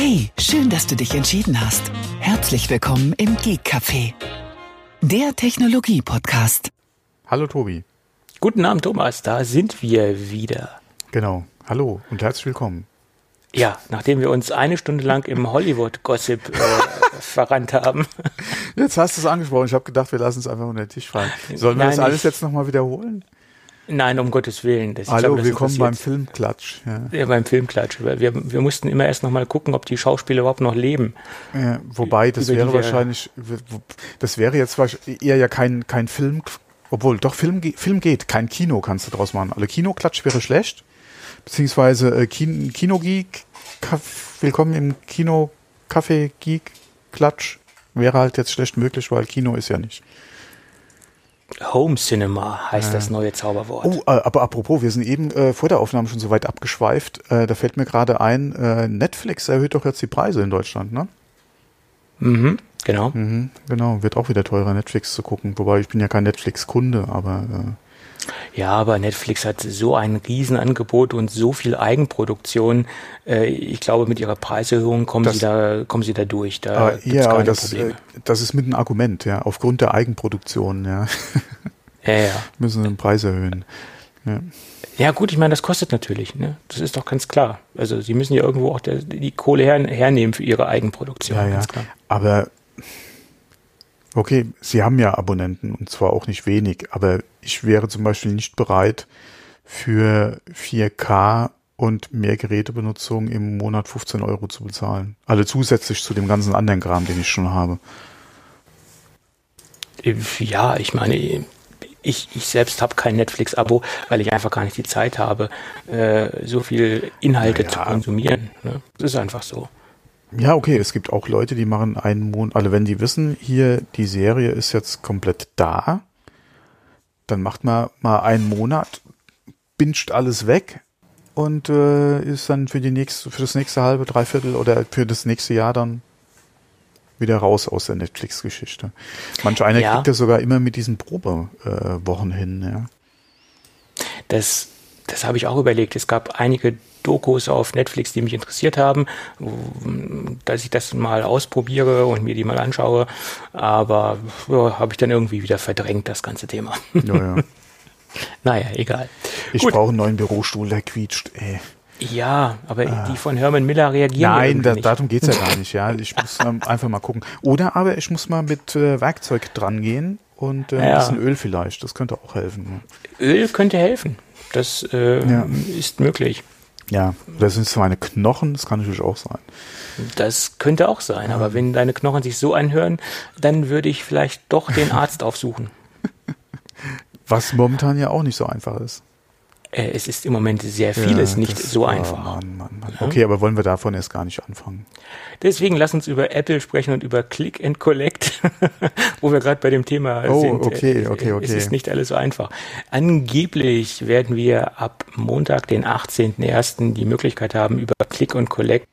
Hey, schön, dass du dich entschieden hast. Herzlich willkommen im Geek Café, der Technologie-Podcast. Hallo Tobi. Guten Abend, Thomas. Da sind wir wieder. Genau. Hallo und herzlich willkommen. Ja, nachdem wir uns eine Stunde lang im Hollywood-Gossip äh, verrannt haben. Jetzt hast du es angesprochen. Ich habe gedacht, wir lassen es einfach unter den Tisch fallen. Sollen wir Nein, das alles jetzt nochmal wiederholen? Nein, um Gottes Willen. Das, Hallo, glaube, willkommen beim Filmklatsch. Ja. ja, beim Filmklatsch. Wir, wir mussten immer erst nochmal gucken, ob die Schauspieler überhaupt noch leben. Ja, wobei, das wäre wahrscheinlich, das wäre jetzt eher ja kein, kein Film, obwohl, doch, Film, Film geht, kein Kino kannst du draus machen. Also Kinoklatsch wäre schlecht, beziehungsweise äh, Kin Kinogeek, willkommen im Kino, Kaffee, Geek, Klatsch, wäre halt jetzt schlecht möglich, weil Kino ist ja nicht. Home Cinema heißt äh. das neue Zauberwort. Oh, äh, aber apropos, wir sind eben äh, vor der Aufnahme schon so weit abgeschweift. Äh, da fällt mir gerade ein, äh, Netflix erhöht doch jetzt die Preise in Deutschland, ne? Mhm, genau. Mhm, genau, wird auch wieder teurer, Netflix zu gucken. Wobei ich bin ja kein Netflix-Kunde, aber äh, ja, aber Netflix hat so ein Riesenangebot und so viel Eigenproduktion. Äh, ich glaube, mit ihrer Preiserhöhung kommen das, sie da, kommen sie da durch. Da äh, ja, aber das, äh, das ist mit ein Argument, ja, aufgrund der Eigenproduktion, ja. Ja, ja. Müssen sie den Preis erhöhen. Ja. Ja gut, ich meine, das kostet natürlich. Ne? Das ist doch ganz klar. Also sie müssen ja irgendwo auch der, die Kohle her, hernehmen für ihre Eigenproduktion. Ja, ja. Aber Okay, Sie haben ja Abonnenten und zwar auch nicht wenig, aber ich wäre zum Beispiel nicht bereit, für 4K und mehr Gerätebenutzung im Monat 15 Euro zu bezahlen. Also zusätzlich zu dem ganzen anderen Kram, den ich schon habe. Ja, ich meine, ich, ich selbst habe kein Netflix-Abo, weil ich einfach gar nicht die Zeit habe, äh, so viel Inhalte naja. zu konsumieren. Ne? Das ist einfach so. Ja, okay, es gibt auch Leute, die machen einen Monat, also wenn die wissen, hier, die Serie ist jetzt komplett da, dann macht man mal einen Monat, binscht alles weg und äh, ist dann für die nächste, für das nächste halbe, dreiviertel oder für das nächste Jahr dann wieder raus aus der Netflix-Geschichte. Manch einer ja. kriegt das sogar immer mit diesen Probewochen äh, hin, ja. Das, das habe ich auch überlegt. Es gab einige Dokus auf Netflix, die mich interessiert haben, dass ich das mal ausprobiere und mir die mal anschaue. Aber ja, habe ich dann irgendwie wieder verdrängt, das ganze Thema. Ja, ja. naja, egal. Ich brauche einen neuen Bürostuhl, der quietscht, ey. Ja, aber ah. die von Herman Miller reagieren. Nein, da, darum geht's ja gar nicht, ja. Ich muss ähm, einfach mal gucken. Oder aber ich muss mal mit äh, Werkzeug dran gehen und äh, ja. ein bisschen Öl vielleicht. Das könnte auch helfen. Öl könnte helfen. Das äh, ja. ist möglich. Ja, das sind so meine Knochen, das kann natürlich auch sein. Das könnte auch sein, aber wenn deine Knochen sich so anhören, dann würde ich vielleicht doch den Arzt aufsuchen. Was momentan ja auch nicht so einfach ist. Äh, es ist im Moment sehr vieles ja, nicht so einfach. Mann, Mann, Mann. Okay, aber wollen wir davon erst gar nicht anfangen? Deswegen lass uns über Apple sprechen und über Click and Collect, wo wir gerade bei dem Thema oh, sind. Okay, okay, okay. Es ist nicht alles so einfach. Angeblich werden wir ab Montag, den 18.01. die Möglichkeit haben, über Click und Collect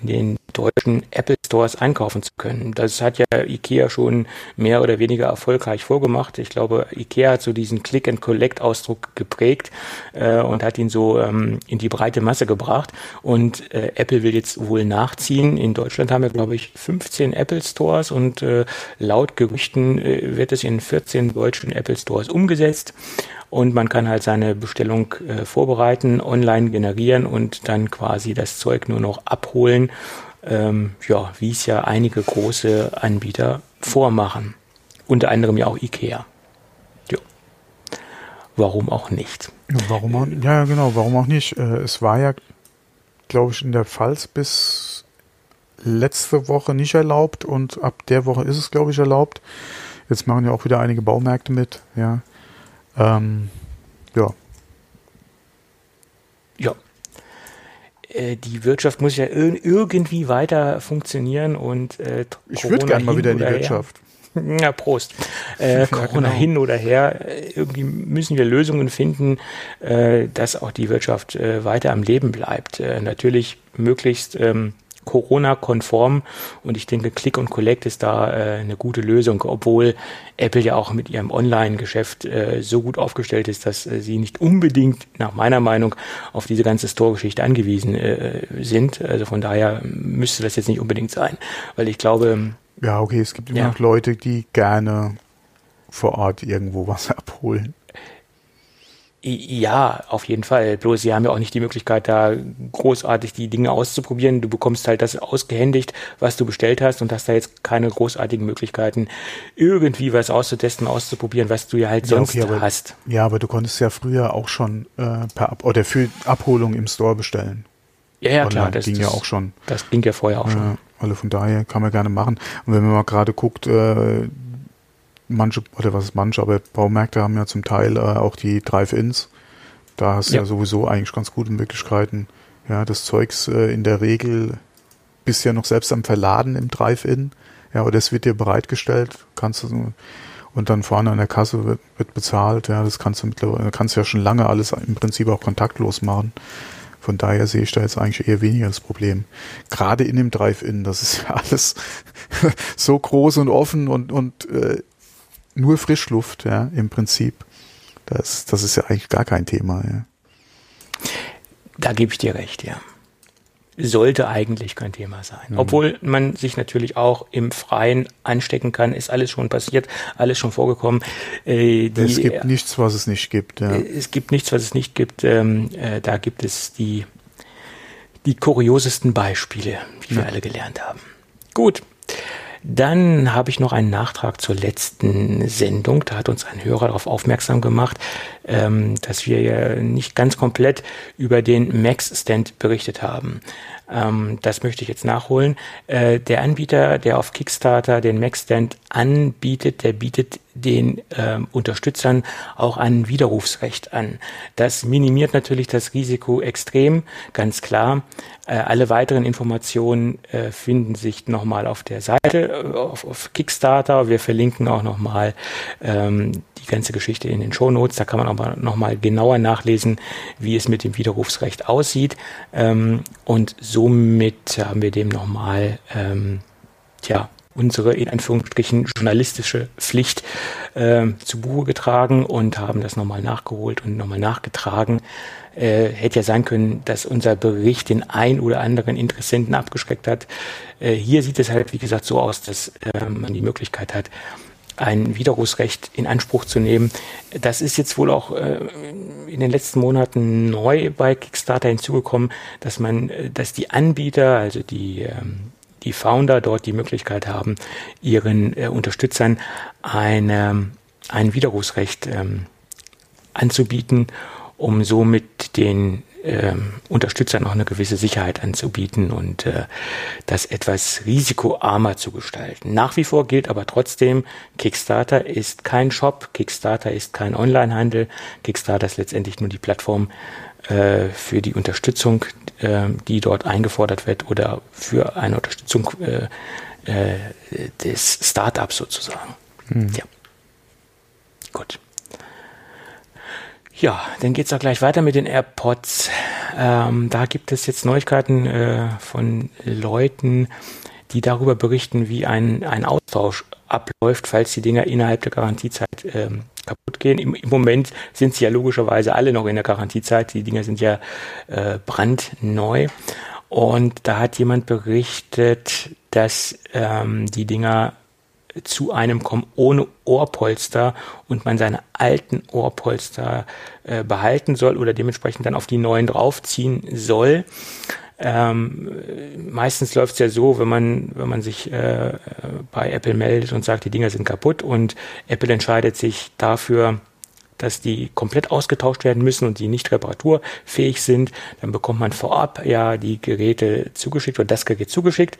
in den deutschen Apple Stores einkaufen zu können. Das hat ja IKEA schon mehr oder weniger erfolgreich vorgemacht. Ich glaube, IKEA hat so diesen Click and Collect Ausdruck geprägt äh, und hat ihn so ähm, in die breite Masse gebracht. Und äh, Apple will jetzt wohl nachziehen. In Deutschland haben wir, glaube ich, 15 Apple Stores und äh, laut Gerüchten äh, wird es in 14 deutschen Apple Stores umgesetzt und man kann halt seine Bestellung äh, vorbereiten, online generieren und dann quasi das Zeug nur noch abholen, ähm, ja, wie es ja einige große Anbieter vormachen. Unter anderem ja auch IKEA. Warum auch nicht? Warum auch, ja, genau, warum auch nicht? Äh, es war ja, glaube ich, in der Pfalz bis letzte Woche nicht erlaubt und ab der Woche ist es, glaube ich, erlaubt. Jetzt machen ja auch wieder einige Baumärkte mit, ja. Ähm, ja. Ja. Äh, die Wirtschaft muss ja irgendwie weiter funktionieren und äh, ich würde gerne mal wieder in die Wirtschaft. Ja, Prost. Äh, ja, Corona genau. hin oder her. Irgendwie müssen wir Lösungen finden, äh, dass auch die Wirtschaft äh, weiter am Leben bleibt. Äh, natürlich möglichst ähm, Corona-konform und ich denke, Click und Collect ist da äh, eine gute Lösung, obwohl Apple ja auch mit ihrem Online-Geschäft äh, so gut aufgestellt ist, dass äh, sie nicht unbedingt nach meiner Meinung auf diese ganze Store-Geschichte angewiesen äh, sind. Also von daher müsste das jetzt nicht unbedingt sein, weil ich glaube. Ja, okay, es gibt immer ja. noch Leute, die gerne vor Ort irgendwo was abholen. Ja, auf jeden Fall. Bloß sie haben ja auch nicht die Möglichkeit, da großartig die Dinge auszuprobieren. Du bekommst halt das ausgehändigt, was du bestellt hast und hast da jetzt keine großartigen Möglichkeiten, irgendwie was auszutesten, auszuprobieren, was du ja halt sonst ja, okay, aber, hast. Ja, aber du konntest ja früher auch schon äh, per Ab oder für Abholung im Store bestellen. Ja, ja, klar. Das ging das, ja auch schon. Das ging ja vorher auch schon. Also von daher kann man gerne machen. Und wenn man mal gerade guckt, äh, manche, oder was ist manche, aber Baumärkte haben ja zum Teil äh, auch die Drive-Ins. Da hast du ja. ja. sowieso eigentlich ganz gute Möglichkeiten. Ja, das Zeugs äh, in der Regel bist ja noch selbst am Verladen im Drive-In. Ja, oder es wird dir bereitgestellt, kannst du und dann vorne an der Kasse wird, wird bezahlt. Ja, das kannst du mittlerweile, kannst du ja schon lange alles im Prinzip auch kontaktlos machen. Von daher sehe ich da jetzt eigentlich eher weniger das Problem. Gerade in dem Drive-In, das ist ja alles so groß und offen und, und äh, nur Frischluft, ja, im Prinzip. Das, das ist ja eigentlich gar kein Thema, ja. Da gebe ich dir recht, ja. Sollte eigentlich kein Thema sein. Mhm. Obwohl man sich natürlich auch im Freien anstecken kann, ist alles schon passiert, alles schon vorgekommen. Äh, die, es gibt nichts, was es nicht gibt. Ja. Äh, es gibt nichts, was es nicht gibt. Ähm, äh, da gibt es die, die kuriosesten Beispiele, wie ja. wir alle gelernt haben. Gut. Dann habe ich noch einen Nachtrag zur letzten Sendung. Da hat uns ein Hörer darauf aufmerksam gemacht, ähm, dass wir ja nicht ganz komplett über den Max-Stand berichtet haben. Ähm, das möchte ich jetzt nachholen. Äh, der Anbieter, der auf Kickstarter den Mac-Stand anbietet, der bietet den äh, Unterstützern auch ein Widerrufsrecht an. Das minimiert natürlich das Risiko extrem, ganz klar. Äh, alle weiteren Informationen äh, finden sich nochmal auf der Seite, äh, auf, auf, Kickstarter. Wir verlinken auch nochmal ähm, die ganze Geschichte in den Show Notes. Da kann man auch nochmal genauer nachlesen, wie es mit dem Widerrufsrecht aussieht. Ähm, und somit haben wir dem nochmal, ähm, tja, unsere in Anführungsstrichen journalistische Pflicht äh, zu Buche getragen und haben das nochmal nachgeholt und nochmal nachgetragen. Äh, hätte ja sein können, dass unser Bericht den ein oder anderen Interessenten abgeschreckt hat. Äh, hier sieht es halt, wie gesagt, so aus, dass äh, man die Möglichkeit hat, ein Widerrufsrecht in Anspruch zu nehmen. Das ist jetzt wohl auch äh, in den letzten Monaten neu bei Kickstarter hinzugekommen, dass man, äh, dass die Anbieter, also die ähm, die Founder dort die Möglichkeit haben, ihren äh, Unterstützern eine, ein Widerrufsrecht ähm, anzubieten, um somit den ähm, Unterstützern noch eine gewisse Sicherheit anzubieten und äh, das etwas risikoarmer zu gestalten. Nach wie vor gilt aber trotzdem, Kickstarter ist kein Shop, Kickstarter ist kein Onlinehandel, Kickstarter ist letztendlich nur die Plattform äh, für die Unterstützung, äh, die dort eingefordert wird oder für eine Unterstützung äh, äh des Startups sozusagen. Mhm. Ja. Gut. Ja, dann geht's auch gleich weiter mit den AirPods. Ähm, da gibt es jetzt Neuigkeiten äh, von Leuten, die darüber berichten, wie ein, ein Austausch abläuft, falls die Dinger innerhalb der Garantiezeit ähm, kaputt gehen. Im, Im, Moment sind sie ja logischerweise alle noch in der Garantiezeit. Die Dinger sind ja äh, brandneu. Und da hat jemand berichtet, dass ähm, die Dinger zu einem kommen ohne Ohrpolster und man seine alten Ohrpolster äh, behalten soll oder dementsprechend dann auf die neuen draufziehen soll. Ähm, meistens läuft es ja so, wenn man, wenn man sich äh, bei Apple meldet und sagt, die Dinger sind kaputt und Apple entscheidet sich dafür, dass die komplett ausgetauscht werden müssen und die nicht reparaturfähig sind, dann bekommt man vorab ja die Geräte zugeschickt oder das Gerät zugeschickt.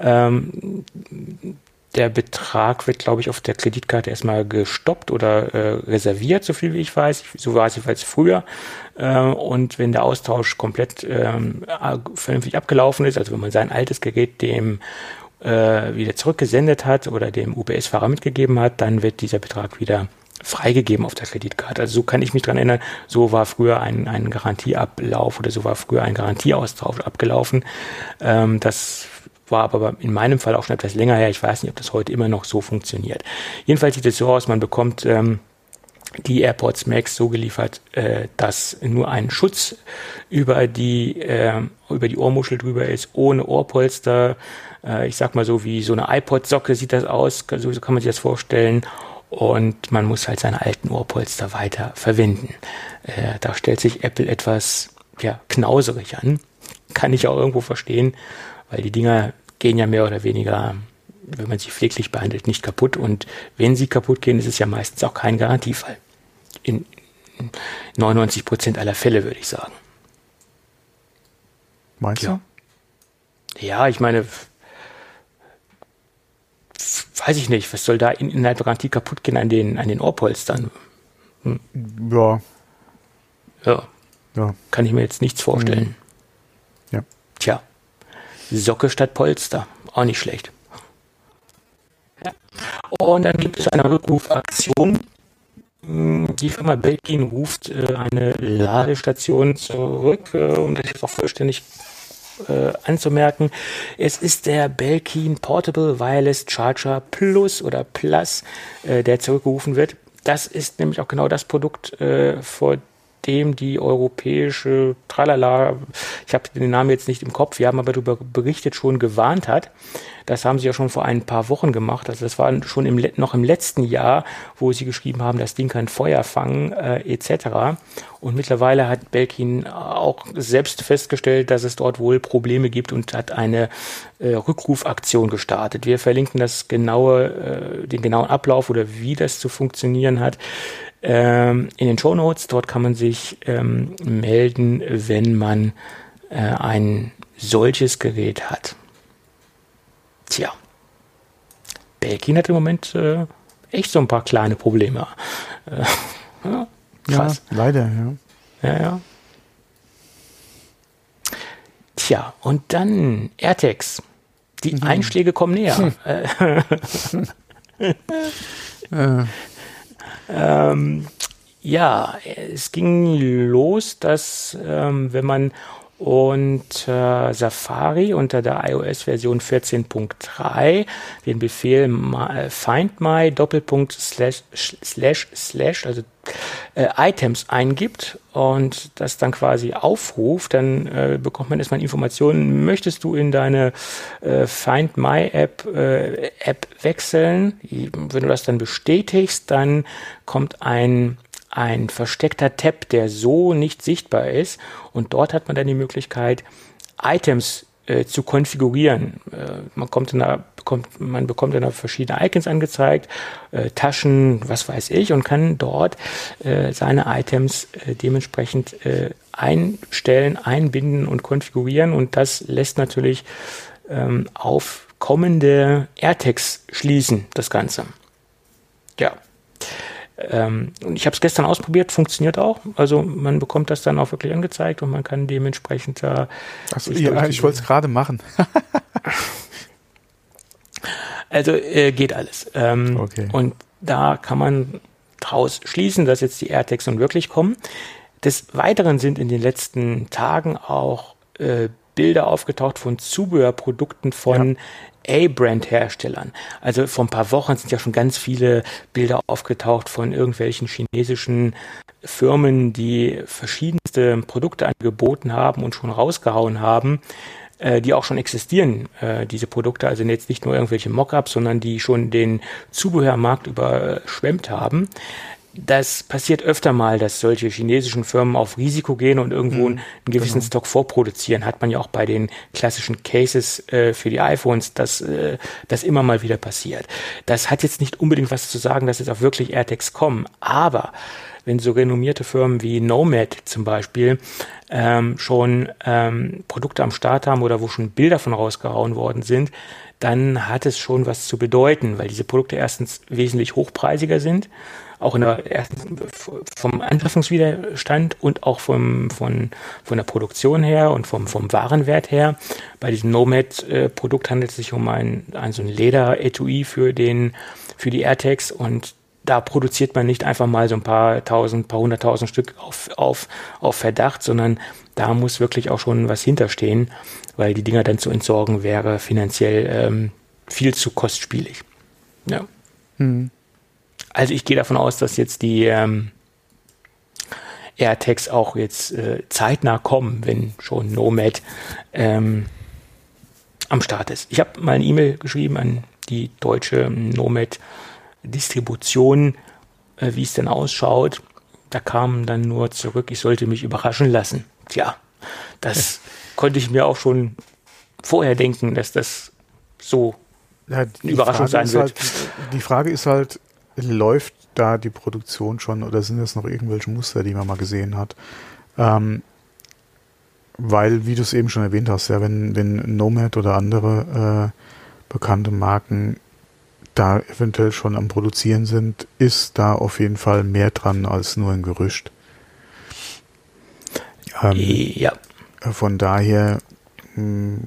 Ähm, der Betrag wird, glaube ich, auf der Kreditkarte erstmal gestoppt oder äh, reserviert, so viel wie ich weiß. So war es jedenfalls früher. Äh, und wenn der Austausch komplett ähm, vernünftig abgelaufen ist, also wenn man sein altes Gerät dem äh, wieder zurückgesendet hat oder dem UPS-Fahrer mitgegeben hat, dann wird dieser Betrag wieder freigegeben auf der Kreditkarte. Also so kann ich mich dran erinnern, so war früher ein, ein Garantieablauf oder so war früher ein Garantieaustausch abgelaufen. Ähm, das war aber in meinem Fall auch schon etwas länger her. Ich weiß nicht, ob das heute immer noch so funktioniert. Jedenfalls sieht es so aus, man bekommt ähm, die AirPods Max so geliefert, äh, dass nur ein Schutz über die, äh, über die Ohrmuschel drüber ist, ohne Ohrpolster. Äh, ich sag mal so wie so eine iPod-Socke sieht das aus, so kann man sich das vorstellen. Und man muss halt seine alten Ohrpolster weiter verwenden. Äh, da stellt sich Apple etwas ja, knauserig an. Kann ich auch irgendwo verstehen, weil die Dinger gehen ja mehr oder weniger wenn man sie pfleglich behandelt, nicht kaputt. Und wenn sie kaputt gehen, ist es ja meistens auch kein Garantiefall in 99 Prozent aller Fälle, würde ich sagen. Meinst ja. du? Ja, ich meine, weiß ich nicht, was soll da in, innerhalb der Garantie kaputt gehen an den, an den Ohrpolstern? Hm. Ja. Ja. Ja. Kann ich mir jetzt nichts vorstellen. Hm. Ja. Tja. Socke statt Polster. Auch nicht schlecht. Ja. Und dann gibt es eine Rückrufaktion die Firma Belkin ruft äh, eine Ladestation zurück, äh, um das jetzt auch vollständig äh, anzumerken. Es ist der Belkin Portable Wireless Charger Plus oder Plus, der zurückgerufen wird. Das ist nämlich auch genau das Produkt, vor dem die europäische Tralala, ich habe den Namen jetzt nicht im Kopf, wir haben aber darüber berichtet, schon gewarnt hat. Das haben sie ja schon vor ein paar Wochen gemacht. Also das war schon im, noch im letzten Jahr, wo sie geschrieben haben, das Ding kann Feuer fangen äh, etc. Und mittlerweile hat Belkin auch selbst festgestellt, dass es dort wohl Probleme gibt und hat eine äh, Rückrufaktion gestartet. Wir verlinken das genaue, äh, den genauen Ablauf oder wie das zu funktionieren hat ähm, in den Show Notes. Dort kann man sich ähm, melden, wenn man äh, ein solches Gerät hat. Tja, Belkin hat im Moment äh, echt so ein paar kleine Probleme. Äh, ja, krass. Ja, leider, ja. Ja, ja. Tja, und dann AirTags. Die mhm. Einschläge kommen näher. Hm. ähm, ja, es ging los, dass ähm, wenn man und äh, Safari unter der iOS-Version 14.3 den Befehl äh, find my Doppelpunkt slash slash slash also äh, Items eingibt und das dann quasi aufruft, dann äh, bekommt man erstmal Informationen, möchtest du in deine äh, Find My App, äh, App wechseln? Wenn du das dann bestätigst, dann kommt ein ein versteckter Tab, der so nicht sichtbar ist. Und dort hat man dann die Möglichkeit, Items äh, zu konfigurieren. Äh, man, kommt in einer, bekommt, man bekommt dann verschiedene Icons angezeigt, äh, Taschen, was weiß ich, und kann dort äh, seine Items äh, dementsprechend äh, einstellen, einbinden und konfigurieren. Und das lässt natürlich ähm, auf kommende AirTags schließen, das Ganze. Ja. Ähm, und ich habe es gestern ausprobiert, funktioniert auch. Also man bekommt das dann auch wirklich angezeigt und man kann dementsprechend da. Achso, ja, ich wollte es gerade machen. also äh, geht alles. Ähm, okay. Und da kann man draus schließen, dass jetzt die AirTags nun wirklich kommen. Des Weiteren sind in den letzten Tagen auch äh, Bilder aufgetaucht von Zubehörprodukten von A-Brand-Herstellern. Also vor ein paar Wochen sind ja schon ganz viele Bilder aufgetaucht von irgendwelchen chinesischen Firmen, die verschiedenste Produkte angeboten haben und schon rausgehauen haben, äh, die auch schon existieren, äh, diese Produkte. Also jetzt nicht nur irgendwelche Mockups, sondern die schon den Zubehörmarkt überschwemmt haben das passiert öfter mal, dass solche chinesischen Firmen auf Risiko gehen und irgendwo mhm, einen gewissen genau. Stock vorproduzieren. Hat man ja auch bei den klassischen Cases äh, für die iPhones, dass äh, das immer mal wieder passiert. Das hat jetzt nicht unbedingt was zu sagen, dass jetzt auch wirklich AirTags kommen, aber wenn so renommierte Firmen wie Nomad zum Beispiel ähm, schon ähm, Produkte am Start haben oder wo schon Bilder von rausgehauen worden sind, dann hat es schon was zu bedeuten, weil diese Produkte erstens wesentlich hochpreisiger sind auch in der ersten, vom Anschaffungswiderstand und auch vom, von, von der Produktion her und vom, vom Warenwert her. Bei diesem Nomad-Produkt handelt es sich um ein, ein so ein Leder-Etui für den, für die AirTags und da produziert man nicht einfach mal so ein paar tausend, paar hunderttausend Stück auf, auf, auf Verdacht, sondern da muss wirklich auch schon was hinterstehen, weil die Dinger dann zu entsorgen wäre finanziell ähm, viel zu kostspielig. Ja. Mhm. Also ich gehe davon aus, dass jetzt die ähm, AirTags auch jetzt äh, zeitnah kommen, wenn schon Nomad ähm, am Start ist. Ich habe mal eine E-Mail geschrieben an die deutsche Nomad Distribution, äh, wie es denn ausschaut. Da kam dann nur zurück, ich sollte mich überraschen lassen. Tja, das konnte ich mir auch schon vorher denken, dass das so ja, eine Überraschung Frage sein wird. Halt, die Frage ist halt, läuft da die Produktion schon oder sind das noch irgendwelche Muster, die man mal gesehen hat? Ähm, weil, wie du es eben schon erwähnt hast, ja, wenn, wenn Nomad oder andere äh, bekannte Marken da eventuell schon am Produzieren sind, ist da auf jeden Fall mehr dran als nur ein Gerücht. Ähm, ja. Von daher mh,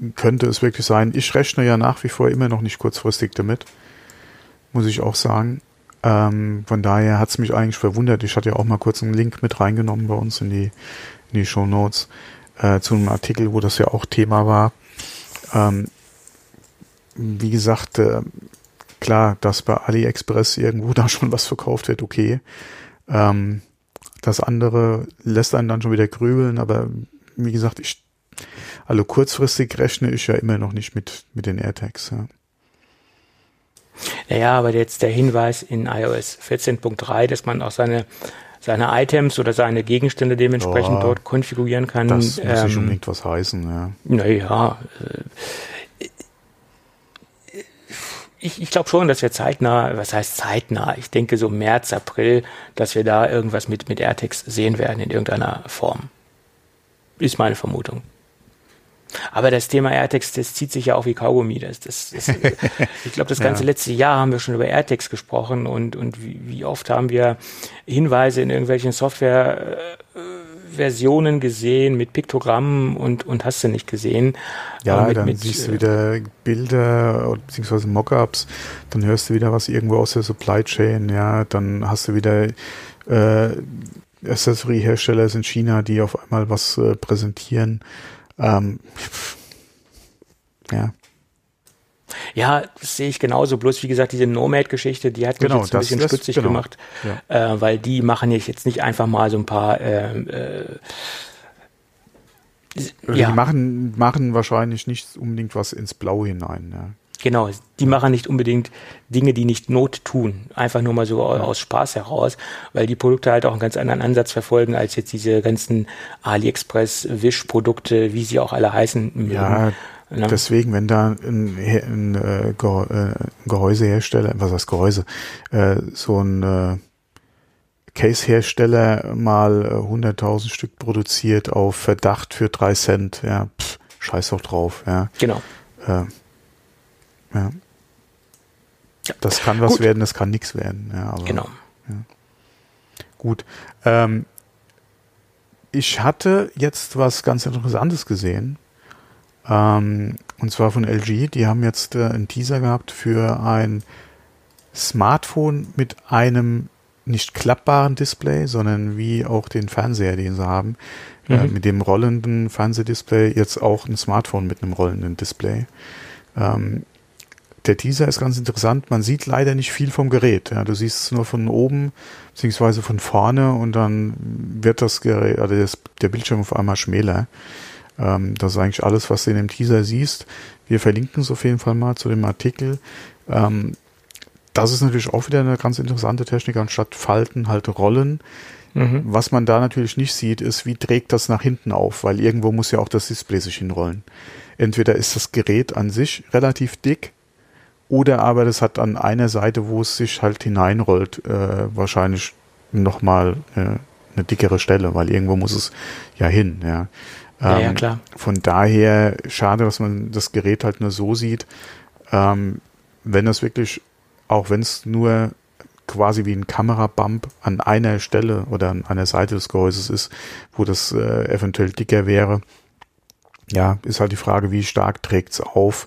hm, könnte es wirklich sein. Ich rechne ja nach wie vor immer noch nicht kurzfristig damit, muss ich auch sagen. Ähm, von daher hat es mich eigentlich verwundert. Ich hatte ja auch mal kurz einen Link mit reingenommen bei uns in die, in die Show Notes äh, zu einem Artikel, wo das ja auch Thema war. Ähm, wie gesagt, äh, klar, dass bei AliExpress irgendwo da schon was verkauft wird, okay. Ähm, das andere lässt einen dann schon wieder grübeln, aber wie gesagt, ich, also kurzfristig rechne ich ja immer noch nicht mit, mit den AirTags. Ja. Naja, aber jetzt der Hinweis in iOS 14.3, dass man auch seine, seine Items oder seine Gegenstände dementsprechend oh, dort konfigurieren kann. Das muss ähm, nicht unbedingt was heißen, ja. Naja, äh, ich, ich glaube schon, dass wir zeitnah, was heißt zeitnah? Ich denke so März, April, dass wir da irgendwas mit, mit AirTags sehen werden in irgendeiner Form. Ist meine Vermutung. Aber das Thema AirTags, das zieht sich ja auch wie Kaugummi. Das, das, das ich glaube, das ganze ja. letzte Jahr haben wir schon über AirTags gesprochen und, und wie, wie oft haben wir Hinweise in irgendwelchen Software äh, Versionen gesehen mit Piktogrammen und, und hast du nicht gesehen. Ja, mit, dann mit, siehst du wieder Bilder beziehungsweise Mockups, dann hörst du wieder was irgendwo aus der Supply Chain, ja, dann hast du wieder äh, Accessory-Hersteller in China, die auf einmal was äh, präsentieren. Ähm, ja. Ja, das sehe ich genauso. Bloß wie gesagt, diese Nomad-Geschichte, die hat mich genau, jetzt ein das, bisschen das, stutzig genau. gemacht, ja. äh, weil die machen jetzt nicht einfach mal so ein paar. Äh, äh, also ja. Die machen, machen wahrscheinlich nicht unbedingt was ins Blau hinein. Ja. Genau, die machen nicht unbedingt Dinge, die nicht Not tun. Einfach nur mal so aus Spaß heraus, weil die Produkte halt auch einen ganz anderen Ansatz verfolgen als jetzt diese ganzen AliExpress, Wish-Produkte, wie sie auch alle heißen. Ja, ja. Deswegen, wenn da ein, ein, äh, äh, Gehäusehersteller, was heißt Gehäuse, äh, so ein Case-Hersteller mal 100.000 Stück produziert auf Verdacht für drei Cent, ja, pff, scheiß doch drauf, ja. Genau. Äh, ja. Das kann was Gut. werden, das kann nichts werden, ja. Aber, genau. Ja. Gut. Ähm, ich hatte jetzt was ganz Interessantes gesehen. Ähm, und zwar von LG. Die haben jetzt äh, einen Teaser gehabt für ein Smartphone mit einem nicht klappbaren Display, sondern wie auch den Fernseher, den sie haben, äh, mhm. äh, mit dem rollenden Fernsehdisplay jetzt auch ein Smartphone mit einem rollenden Display. Ähm, der Teaser ist ganz interessant. Man sieht leider nicht viel vom Gerät. Ja, du siehst es nur von oben beziehungsweise von vorne und dann wird das Gerät, also das, der Bildschirm auf einmal schmäler. Ähm, das ist eigentlich alles, was du in dem Teaser siehst. Wir verlinken es auf jeden Fall mal zu dem Artikel. Ähm, das ist natürlich auch wieder eine ganz interessante Technik, anstatt Falten halt Rollen. Mhm. Was man da natürlich nicht sieht, ist, wie trägt das nach hinten auf, weil irgendwo muss ja auch das Display sich hinrollen. Entweder ist das Gerät an sich relativ dick, oder aber das hat an einer Seite, wo es sich halt hineinrollt, äh, wahrscheinlich nochmal äh, eine dickere Stelle, weil irgendwo muss es ja hin, ja. Ja, ja, ähm, klar. Von daher schade, dass man das Gerät halt nur so sieht. Ähm, wenn das wirklich, auch wenn es nur quasi wie ein Kamerabump an einer Stelle oder an einer Seite des Gehäuses ist, wo das äh, eventuell dicker wäre, ja, ist halt die Frage, wie stark trägt's auf.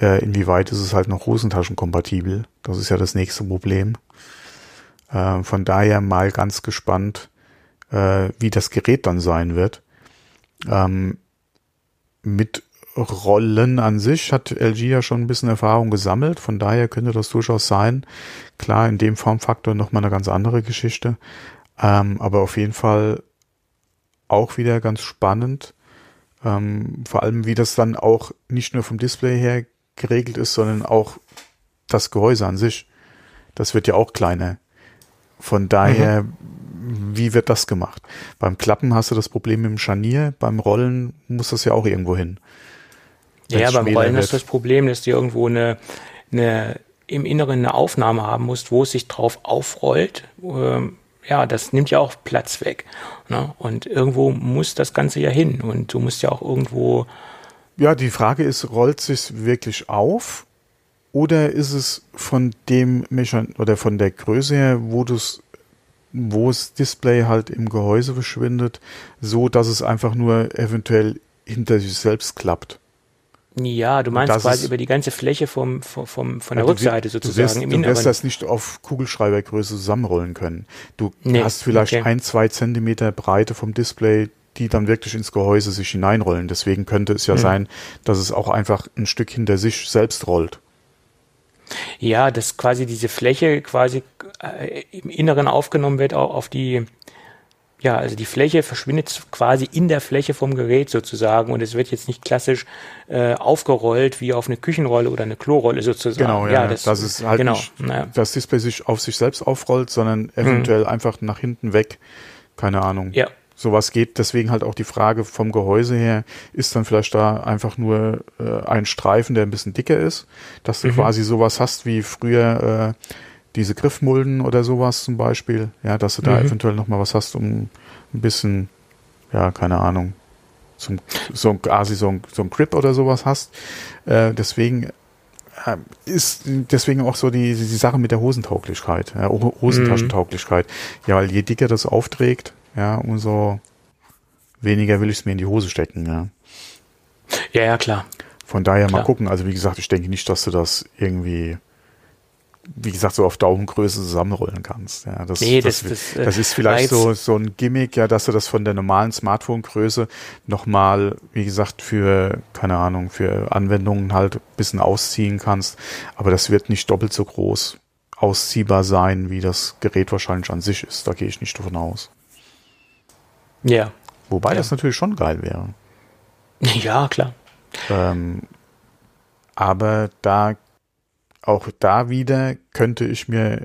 Äh, inwieweit ist es halt noch hosentaschenkompatibel? Das ist ja das nächste Problem. Äh, von daher mal ganz gespannt, äh, wie das Gerät dann sein wird. Ähm, mit Rollen an sich hat LG ja schon ein bisschen Erfahrung gesammelt, von daher könnte das durchaus sein. Klar, in dem Formfaktor nochmal eine ganz andere Geschichte, ähm, aber auf jeden Fall auch wieder ganz spannend. Ähm, vor allem, wie das dann auch nicht nur vom Display her geregelt ist, sondern auch das Gehäuse an sich. Das wird ja auch kleiner. Von daher, mhm. wie wird das gemacht? Beim Klappen hast du das Problem mit dem Scharnier, beim Rollen muss das ja auch irgendwo hin. Ja, beim Rollen wird. hast du das Problem, dass du irgendwo eine, eine im Inneren eine Aufnahme haben musst, wo es sich drauf aufrollt. Ähm, ja, das nimmt ja auch Platz weg. Ne? Und irgendwo muss das Ganze ja hin. Und du musst ja auch irgendwo. Ja, die Frage ist, rollt sich wirklich auf? Oder ist es von dem Mechan oder von der Größe her, wo das, wo das Display halt im Gehäuse verschwindet, so dass es einfach nur eventuell hinter sich selbst klappt? Ja, du meinst quasi ist, über die ganze Fläche vom, vom, vom von der ja, Rückseite sozusagen du wirst, im Du wirst das nicht auf Kugelschreibergröße zusammenrollen können. Du nee, hast vielleicht okay. ein, zwei Zentimeter Breite vom Display, die dann wirklich ins Gehäuse sich hineinrollen. Deswegen könnte es ja hm. sein, dass es auch einfach ein Stück hinter sich selbst rollt. Ja, dass quasi diese Fläche quasi äh, im Inneren aufgenommen wird, auch auf die ja, also die Fläche verschwindet quasi in der Fläche vom Gerät sozusagen und es wird jetzt nicht klassisch äh, aufgerollt wie auf eine Küchenrolle oder eine Klorolle sozusagen. Genau, ja, ja das, das ist halt genau, nicht, ja. das Display sich auf sich selbst aufrollt, sondern eventuell mhm. einfach nach hinten weg. Keine Ahnung. Ja. Sowas geht, deswegen halt auch die Frage vom Gehäuse her, ist dann vielleicht da einfach nur äh, ein Streifen, der ein bisschen dicker ist, dass du mhm. quasi sowas hast wie früher äh, diese Griffmulden oder sowas zum Beispiel, ja, dass du da mhm. eventuell noch mal was hast, um ein bisschen, ja, keine Ahnung, zum, so, quasi so, ein, so ein Grip oder sowas hast. Äh, deswegen äh, ist deswegen auch so die, die Sache mit der Hosentauglichkeit, ja, Hosentaschentauglichkeit. Mhm. Ja, weil je dicker das aufträgt, ja, umso weniger will ich es mir in die Hose stecken, ja. Ja, ja, klar. Von daher klar. mal gucken. Also wie gesagt, ich denke nicht, dass du das irgendwie wie gesagt, so auf Daumengröße zusammenrollen kannst. Ja, das, nee, das, das, das, das ist vielleicht so, so ein Gimmick, ja, dass du das von der normalen Smartphone-Größe nochmal, wie gesagt, für, keine Ahnung, für Anwendungen halt ein bisschen ausziehen kannst. Aber das wird nicht doppelt so groß ausziehbar sein, wie das Gerät wahrscheinlich an sich ist. Da gehe ich nicht davon aus. Ja. Wobei ja. das natürlich schon geil wäre. Ja, klar. Ähm, aber da auch da wieder könnte ich mir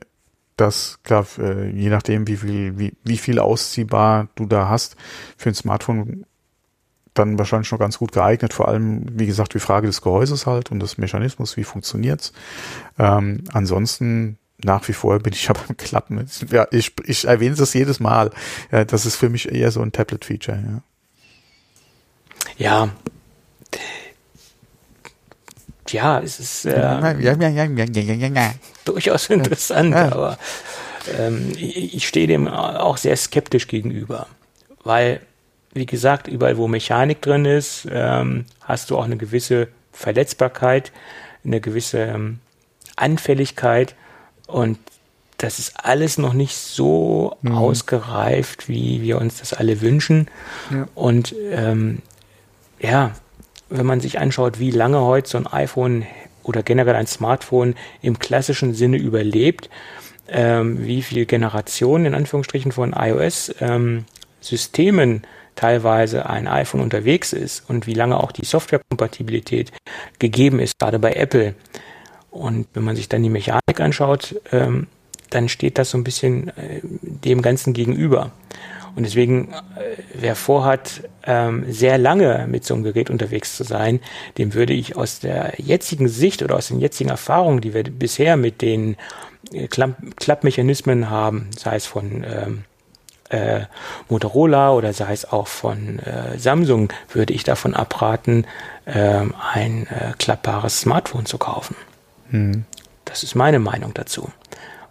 das, klar, äh, je nachdem, wie viel, wie, wie viel ausziehbar du da hast, für ein Smartphone dann wahrscheinlich schon ganz gut geeignet. Vor allem, wie gesagt, die Frage des Gehäuses halt und des Mechanismus, wie funktioniert's. Ähm, ansonsten nach wie vor bin ich aber am Klappen. Ja, ich, ich erwähne das jedes Mal. Ja, das ist für mich eher so ein Tablet-Feature. Ja. ja, ja, es ist äh, durchaus interessant, aber ähm, ich, ich stehe dem auch sehr skeptisch gegenüber, weil, wie gesagt, überall wo Mechanik drin ist, ähm, hast du auch eine gewisse Verletzbarkeit, eine gewisse ähm, Anfälligkeit und das ist alles noch nicht so mhm. ausgereift, wie wir uns das alle wünschen. Ja. Und ähm, ja, wenn man sich anschaut, wie lange heute so ein iPhone oder generell ein Smartphone im klassischen Sinne überlebt, ähm, wie viele Generationen in Anführungsstrichen von iOS-Systemen ähm, teilweise ein iPhone unterwegs ist und wie lange auch die Softwarekompatibilität gegeben ist, gerade bei Apple. Und wenn man sich dann die Mechanik anschaut, ähm, dann steht das so ein bisschen äh, dem Ganzen gegenüber. Und deswegen, äh, wer vorhat, ähm, sehr lange mit so einem Gerät unterwegs zu sein, dem würde ich aus der jetzigen Sicht oder aus den jetzigen Erfahrungen, die wir bisher mit den äh, Klappmechanismen haben, sei es von ähm, äh, Motorola oder sei es auch von äh, Samsung, würde ich davon abraten, ähm, ein äh, klappbares Smartphone zu kaufen. Hm. Das ist meine Meinung dazu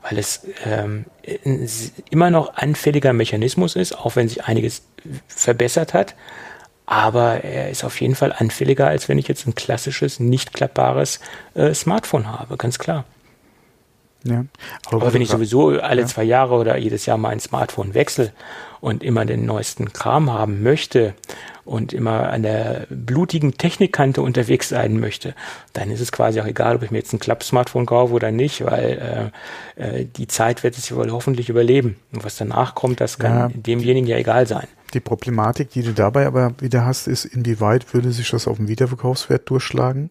weil es ähm, immer noch anfälliger Mechanismus ist, auch wenn sich einiges verbessert hat. aber er ist auf jeden Fall anfälliger, als wenn ich jetzt ein klassisches, nicht klappbares äh, Smartphone habe, ganz klar. Ja. Aber, aber wenn ich sowieso alle ja. zwei Jahre oder jedes Jahr mal ein Smartphone wechsle und immer den neuesten Kram haben möchte und immer an der blutigen Technikkante unterwegs sein möchte, dann ist es quasi auch egal, ob ich mir jetzt ein Klapp-Smartphone kaufe oder nicht, weil äh, äh, die Zeit wird es wohl hoffentlich überleben. Und was danach kommt, das kann ja. demjenigen ja egal sein. Die Problematik, die du dabei aber wieder hast, ist, inwieweit würde sich das auf den Wiederverkaufswert durchschlagen?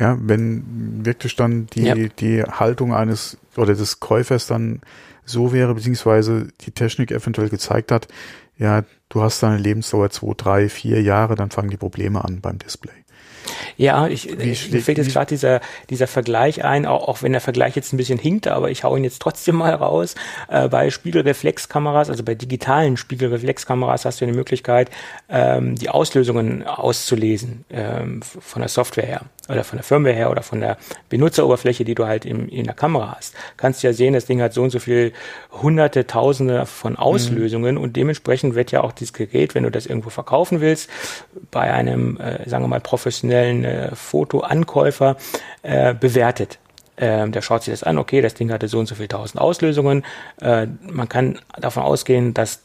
Ja, wenn wirklich dann die, ja. die Haltung eines oder des Käufers dann so wäre, beziehungsweise die Technik eventuell gezeigt hat, ja, du hast deine Lebensdauer zwei, drei, vier Jahre, dann fangen die Probleme an beim Display. Ja, ich, mir fällt jetzt gerade dieser, dieser Vergleich ein, auch, auch wenn der Vergleich jetzt ein bisschen hinkt, aber ich hau ihn jetzt trotzdem mal raus. Äh, bei Spiegelreflexkameras, also bei digitalen Spiegelreflexkameras hast du die Möglichkeit, ähm, die Auslösungen auszulesen ähm, von der Software her oder von der Firmware her oder von der Benutzeroberfläche, die du halt im, in der Kamera hast. Kannst ja sehen, das Ding hat so und so viel hunderte, tausende von Auslösungen mhm. und dementsprechend wird ja auch dieses Gerät, wenn du das irgendwo verkaufen willst, bei einem, äh, sagen wir mal, professionellen äh, Fotoankäufer äh, bewertet. Ähm, der schaut sich das an, okay, das Ding hatte so und so viel tausend Auslösungen. Äh, man kann davon ausgehen, dass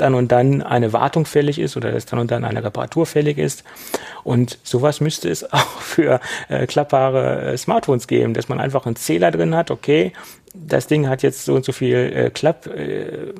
dann und dann eine Wartung fällig ist oder dass dann und dann eine Reparatur fällig ist. Und sowas müsste es auch für äh, klappbare äh, Smartphones geben, dass man einfach einen Zähler drin hat, okay, das Ding hat jetzt so und so viel äh, Klapp, äh,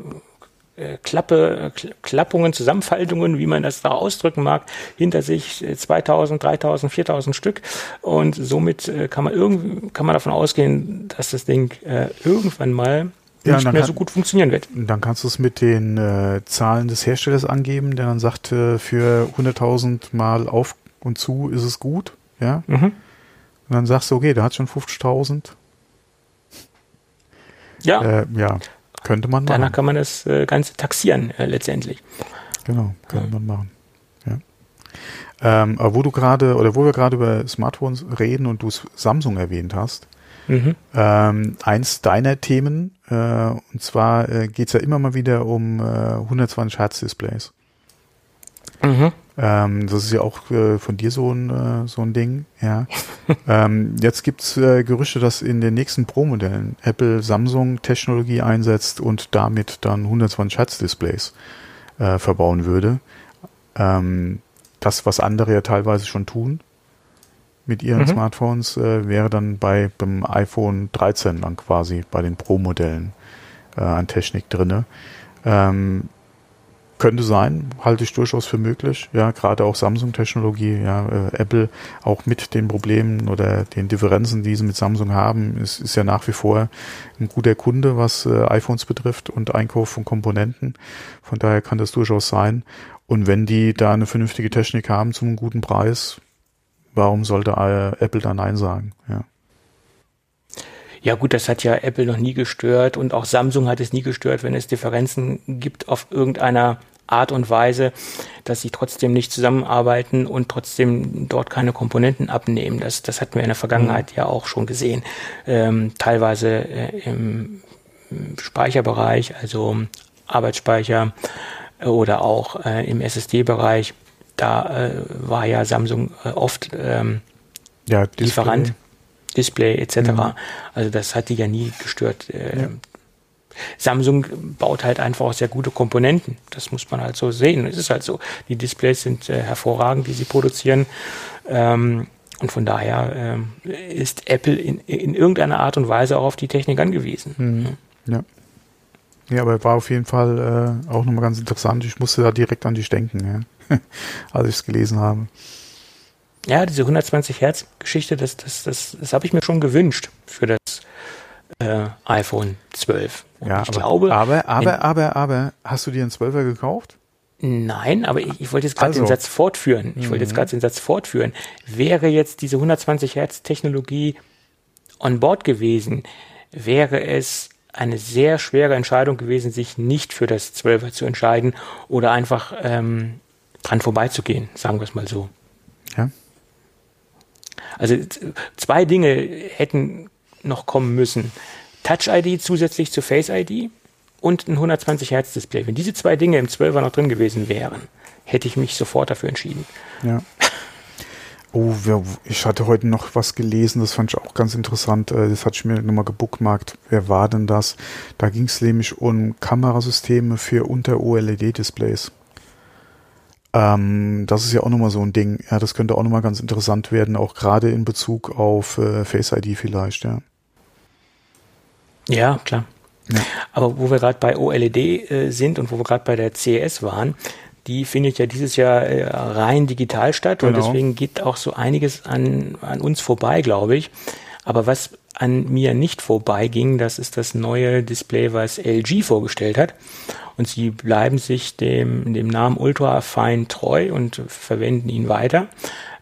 äh Klappe, Klappungen, Zusammenfaltungen, wie man das da ausdrücken mag, hinter sich 2000, 3000, 4000 Stück und somit äh, kann man irgendwie, kann man davon ausgehen, dass das Ding äh, irgendwann mal ja, nicht mehr so gut funktionieren wird. Dann kannst du es mit den äh, Zahlen des Herstellers angeben, der dann sagt, äh, für 100.000 Mal auf und zu ist es gut. Ja. Mhm. Und dann sagst du, okay, der hat schon 50.000. Ja. Äh, ja, könnte man machen. Danach kann man das äh, Ganze taxieren äh, letztendlich. Genau, könnte man machen. Ja. Ähm, aber wo du gerade, oder wo wir gerade über Smartphones reden und du Samsung erwähnt hast, Mhm. Ähm, eins deiner Themen, und zwar äh, geht es ja immer mal wieder um äh, 120 Hertz Displays. Mhm. Ähm, das ist ja auch äh, von dir so ein, äh, so ein Ding, ja. ähm, jetzt gibt es äh, Gerüchte, dass in den nächsten Pro-Modellen Apple Samsung-Technologie einsetzt und damit dann 120 Hertz Displays äh, verbauen würde. Ähm, das, was andere ja teilweise schon tun mit ihren mhm. Smartphones, äh, wäre dann bei beim iPhone 13 dann quasi bei den Pro-Modellen äh, an Technik drinne. Ähm, könnte sein, halte ich durchaus für möglich. Ja, gerade auch Samsung-Technologie, ja, äh, Apple auch mit den Problemen oder den Differenzen, die sie mit Samsung haben, ist, ist ja nach wie vor ein guter Kunde, was äh, iPhones betrifft und Einkauf von Komponenten. Von daher kann das durchaus sein. Und wenn die da eine vernünftige Technik haben zum guten Preis, warum sollte äh, Apple da Nein sagen? Ja. Ja gut, das hat ja Apple noch nie gestört und auch Samsung hat es nie gestört, wenn es Differenzen gibt auf irgendeiner Art und Weise, dass sie trotzdem nicht zusammenarbeiten und trotzdem dort keine Komponenten abnehmen. Das, das hatten wir in der Vergangenheit mhm. ja auch schon gesehen. Ähm, teilweise äh, im Speicherbereich, also Arbeitsspeicher oder auch äh, im SSD-Bereich da äh, war ja Samsung äh, oft ähm, ja, Display. Lieferant, Display etc. Mhm. Also das hat die ja nie gestört. Äh, ja. Samsung baut halt einfach auch sehr gute Komponenten. Das muss man halt so sehen. Es ist halt so. Die Displays sind äh, hervorragend, die sie produzieren. Ähm, und von daher ähm, ist Apple in, in irgendeiner Art und Weise auch auf die Technik angewiesen. Mhm. Ja. Ja, aber war auf jeden Fall äh, auch nochmal ganz interessant. Ich musste da direkt an dich denken. Ja. als ich es gelesen habe. Ja, diese 120 Hertz Geschichte, das, das, das, das habe ich mir schon gewünscht für das äh, iPhone 12. Und ja, ich aber, glaube, aber, aber, aber, aber, hast du dir einen 12er gekauft? Nein, aber ich, ich wollte jetzt gerade also. den Satz fortführen. Ich mhm. wollte jetzt mhm. gerade den Satz fortführen. Wäre jetzt diese 120 Hertz Technologie on board gewesen, wäre es eine sehr schwere Entscheidung gewesen, sich nicht für das 12er zu entscheiden oder einfach ähm, dran vorbeizugehen, sagen wir es mal so. Ja. Also zwei Dinge hätten noch kommen müssen. Touch ID zusätzlich zu Face ID und ein 120 Hertz Display. Wenn diese zwei Dinge im 12er noch drin gewesen wären, hätte ich mich sofort dafür entschieden. Ja. Oh, ich hatte heute noch was gelesen, das fand ich auch ganz interessant. Äh, das hatte ich mir nochmal gebookmarkt. Wer war denn das? Da ging es nämlich um Kamerasysteme für Unter-OLED-Displays. Ähm, das ist ja auch nochmal so ein Ding. Ja, das könnte auch nochmal ganz interessant werden, auch gerade in Bezug auf äh, Face ID vielleicht, ja. Ja, klar. Ja. Aber wo wir gerade bei OLED äh, sind und wo wir gerade bei der CES waren, die findet ja dieses Jahr äh, rein digital statt genau. und deswegen geht auch so einiges an, an uns vorbei, glaube ich. Aber was an mir nicht vorbeiging, das ist das neue Display, was LG vorgestellt hat. Und sie bleiben sich dem, dem Namen Ultrafine treu und verwenden ihn weiter.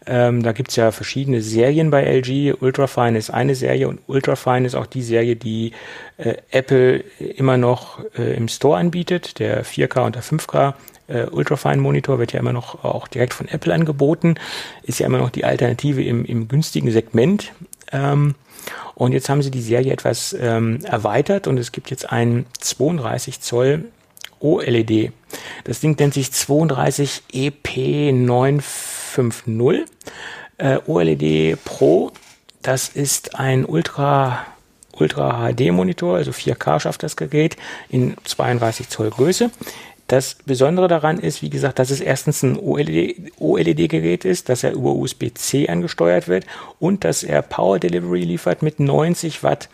Ähm, da gibt's ja verschiedene Serien bei LG. Ultrafine ist eine Serie und Ultrafine ist auch die Serie, die äh, Apple immer noch äh, im Store anbietet. Der 4K und der 5K äh, Ultrafine Monitor wird ja immer noch auch direkt von Apple angeboten. Ist ja immer noch die Alternative im, im günstigen Segment. Ähm, und jetzt haben sie die Serie etwas ähm, erweitert und es gibt jetzt einen 32 Zoll OLED. Das Ding nennt sich 32 EP950 äh, OLED Pro. Das ist ein Ultra Ultra HD Monitor, also 4K schafft das Gerät in 32 Zoll Größe. Das Besondere daran ist, wie gesagt, dass es erstens ein OLED-Gerät ist, dass er über USB-C angesteuert wird und dass er Power Delivery liefert mit 90 Watt.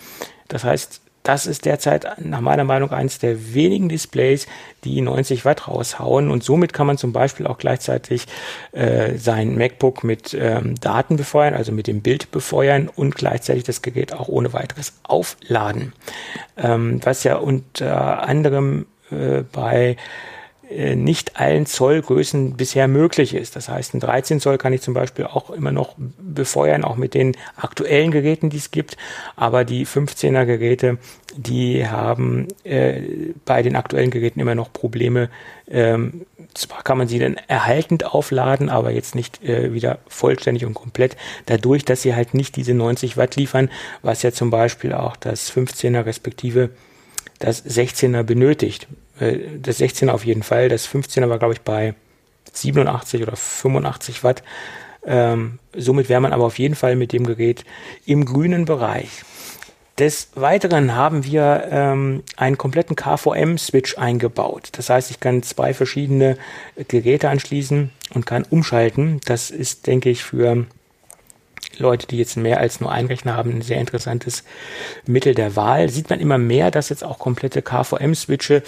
Das heißt, das ist derzeit nach meiner Meinung eines der wenigen Displays, die 90 Watt raushauen und somit kann man zum Beispiel auch gleichzeitig äh, sein MacBook mit ähm, Daten befeuern, also mit dem Bild befeuern und gleichzeitig das Gerät auch ohne weiteres aufladen. Ähm, was ja unter anderem äh, bei äh, nicht allen Zollgrößen bisher möglich ist. Das heißt, ein 13 Zoll kann ich zum Beispiel auch immer noch befeuern, auch mit den aktuellen Geräten, die es gibt. Aber die 15er Geräte, die haben äh, bei den aktuellen Geräten immer noch Probleme. Ähm, zwar kann man sie dann erhaltend aufladen, aber jetzt nicht äh, wieder vollständig und komplett. Dadurch, dass sie halt nicht diese 90 Watt liefern, was ja zum Beispiel auch das 15er respektive das 16er benötigt. Äh, das 16er auf jeden Fall. Das 15er war, glaube ich, bei 87 oder 85 Watt. Ähm, somit wäre man aber auf jeden Fall mit dem Gerät im grünen Bereich. Des Weiteren haben wir ähm, einen kompletten KVM-Switch eingebaut. Das heißt, ich kann zwei verschiedene Geräte anschließen und kann umschalten. Das ist, denke ich, für Leute, die jetzt mehr als nur einen Rechner haben, ein sehr interessantes Mittel der Wahl. Sieht man immer mehr, dass jetzt auch komplette KVM-Switche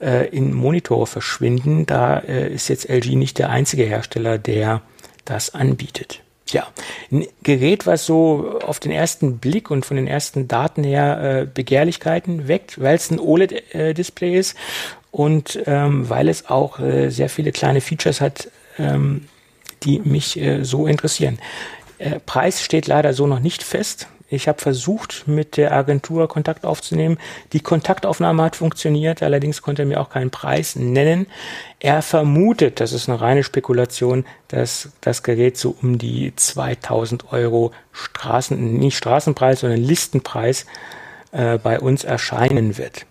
äh, in Monitore verschwinden. Da äh, ist jetzt LG nicht der einzige Hersteller, der das anbietet. Ja, ein Gerät, was so auf den ersten Blick und von den ersten Daten her äh, Begehrlichkeiten weckt, weil es ein OLED-Display äh, ist und ähm, weil es auch äh, sehr viele kleine Features hat, ähm, die mich äh, so interessieren. Äh, Preis steht leider so noch nicht fest. Ich habe versucht, mit der Agentur Kontakt aufzunehmen. Die Kontaktaufnahme hat funktioniert, allerdings konnte er mir auch keinen Preis nennen. Er vermutet, das ist eine reine Spekulation, dass das Gerät so um die 2000 Euro Straßen, nicht Straßenpreis, sondern Listenpreis äh, bei uns erscheinen wird.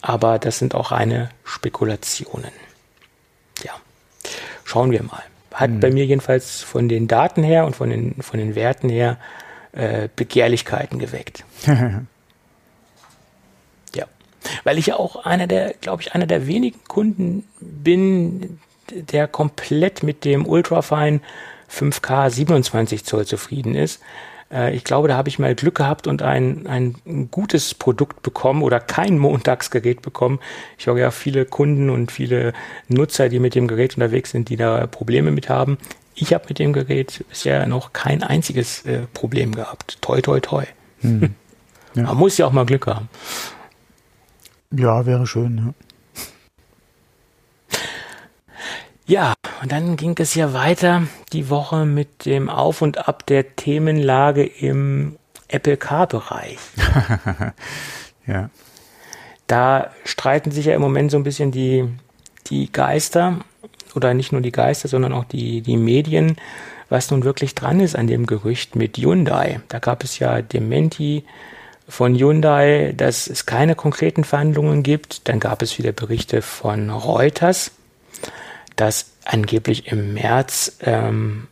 Aber das sind auch reine Spekulationen. Ja, schauen wir mal hat mhm. bei mir jedenfalls von den Daten her und von den, von den Werten her äh, Begehrlichkeiten geweckt. ja. Weil ich ja auch einer der, glaube ich, einer der wenigen Kunden bin, der komplett mit dem Ultrafine 5K 27 Zoll zufrieden ist. Äh, ich glaube, da habe ich mal Glück gehabt und ein, ein gutes Produkt bekommen oder kein Montagsgerät bekommen. Ich höre ja viele Kunden und viele Nutzer, die mit dem Gerät unterwegs sind, die da Probleme mit haben. Ich habe mit dem Gerät bisher noch kein einziges äh, Problem gehabt. Toi, toi, toi. Hm. Ja. Man muss ja auch mal Glück haben. Ja, wäre schön, ja. Ja, und dann ging es ja weiter die Woche mit dem Auf und Ab der Themenlage im Apple Car-Bereich. ja. Da streiten sich ja im Moment so ein bisschen die, die Geister oder nicht nur die Geister, sondern auch die, die Medien, was nun wirklich dran ist an dem Gerücht mit Hyundai. Da gab es ja Dementi von Hyundai, dass es keine konkreten Verhandlungen gibt. Dann gab es wieder Berichte von Reuters, dass angeblich im März ähm,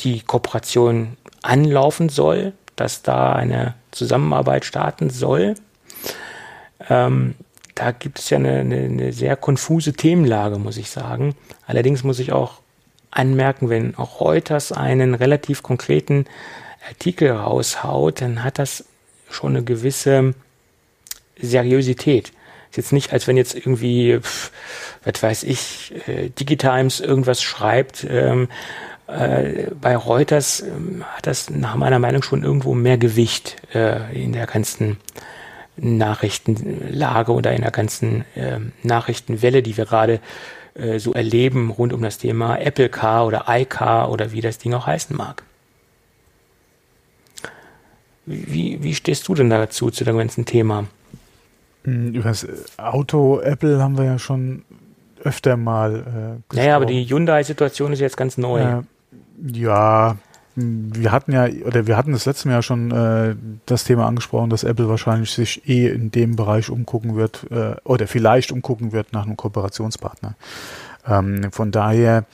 die Kooperation anlaufen soll, dass da eine Zusammenarbeit starten soll. Ähm, da gibt es ja eine, eine, eine, sehr konfuse Themenlage, muss ich sagen. Allerdings muss ich auch anmerken, wenn auch Reuters einen relativ konkreten Artikel raushaut, dann hat das schon eine gewisse Seriosität. Ist jetzt nicht, als wenn jetzt irgendwie, pff, was weiß ich, äh, Digitimes irgendwas schreibt. Ähm, äh, bei Reuters äh, hat das nach meiner Meinung schon irgendwo mehr Gewicht äh, in der ganzen Nachrichtenlage oder in der ganzen äh, Nachrichtenwelle, die wir gerade äh, so erleben rund um das Thema Apple Car oder iCar oder wie das Ding auch heißen mag. Wie, wie stehst du denn dazu, zu dem ganzen Thema? Hm, über das Auto Apple haben wir ja schon öfter mal. Äh, naja, aber die Hyundai-Situation ist jetzt ganz neu. Äh, ja, wir hatten ja, oder wir hatten das letzte Jahr schon äh, das Thema angesprochen, dass Apple wahrscheinlich sich eh in dem Bereich umgucken wird, äh, oder vielleicht umgucken wird nach einem Kooperationspartner. Ähm, von daher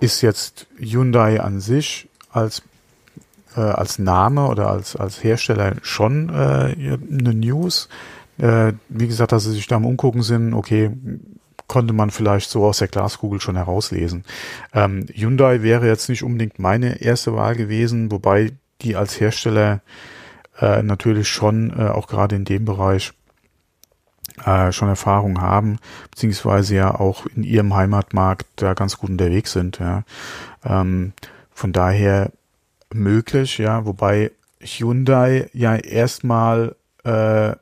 ist jetzt Hyundai an sich als äh, als Name oder als als Hersteller schon äh, eine News. Äh, wie gesagt, dass sie sich da am Umgucken sind, okay, konnte man vielleicht so aus der Glaskugel schon herauslesen. Ähm, Hyundai wäre jetzt nicht unbedingt meine erste Wahl gewesen, wobei die als Hersteller äh, natürlich schon äh, auch gerade in dem Bereich äh, schon Erfahrung haben, beziehungsweise ja auch in ihrem Heimatmarkt da ganz gut unterwegs sind. Ja. Ähm, von daher möglich, ja, wobei Hyundai ja erstmal äh,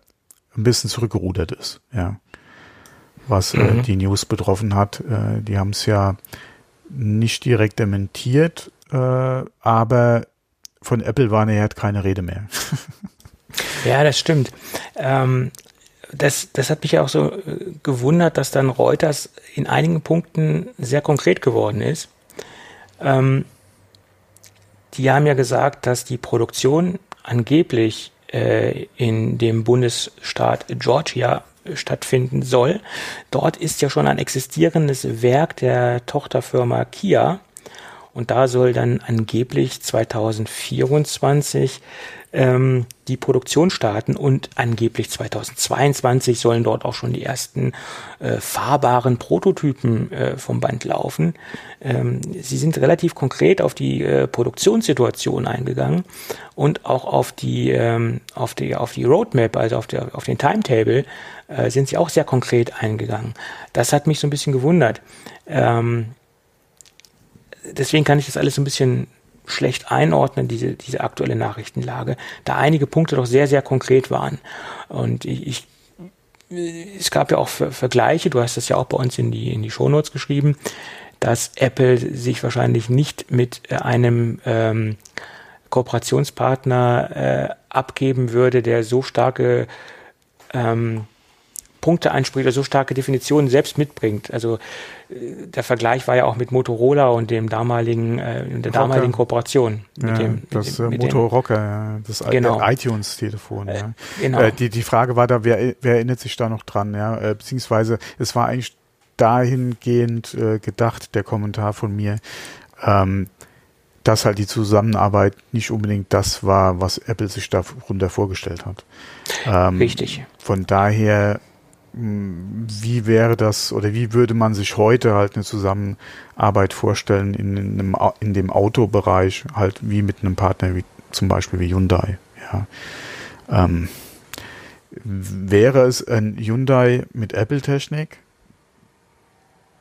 ein bisschen zurückgerudert ist, ja was äh, mhm. die News betroffen hat. Äh, die haben es ja nicht direkt dementiert, äh, aber von Apple war nachher keine Rede mehr. ja, das stimmt. Ähm, das, das hat mich ja auch so äh, gewundert, dass dann Reuters in einigen Punkten sehr konkret geworden ist. Ähm, die haben ja gesagt, dass die Produktion angeblich äh, in dem Bundesstaat Georgia stattfinden soll. Dort ist ja schon ein existierendes Werk der Tochterfirma Kia und da soll dann angeblich 2024 ähm, die Produktion starten und angeblich 2022 sollen dort auch schon die ersten äh, fahrbaren Prototypen äh, vom Band laufen. Ähm, sie sind relativ konkret auf die äh, Produktionssituation eingegangen und auch auf die ähm, auf die auf die Roadmap, also auf der auf den Timetable äh, sind sie auch sehr konkret eingegangen. Das hat mich so ein bisschen gewundert. Ähm, deswegen kann ich das alles so ein bisschen schlecht einordnen, diese, diese aktuelle Nachrichtenlage, da einige Punkte doch sehr, sehr konkret waren. Und ich, ich es gab ja auch Vergleiche, du hast das ja auch bei uns in die, in die Shownotes geschrieben, dass Apple sich wahrscheinlich nicht mit äh, einem ähm, Kooperationspartner äh, abgeben würde, der so starke ähm, Punkte anspricht oder so starke Definitionen selbst mitbringt. Also äh, der Vergleich war ja auch mit Motorola und dem damaligen, äh, der damaligen Kooperation. Mit ja, dem, das mit, mit Motorocker, ja, das genau. iTunes-Telefon. Ja. Äh, genau. Äh, die, die Frage war da, wer, wer erinnert sich da noch dran? Ja? Äh, beziehungsweise es war eigentlich dahingehend äh, gedacht, der Kommentar von mir, ähm, dass halt die Zusammenarbeit nicht unbedingt das war, was Apple sich darunter vorgestellt hat. Ähm, Richtig. Von daher wie wäre das oder wie würde man sich heute halt eine Zusammenarbeit vorstellen in, einem, in dem Autobereich, halt wie mit einem Partner wie zum Beispiel wie Hyundai. Ja. Ähm, wäre es ein Hyundai mit Apple-Technik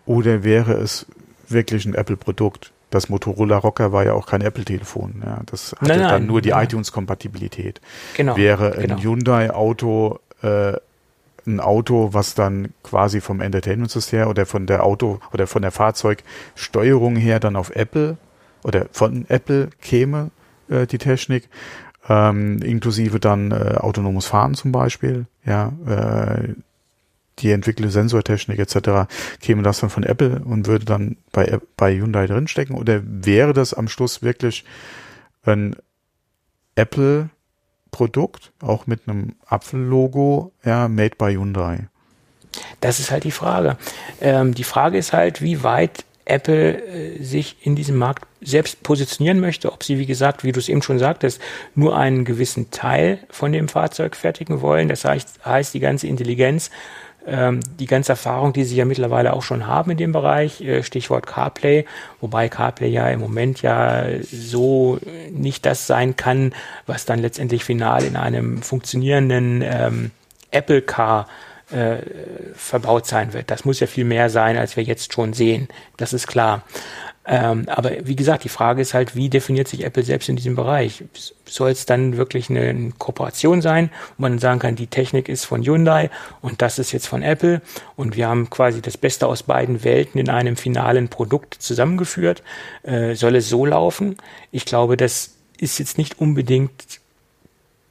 oder wäre es wirklich ein Apple-Produkt? Das Motorola Rocker war ja auch kein Apple-Telefon. Ja. Das hatte nein, nein, dann nur die iTunes-Kompatibilität. Genau, wäre ein genau. Hyundai-Auto äh, ein Auto, was dann quasi vom Entertainment-System oder von der Auto oder von der Fahrzeugsteuerung her dann auf Apple oder von Apple käme äh, die Technik, ähm, inklusive dann äh, autonomes Fahren zum Beispiel, ja, äh, die entwickelte Sensortechnik etc. käme das dann von Apple und würde dann bei, bei Hyundai drinstecken oder wäre das am Schluss wirklich ein Apple Produkt, auch mit einem Apfellogo, ja, made by Hyundai? Das ist halt die Frage. Ähm, die Frage ist halt, wie weit Apple äh, sich in diesem Markt selbst positionieren möchte, ob sie, wie gesagt, wie du es eben schon sagtest, nur einen gewissen Teil von dem Fahrzeug fertigen wollen. Das heißt, heißt die ganze Intelligenz, ähm, die ganze Erfahrung, die sie ja mittlerweile auch schon haben in dem Bereich, äh, Stichwort CarPlay, wobei CarPlay ja im Moment ja so nicht das sein kann, was dann letztendlich final in einem funktionierenden ähm, Apple Car äh, verbaut sein wird. Das muss ja viel mehr sein, als wir jetzt schon sehen. Das ist klar. Ähm, aber wie gesagt, die Frage ist halt, wie definiert sich Apple selbst in diesem Bereich? Soll es dann wirklich eine, Kooperation sein, wo man sagen kann, die Technik ist von Hyundai und das ist jetzt von Apple und wir haben quasi das Beste aus beiden Welten in einem finalen Produkt zusammengeführt? Äh, soll es so laufen? Ich glaube, das ist jetzt nicht unbedingt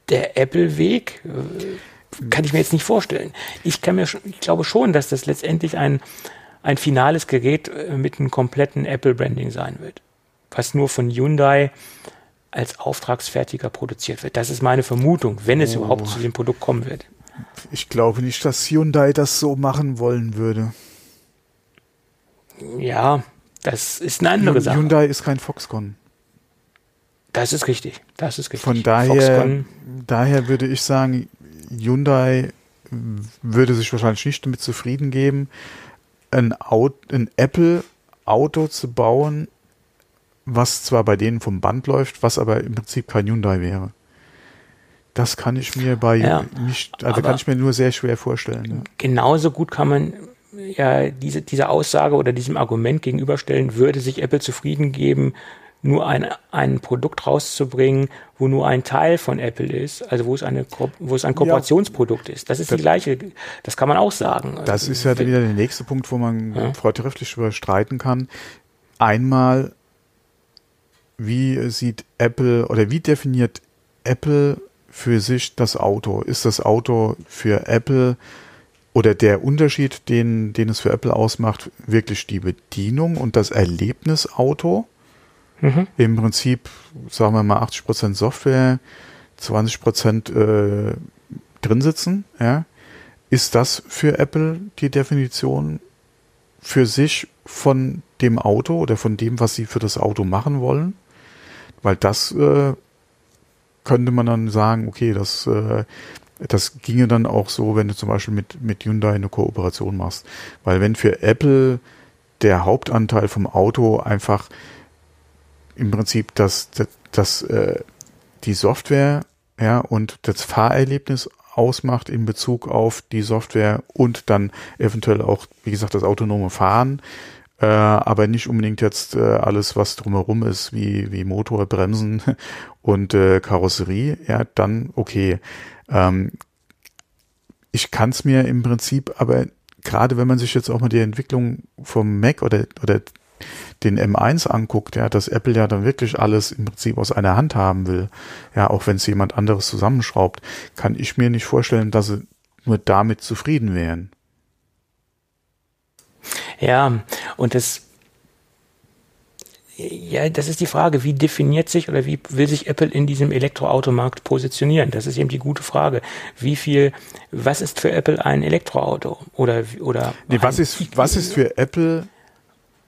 der Apple-Weg. Äh, kann ich mir jetzt nicht vorstellen. Ich kann mir, ich glaube schon, dass das letztendlich ein ein finales Gerät äh, mit einem kompletten Apple-Branding sein wird, was nur von Hyundai als Auftragsfertiger produziert wird. Das ist meine Vermutung, wenn es oh. überhaupt zu dem Produkt kommen wird. Ich glaube nicht, dass Hyundai das so machen wollen würde. Ja, das ist eine andere Sache. Hyundai ist kein Foxconn. Das ist richtig. Das ist richtig. Von daher, daher würde ich sagen, Hyundai würde sich wahrscheinlich nicht damit zufrieden geben, ein, Auto, ein Apple-Auto zu bauen, was zwar bei denen vom Band läuft, was aber im Prinzip kein Hyundai wäre. Das kann ich mir bei ja, nicht, also kann ich mir nur sehr schwer vorstellen. Ja. Genauso gut kann man ja diese, diese Aussage oder diesem Argument gegenüberstellen, würde sich Apple zufrieden geben, nur ein, ein Produkt rauszubringen, wo nur ein Teil von Apple ist, also wo es eine wo es ein Kooperationsprodukt ja. ist. Das ist das, die gleiche, das kann man auch sagen. Das ist ja wieder der nächste Punkt, wo man ja. darüber streiten kann. Einmal, wie sieht Apple oder wie definiert Apple für sich das Auto? Ist das Auto für Apple oder der Unterschied, den, den es für Apple ausmacht, wirklich die Bedienung und das Erlebnisauto? Mhm. Im Prinzip, sagen wir mal, 80 Prozent Software, 20 Prozent äh, drin sitzen. Ja. Ist das für Apple die Definition für sich von dem Auto oder von dem, was sie für das Auto machen wollen? Weil das äh, könnte man dann sagen, okay, das, äh, das ginge dann auch so, wenn du zum Beispiel mit, mit Hyundai eine Kooperation machst. Weil wenn für Apple der Hauptanteil vom Auto einfach im Prinzip das, das, das äh, die Software ja, und das Fahrerlebnis ausmacht in Bezug auf die Software und dann eventuell auch, wie gesagt, das autonome Fahren, äh, aber nicht unbedingt jetzt äh, alles, was drumherum ist, wie, wie Motor, Bremsen und äh, Karosserie, ja, dann okay. Ähm, ich kann es mir im Prinzip aber gerade wenn man sich jetzt auch mal die Entwicklung vom Mac oder, oder den M1 anguckt, ja, dass Apple ja dann wirklich alles im Prinzip aus einer Hand haben will, ja, auch wenn es jemand anderes zusammenschraubt, kann ich mir nicht vorstellen, dass sie nur damit zufrieden wären. Ja, und das ja, das ist die Frage, wie definiert sich oder wie will sich Apple in diesem Elektroautomarkt positionieren? Das ist eben die gute Frage. Wie viel, was ist für Apple ein Elektroauto? Oder, oder nee, was ist, was ist für Apple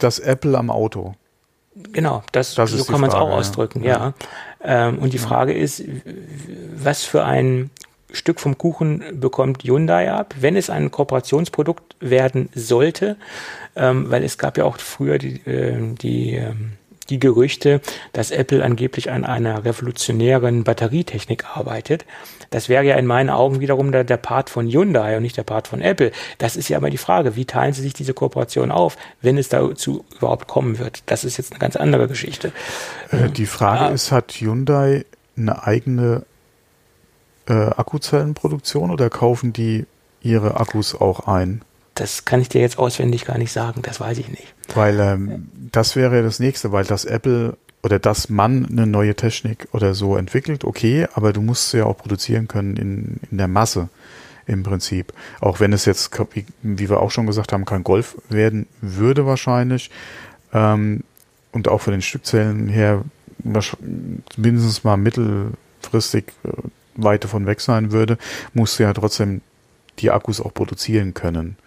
das Apple am Auto. Genau, das, das so kann man es auch ausdrücken, ja. ja. Ähm, und die Frage ist, was für ein Stück vom Kuchen bekommt Hyundai ab, wenn es ein Kooperationsprodukt werden sollte, ähm, weil es gab ja auch früher die, äh, die ähm, die Gerüchte, dass Apple angeblich an einer revolutionären Batterietechnik arbeitet. Das wäre ja in meinen Augen wiederum der, der Part von Hyundai und nicht der Part von Apple. Das ist ja immer die Frage, wie teilen sie sich diese Kooperation auf, wenn es dazu überhaupt kommen wird. Das ist jetzt eine ganz andere Geschichte. Äh, die Frage ah. ist, hat Hyundai eine eigene äh, Akkuzellenproduktion oder kaufen die ihre Akkus auch ein? Das kann ich dir jetzt auswendig gar nicht sagen, das weiß ich nicht. Weil ähm, das wäre das nächste, weil das Apple oder dass man eine neue Technik oder so entwickelt, okay, aber du musst sie ja auch produzieren können in, in der Masse im Prinzip. Auch wenn es jetzt, wie, wie wir auch schon gesagt haben, kein Golf werden würde wahrscheinlich. Ähm, und auch von den Stückzellen her mindestens mal mittelfristig äh, weit davon weg sein würde, musst du ja trotzdem die Akkus auch produzieren können.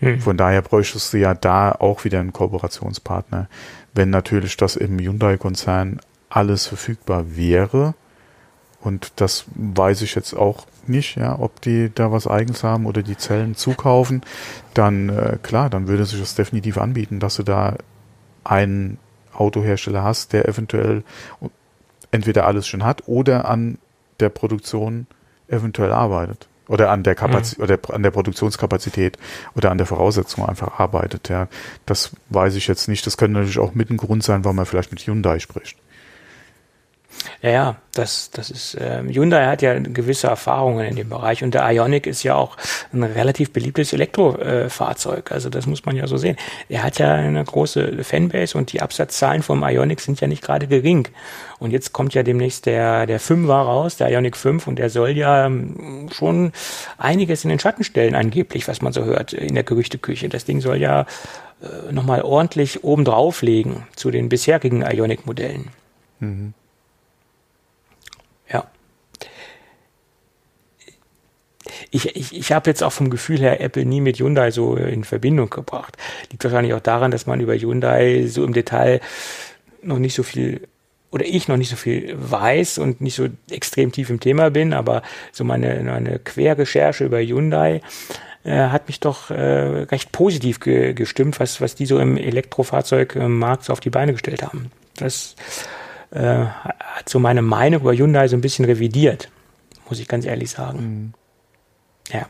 Hm. Von daher bräuchtest du ja da auch wieder einen Kooperationspartner. Wenn natürlich das im Hyundai-Konzern alles verfügbar wäre, und das weiß ich jetzt auch nicht, ja, ob die da was eigens haben oder die Zellen zukaufen, dann äh, klar, dann würde sich das definitiv anbieten, dass du da einen Autohersteller hast, der eventuell entweder alles schon hat oder an der Produktion eventuell arbeitet oder an der Kapazität mhm. oder an der Produktionskapazität oder an der Voraussetzung einfach arbeitet. Ja, das weiß ich jetzt nicht. Das könnte natürlich auch mit ein Grund sein, warum man vielleicht mit Hyundai spricht. Ja, ja, das, das ist, äh, Hyundai hat ja gewisse Erfahrungen in dem Bereich und der Ionic ist ja auch ein relativ beliebtes Elektrofahrzeug. Äh, also das muss man ja so sehen. Er hat ja eine große Fanbase und die Absatzzahlen vom Ionic sind ja nicht gerade gering. Und jetzt kommt ja demnächst der, der 5er raus, der Ionic 5 und der soll ja ähm, schon einiges in den Schatten stellen, angeblich, was man so hört in der Gerüchteküche. Das Ding soll ja äh, nochmal ordentlich oben drauflegen zu den bisherigen Ionic-Modellen. Mhm. Ich, ich, ich habe jetzt auch vom Gefühl her Apple nie mit Hyundai so in Verbindung gebracht. Liegt wahrscheinlich auch daran, dass man über Hyundai so im Detail noch nicht so viel oder ich noch nicht so viel weiß und nicht so extrem tief im Thema bin, aber so meine, meine Querrecherche über Hyundai äh, hat mich doch äh, recht positiv ge gestimmt, was, was die so im Elektrofahrzeugmarkt so auf die Beine gestellt haben. Das äh, hat so meine Meinung über Hyundai so ein bisschen revidiert, muss ich ganz ehrlich sagen. Mhm. Ja.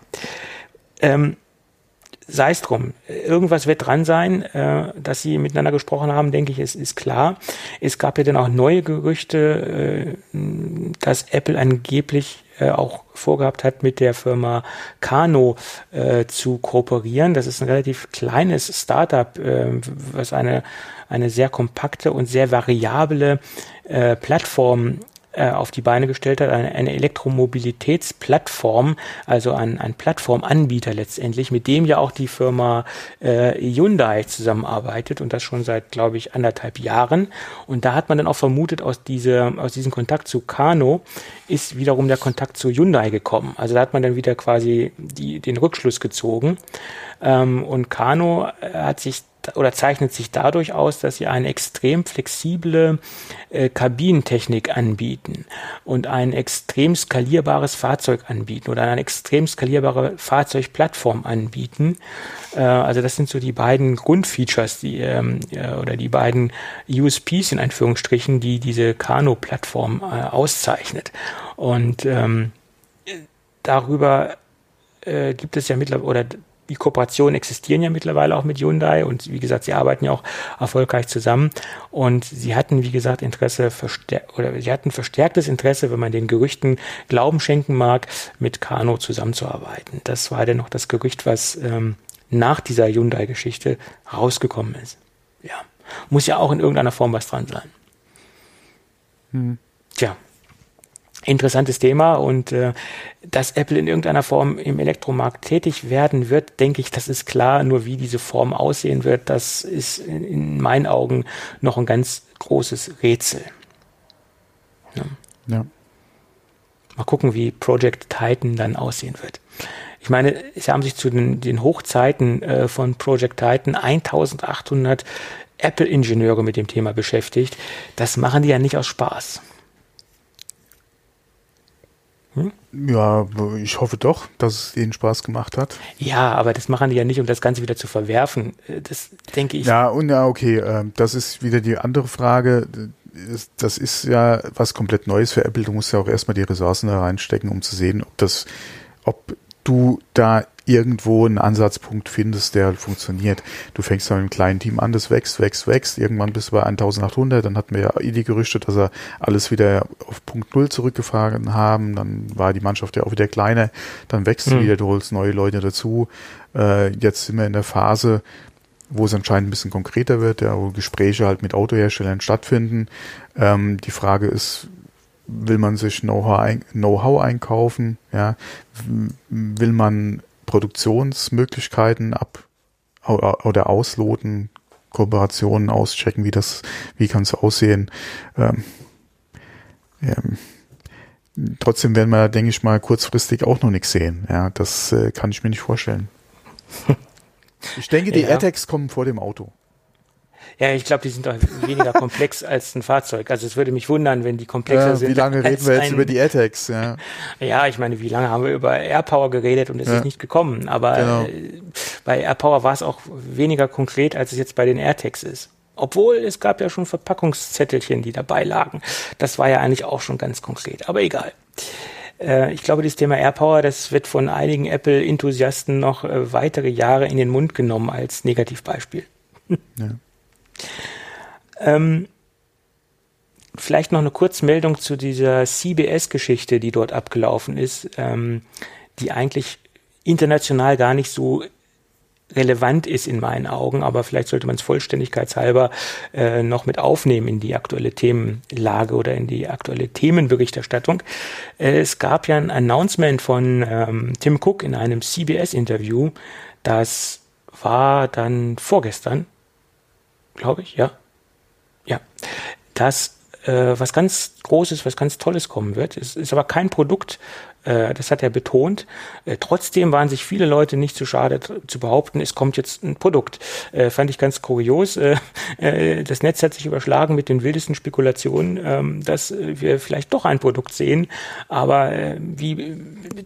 Ähm, sei es drum. Irgendwas wird dran sein, äh, dass sie miteinander gesprochen haben, denke ich, ist, ist klar. Es gab ja dann auch neue Gerüchte, äh, dass Apple angeblich äh, auch vorgehabt hat, mit der Firma Kano äh, zu kooperieren. Das ist ein relativ kleines Startup, äh, was eine, eine sehr kompakte und sehr variable äh, Plattform äh, auf die Beine gestellt hat, eine, eine Elektromobilitätsplattform, also ein, ein Plattformanbieter letztendlich, mit dem ja auch die Firma äh, Hyundai zusammenarbeitet und das schon seit, glaube ich, anderthalb Jahren. Und da hat man dann auch vermutet, aus, diese, aus diesem Kontakt zu Kano ist wiederum der Kontakt zu Hyundai gekommen. Also da hat man dann wieder quasi die, den Rückschluss gezogen. Ähm, und Kano äh, hat sich oder zeichnet sich dadurch aus, dass sie eine extrem flexible äh, Kabinentechnik anbieten und ein extrem skalierbares Fahrzeug anbieten oder eine extrem skalierbare Fahrzeugplattform anbieten. Äh, also das sind so die beiden Grundfeatures, die ähm, äh, oder die beiden USPs in Anführungsstrichen, die diese Kano-Plattform äh, auszeichnet. Und ähm, darüber äh, gibt es ja mittlerweile oder die Kooperationen existieren ja mittlerweile auch mit Hyundai und wie gesagt, sie arbeiten ja auch erfolgreich zusammen und sie hatten, wie gesagt, Interesse oder sie hatten verstärktes Interesse, wenn man den Gerüchten Glauben schenken mag, mit Kano zusammenzuarbeiten. Das war dann noch das Gerücht, was ähm, nach dieser Hyundai-Geschichte rausgekommen ist. Ja, muss ja auch in irgendeiner Form was dran sein. Hm. Tja, interessantes Thema und äh, dass Apple in irgendeiner Form im Elektromarkt tätig werden wird, denke ich, das ist klar. Nur wie diese Form aussehen wird, das ist in, in meinen Augen noch ein ganz großes Rätsel. Ja. ja. Mal gucken, wie Project Titan dann aussehen wird. Ich meine, sie haben sich zu den, den Hochzeiten äh, von Project Titan 1800 Apple-Ingenieure mit dem Thema beschäftigt. Das machen die ja nicht aus Spaß. Hm? Ja, ich hoffe doch, dass es ihnen Spaß gemacht hat. Ja, aber das machen die ja nicht, um das Ganze wieder zu verwerfen. Äh, das denke ich. Ja, und ja, okay, ähm, das ist wieder die andere Frage. Das ist ja was komplett Neues für Apple. Du musst ja auch erstmal die Ressourcen da reinstecken, um zu sehen, ob das, ob du da irgendwo einen Ansatzpunkt findest, der halt funktioniert. Du fängst mit einem kleinen Team an, das wächst, wächst, wächst. Irgendwann bist du bei 1800, dann hatten wir ja eh die Gerüchte, dass er alles wieder auf Punkt Null zurückgefahren haben. Dann war die Mannschaft ja auch wieder kleiner. Dann wächst mhm. wieder, du holst neue Leute dazu. Äh, jetzt sind wir in der Phase, wo es anscheinend ein bisschen konkreter wird, ja, wo Gespräche halt mit Autoherstellern stattfinden. Ähm, die Frage ist, will man sich Know-how ein, Know einkaufen? Ja, will man Produktionsmöglichkeiten ab oder ausloten, Kooperationen auschecken, wie das, wie kann es aussehen. Ähm, ähm, trotzdem werden wir, denke ich mal, kurzfristig auch noch nichts sehen. Ja, das äh, kann ich mir nicht vorstellen. Ich denke, die Ja. AirTags kommen vor dem Auto. Ja, ich glaube, die sind doch weniger komplex als ein Fahrzeug. Also es würde mich wundern, wenn die komplexer Ja, sind. wie lange reden wir jetzt ein, über die AirTags? Ja. Ja, ich meine, wie lange haben wir über AirPower geredet und es Ja. ist nicht gekommen. Aber Genau. äh, bei AirPower war es auch weniger konkret, als es jetzt bei den AirTags ist. Obwohl es gab ja schon Verpackungszettelchen, die dabei lagen. Das war ja eigentlich auch schon ganz konkret. Aber egal. Äh, Ich glaube, das Thema AirPower, das wird von einigen Apple-Enthusiasten noch äh, weitere Jahre in den Mund genommen als Negativbeispiel. Ja. Ähm, vielleicht noch eine Kurzmeldung zu dieser CBS-Geschichte, die dort abgelaufen ist, ähm, die eigentlich international gar nicht so relevant ist in meinen Augen, aber vielleicht sollte man es vollständigkeitshalber äh, noch mit aufnehmen in die aktuelle Themenlage oder in die aktuelle Themenberichterstattung. Äh, es gab ja ein Announcement von ähm, Tim Cook in einem CBS-Interview, das war dann vorgestern, glaube ich, ja, ja, dass äh, was ganz Großes, was ganz Tolles kommen wird. Es ist aber kein Produkt, äh, das hat er betont. Äh, trotzdem waren sich viele Leute nicht zu schade zu behaupten, es kommt jetzt ein Produkt. Äh, fand ich ganz kurios. Äh, äh, das Netz hat sich überschlagen mit den wildesten Spekulationen, ähm, dass wir vielleicht doch ein Produkt sehen. Aber wie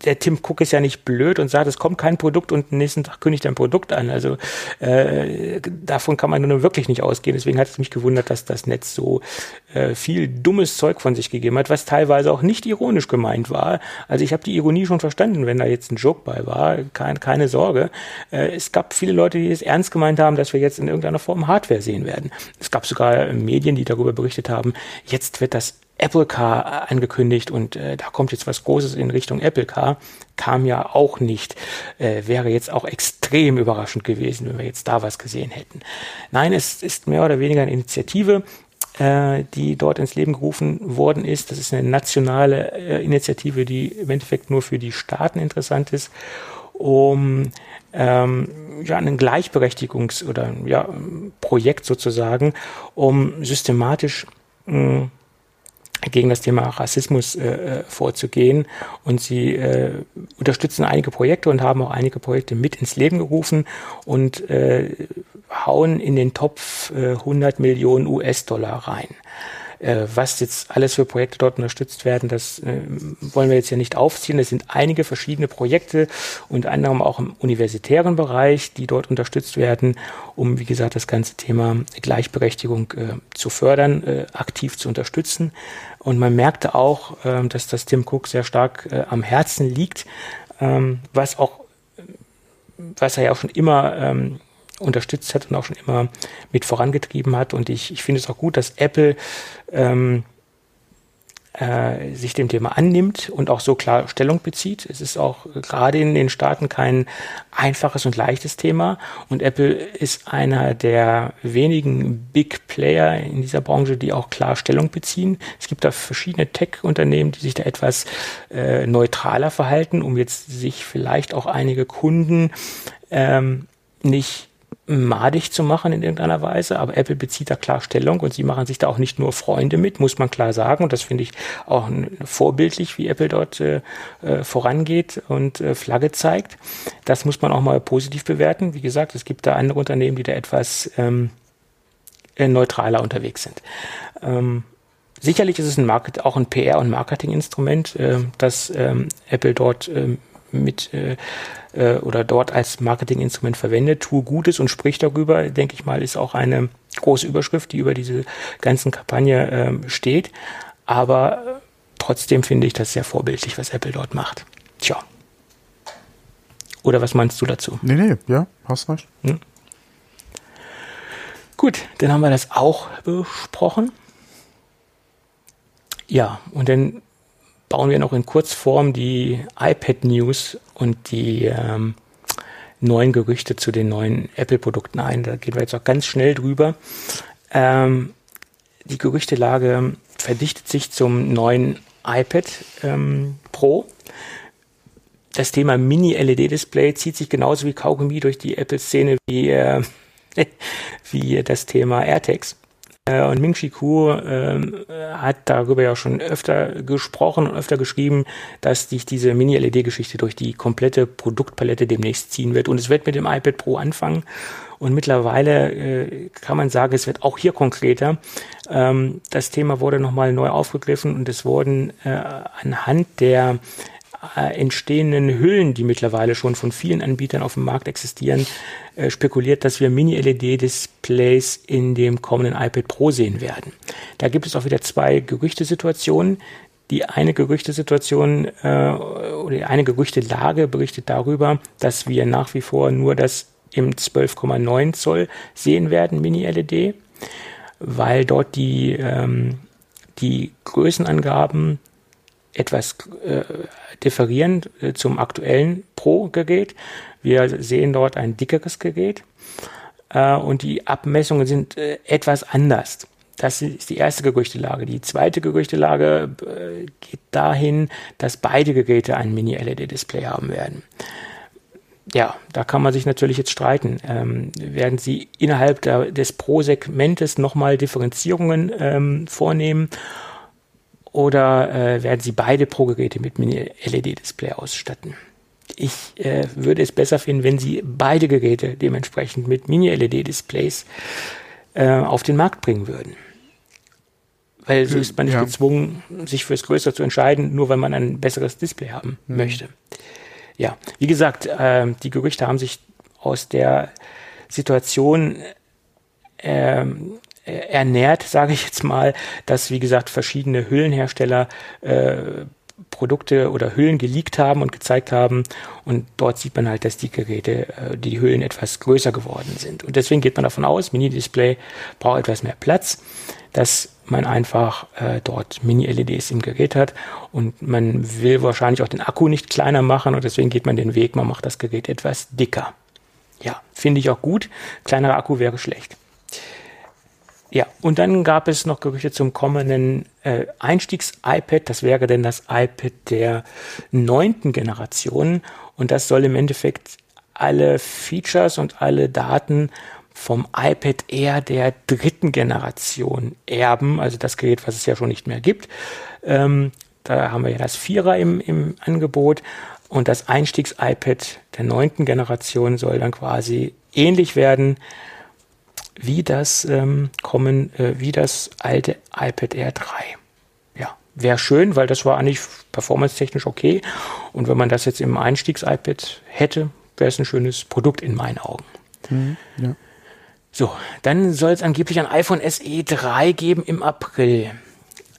der Tim Cook ist ja nicht blöd und sagt, es kommt kein Produkt und am nächsten Tag kündigt er ein Produkt an. Also davon kann man nun wirklich nicht ausgehen. Deswegen hat es mich gewundert, dass das Netz so viel dummes Zeug von sich gegeben hat, was teilweise auch nicht ironisch gemeint war. Also ich habe die Ironie schon verstanden, wenn da jetzt ein Joke bei war. Kein, keine Sorge. Äh, es gab viele Leute, die es ernst gemeint haben, dass wir jetzt in irgendeiner Form Hardware sehen werden. Es gab sogar äh, Medien, die darüber berichtet haben, jetzt wird das Apple Car angekündigt und äh, da kommt jetzt was Großes in Richtung Apple Car. Kam ja auch nicht. Äh, wäre jetzt auch extrem überraschend gewesen, wenn wir jetzt da was gesehen hätten. Nein, es ist mehr oder weniger eine Initiative, äh, die dort ins Leben gerufen worden ist. Das ist eine nationale äh, Initiative, die im Endeffekt nur für die Staaten interessant ist, um ähm, ja, ein Gleichberechtigungs- oder ja, Projekt sozusagen, um systematisch mh, gegen das Thema Rassismus äh, äh, vorzugehen. Und sie äh, unterstützen einige Projekte und haben auch einige Projekte mit ins Leben gerufen und äh, hauen in den Topf äh, 100 Millionen US-Dollar rein. Äh, was jetzt alles für Projekte dort unterstützt werden, das äh, wollen wir jetzt ja nicht aufziehen. Es sind einige verschiedene Projekte, unter anderem auch im universitären Bereich, die dort unterstützt werden, um, wie gesagt, das ganze Thema Gleichberechtigung äh, zu fördern, äh, aktiv zu unterstützen. Und man merkte auch, äh, dass das Tim Cook sehr stark äh, am Herzen liegt, ähm, was auch, was er ja auch schon immer ähm, unterstützt hat und auch schon immer mit vorangetrieben hat. Und ich, ich finde es auch gut, dass Apple ähm, äh, sich dem Thema annimmt und auch so klar Stellung bezieht. Es ist auch gerade in den Staaten kein einfaches und leichtes Thema. Und Apple ist einer der wenigen Big Player in dieser Branche, die auch klar Stellung beziehen. Es gibt da verschiedene Tech-Unternehmen, die sich da etwas äh, neutraler verhalten, um jetzt sich vielleicht auch einige Kunden ähm, nicht madig zu machen in irgendeiner Weise, aber Apple bezieht da klar Stellung und sie machen sich da auch nicht nur Freunde mit, muss man klar sagen. Und das finde ich auch vorbildlich, wie Apple dort äh, äh, vorangeht und äh, Flagge zeigt. Das muss man auch mal positiv bewerten. Wie gesagt, es gibt da andere Unternehmen, die da etwas ähm, äh, neutraler unterwegs sind. Ähm, sicherlich ist es ein Market, auch ein PR- und Marketinginstrument, äh, das ähm, Apple dort ähm, mit äh, äh, oder dort als Marketinginstrument verwendet. Tue Gutes und sprich darüber, denke ich mal, ist auch eine große Überschrift, die über diese ganzen Kampagne ähm, steht. Aber äh, trotzdem finde ich das sehr vorbildlich, was Apple dort macht. Tja. Oder was meinst du dazu? Nee, nee, ja, hast recht. Gut, dann haben wir das auch besprochen. Ja, und dann bauen wir noch in Kurzform die iPad News und die ähm, neuen Gerüchte zu den neuen Apple-Produkten ein. Da gehen wir jetzt auch ganz schnell drüber. Ähm, die Gerüchtelage verdichtet sich zum neuen iPad ähm, Pro. Das Thema Mini-LED-Display zieht sich genauso wie Kaugummi durch die Apple-Szene wie, äh, wie das Thema AirTags. Äh, und Ming Chi Kuo äh, hat darüber ja schon öfter gesprochen und öfter geschrieben, dass sich diese Mini-LED-Geschichte durch die komplette Produktpalette demnächst ziehen wird. Und es wird mit dem iPad Pro anfangen. Und mittlerweile äh, kann man sagen, es wird auch hier konkreter. Ähm, das Thema wurde nochmal neu aufgegriffen und es wurden äh, anhand der äh, entstehenden Hüllen, die mittlerweile schon von vielen Anbietern auf dem Markt existieren, äh, spekuliert, dass wir Mini-LED-Displays in dem kommenden iPad Pro sehen werden. Da gibt es auch wieder zwei Gerüchtesituationen. Die eine Gerüchtesituation äh, oder die eine Gerüchtelage berichtet darüber, dass wir nach wie vor nur das im 12,9 Zoll sehen werden, Mini-LED, weil dort die, ähm, die Größenangaben etwas äh, differieren äh, zum aktuellen Pro-Gerät. Wir sehen dort ein dickeres Gerät äh, und die Abmessungen sind äh, etwas anders. Das ist die erste Gerüchtelage. Die zweite Gerüchtelage äh, geht dahin, dass beide Geräte ein Mini-LED-Display haben werden. Ja, da kann man sich natürlich jetzt streiten. Ähm, werden Sie innerhalb der, des Pro-Segmentes nochmal Differenzierungen ähm, vornehmen oder äh, werden Sie beide Pro-Geräte mit Mini-LED-Display ausstatten? Ich äh, würde es besser finden, wenn Sie beide Geräte dementsprechend mit Mini-LED-Displays äh, auf den Markt bringen würden. Weil so ist man nicht ja. gezwungen, sich fürs Größere zu entscheiden, nur weil man ein besseres Display haben mhm. möchte. Ja, wie gesagt, äh, die Gerüchte haben sich aus der Situation ähm, ernährt, sage ich jetzt mal, dass, wie gesagt, verschiedene Hüllenhersteller äh, Produkte oder Hüllen geleakt haben und gezeigt haben. Und dort sieht man halt, dass die Geräte, äh, die Hüllen etwas größer geworden sind. Und deswegen geht man davon aus, Mini-Display braucht etwas mehr Platz, dass man einfach äh, dort Mini-LEDs im Gerät hat. Und man will wahrscheinlich auch den Akku nicht kleiner machen und deswegen geht man den Weg, man macht das Gerät etwas dicker. Ja, finde ich auch gut. Kleinerer Akku wäre schlecht. Ja, und dann gab es noch Gerüchte zum kommenden äh, Einstiegs-iPad. Das wäre denn das iPad der neunten Generation. Und das soll im Endeffekt alle Features und alle Daten vom iPad Air der dritten Generation erben. Also das Gerät, was es ja schon nicht mehr gibt. Ähm, da haben wir ja das Vierer im, im Angebot. Und das Einstiegs-iPad der neunten Generation soll dann quasi ähnlich werden wie das ähm, kommen, äh, wie das alte iPad Air 3. Ja, wäre schön, weil das war eigentlich performance-technisch okay. Und wenn man das jetzt im Einstiegs-iPad hätte, wäre es ein schönes Produkt in meinen Augen. Mhm, ja. So, dann soll es angeblich ein iPhone SE 3 geben im April.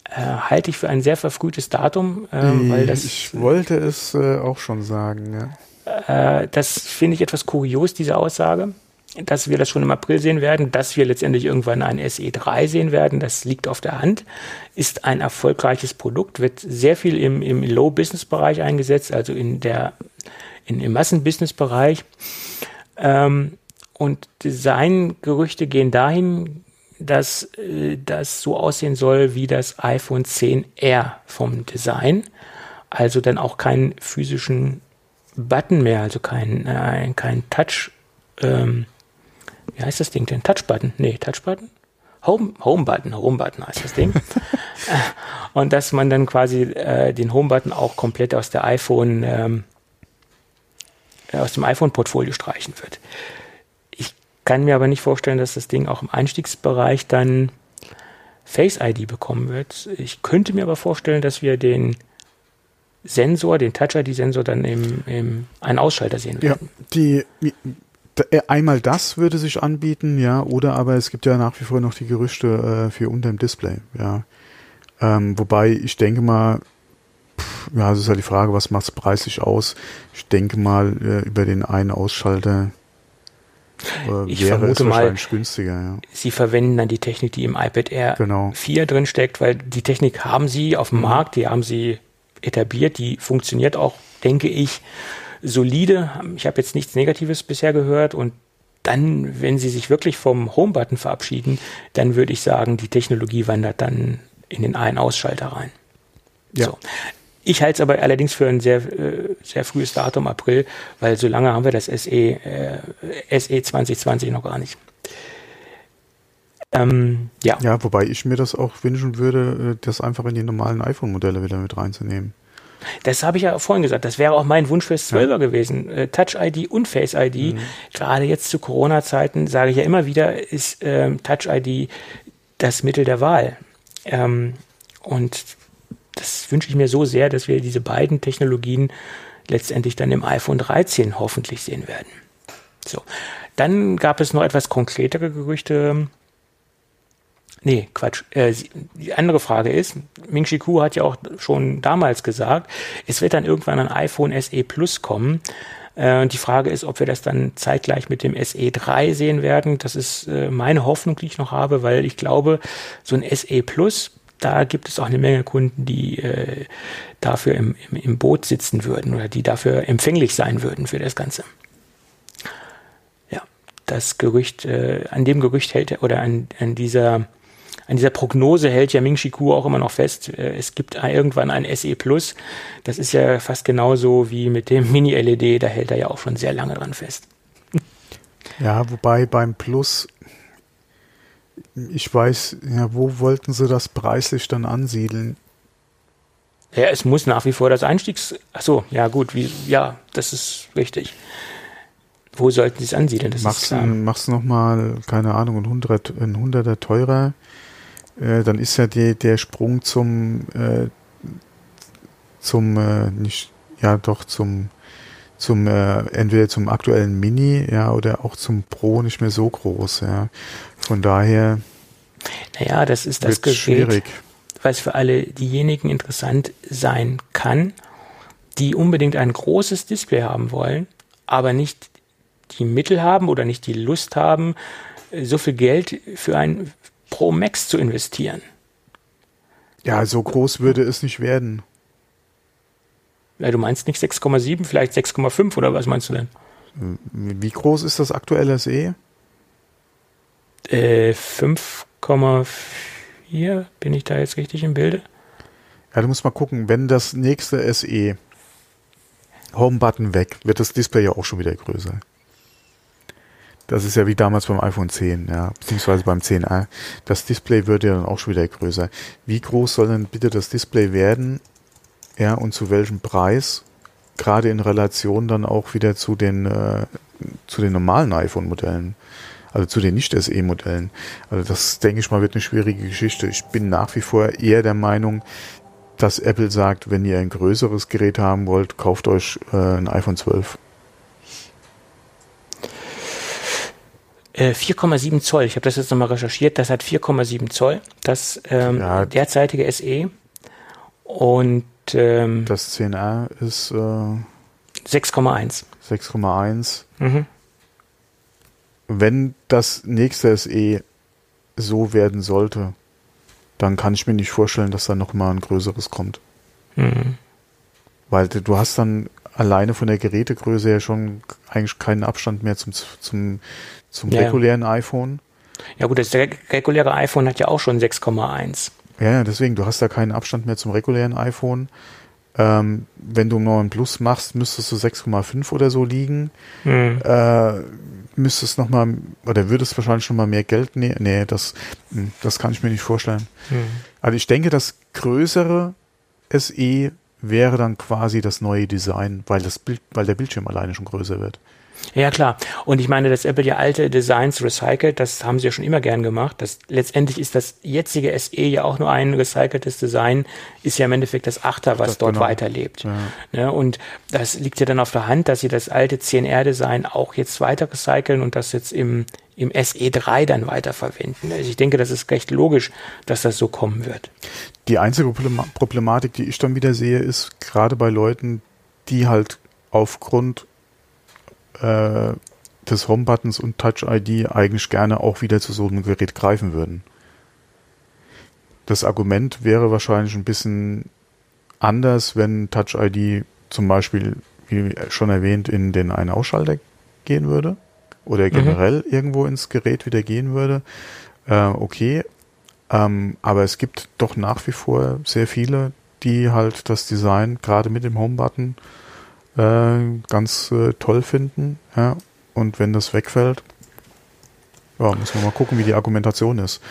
Äh, halte ich für ein sehr verfrühtes Datum, äh, weil das. Ich wollte es äh, auch schon sagen, ja. Äh, das finde ich etwas kurios, diese Aussage dass wir das schon im April sehen werden, dass wir letztendlich irgendwann ein SE3 sehen werden, das liegt auf der Hand, ist ein erfolgreiches Produkt, wird sehr viel im, im Low-Business-Bereich eingesetzt, also in der, in, im Massen-Business-Bereich. Ähm, und Designgerüchte gehen dahin, dass äh, das so aussehen soll wie das iPhone 10R vom Design. Also dann auch keinen physischen Button mehr, also kein, äh, kein Touch, ähm, wie heißt das Ding denn? Touchbutton? Nee, Touchbutton? Home, Homebutton, Homebutton heißt das Ding. und dass man dann quasi äh, den Homebutton auch komplett aus der iPhone, ähm, äh, aus dem iPhone-Portfolio streichen wird. Ich kann mir aber nicht vorstellen, dass das Ding auch im Einstiegsbereich dann Face ID bekommen wird. Ich könnte mir aber vorstellen, dass wir den Sensor, den Touch ID-Sensor dann im, im einen Ausschalter sehen werden. Ja, die, einmal das würde sich anbieten, ja, oder aber es gibt ja nach wie vor noch die Gerüchte äh, für unter dem Display, ja. Ähm, wobei ich denke mal, pff, ja, es ist ja die Frage, was macht es preislich aus? Ich denke mal, äh, über den einen Ausschalter äh, ich wäre es wahrscheinlich mal, günstiger. Ja. Sie verwenden dann die Technik, die im iPad Air genau. 4 drin steckt, weil die Technik haben sie auf dem mhm. Markt, die haben sie etabliert, die funktioniert auch, denke ich solide. Ich habe jetzt nichts Negatives bisher gehört und dann, wenn sie sich wirklich vom Home-Button verabschieden, dann würde ich sagen, die Technologie wandert dann in den einen Ausschalter rein. Ja. So. Ich halte es aber allerdings für ein sehr, äh, sehr frühes Datum, April, weil so lange haben wir das SE, äh, SE 2020 noch gar nicht. Ähm, ja. ja, wobei ich mir das auch wünschen würde, äh, das einfach in die normalen iPhone-Modelle wieder mit reinzunehmen. Das habe ich ja vorhin gesagt. Das wäre auch mein Wunsch fürs 12er ja. gewesen. Äh, Touch ID und Face ID. Mhm. Gerade jetzt zu Corona-Zeiten sage ich ja immer wieder, ist ähm, Touch ID das Mittel der Wahl. Ähm, und das wünsche ich mir so sehr, dass wir diese beiden Technologien letztendlich dann im iPhone 13 hoffentlich sehen werden. So. Dann gab es noch etwas konkretere Gerüchte. Nee, Quatsch. Äh, die andere Frage ist, Ming Chi hat ja auch schon damals gesagt, es wird dann irgendwann ein iPhone SE Plus kommen. Äh, und die Frage ist, ob wir das dann zeitgleich mit dem SE 3 sehen werden. Das ist äh, meine Hoffnung, die ich noch habe, weil ich glaube, so ein SE Plus, da gibt es auch eine Menge Kunden, die äh, dafür im, im, im Boot sitzen würden oder die dafür empfänglich sein würden für das Ganze das Gerücht, an dem Gerücht hält oder an, an dieser an dieser Prognose hält ja Ming Chi Kuo auch immer noch fest. Äh, es gibt irgendwann ein SE Plus. Das ist ja fast genauso wie mit dem Mini-LED. Da hält er ja auch schon sehr lange dran fest. Ja, wobei beim Plus, ich weiß, ja, wo wollten sie das preislich dann ansiedeln? Ja, es muss nach wie vor das Einstiegs. Ach so, ja gut, wie, ja, das ist richtig. Wo sollten sie es ansiedeln? Das machst, ist klar. Machst keine Ahnung, ein, 100, ein Hunderter teurer äh, dann ist ja die, der Sprung zum, äh, zum, äh, nicht, ja doch, zum, zum, äh, entweder zum aktuellen Mini, ja, oder auch zum Pro nicht mehr so groß, ja. Von daher. Naja, das ist das Gerät, schwierig. was für alle diejenigen interessant sein kann, die unbedingt ein großes Display haben wollen, aber nicht die Mittel haben oder nicht die Lust haben, so viel Geld für ein Pro Max zu investieren. Ja, so groß würde es nicht werden. Ja, du meinst nicht 6,7, vielleicht 6,5 oder was meinst du denn? Wie groß ist das aktuelle SE? Äh, 5,4. Bin ich da jetzt richtig im Bilde? Ja, du musst mal gucken, wenn das nächste SE Home-Button weg, wird das Display ja auch schon wieder größer. Das ist ja wie damals beim iPhone 10, ja, beziehungsweise beim 10a. Das Display wird ja dann auch schon wieder größer. Wie groß soll denn bitte das Display werden? Ja, und zu welchem Preis? Gerade in Relation dann auch wieder zu den, äh, zu den normalen iPhone-Modellen. Also zu den Nicht-SE-Modellen. Also das, denke ich mal, wird eine schwierige Geschichte. Ich bin nach wie vor eher der Meinung, dass Apple sagt, wenn ihr ein größeres Gerät haben wollt, kauft euch äh, ein iPhone 12. 4,7 äh, Zoll. Ich habe das jetzt nochmal recherchiert. Das hat 4,7 Zoll. Das ähm, ja, derzeitige SE. Und ähm, das 10R ist äh, 6,1. 6,1. Mhm. Wenn das nächste SE so werden sollte, dann kann ich mir nicht vorstellen, dass da nochmal ein größeres kommt. Mhm. Weil du hast dann alleine von der Gerätegröße ja schon eigentlich keinen Abstand mehr zum, zum, zum ja, regulären iPhone. Ja gut, das reguläre iPhone hat ja auch schon 6,1. Ja, deswegen, du hast da keinen Abstand mehr zum regulären iPhone. Ähm, wenn du einen Plus machst, müsstest du 6,5 oder so liegen. Hm. Äh, müsstest noch mal, oder würdest wahrscheinlich schon mal mehr Geld nehmen. Nee, das, hm, das kann ich mir nicht vorstellen. Hm. Also ich denke, das größere SE wäre dann quasi das neue Design, weil das Bild, weil der Bildschirm alleine schon größer wird. Ja, klar. Und ich meine, dass Apple ja alte Designs recycelt, das haben sie ja schon immer gern gemacht. Das, letztendlich ist das jetzige SE ja auch nur ein recyceltes Design, ist ja im Endeffekt das Achter, was das dort genau. weiterlebt. Ja. Ja, ne, und das liegt ja dann auf der Hand, dass sie das alte 10R-Design auch jetzt weiter recyceln und das jetzt im, im SE3 dann weiterverwenden. Also ich denke, das ist recht logisch, dass das so kommen wird. Die einzige Problematik, die ich dann wieder sehe, ist gerade bei Leuten, die halt aufgrund äh, des Home-Buttons und Touch-ID eigentlich gerne auch wieder zu so einem Gerät greifen würden. Das Argument wäre wahrscheinlich ein bisschen anders, wenn Touch-ID zum Beispiel, wie schon erwähnt, in den Ein-Ausschalter gehen würde oder mhm. generell mhm. irgendwo ins Gerät wieder gehen würde. Äh, okay, ähm, aber es gibt doch nach wie vor sehr viele, die halt das Design gerade mit dem Home-Button äh, ganz äh, toll finden. Ja? Und wenn das wegfällt, Ja, müssen wir mal gucken, wie die Argumentation ist.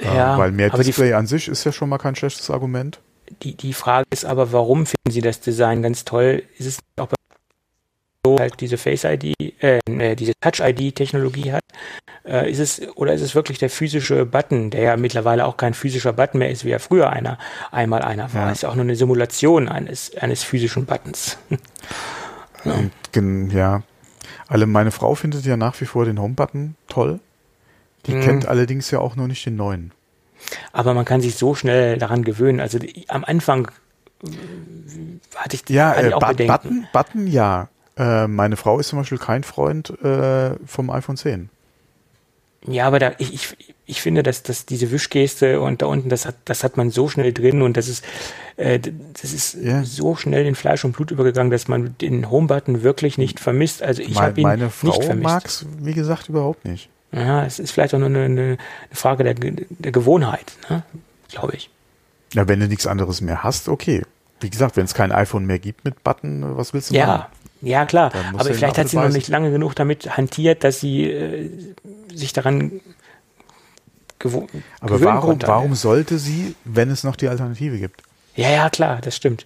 Ja, äh, weil mehr Display an sich ist ja schon mal kein schlechtes Argument. Die, die Frage ist aber, warum finden Sie das Design ganz toll? Ist es auch bei halt diese Face ID, äh, äh, diese Touch ID Technologie hat? Äh, ist es oder ist es wirklich der physische Button, der ja mittlerweile auch kein physischer Button mehr ist, wie er früher einer einmal einer war? Ja. Ist ja auch nur eine Simulation eines eines physischen Buttons. Gen- ja, alle meine Frau findet ja nach wie vor den Home-Button toll. Die Mhm. kennt allerdings ja auch noch nicht den neuen. Aber man kann sich so schnell daran gewöhnen. Also die, am Anfang äh, hatte ich, Ja, hatte äh, ich auch But- Bedenken. Button, Button ja. Äh, meine Frau ist zum Beispiel kein Freund äh, vom iPhone 10. Ja, aber da, ich, ich, ich finde, dass, dass diese Wischgeste und da unten, das hat, das hat man so schnell drin und das ist, äh, das ist Ja. so schnell in Fleisch und Blut übergegangen, dass man den Home-Button wirklich nicht vermisst. Also ich habe ihn meine Frau nicht vermisst. mag's, wie gesagt, überhaupt nicht. Ja, es ist vielleicht auch nur eine, eine, Frage der, der Gewohnheit, ne? glaube ich. Ja, wenn du nichts anderes mehr hast, okay. Wie gesagt, wenn es kein iPhone mehr gibt mit Button, was willst du machen? Ja, klar. Aber vielleicht hat sie noch nicht lange genug damit hantiert, dass sie äh, sich daran gewo Aber warum, konnte. warum sollte sie, wenn es noch die Alternative gibt? Ja, ja, klar, das stimmt.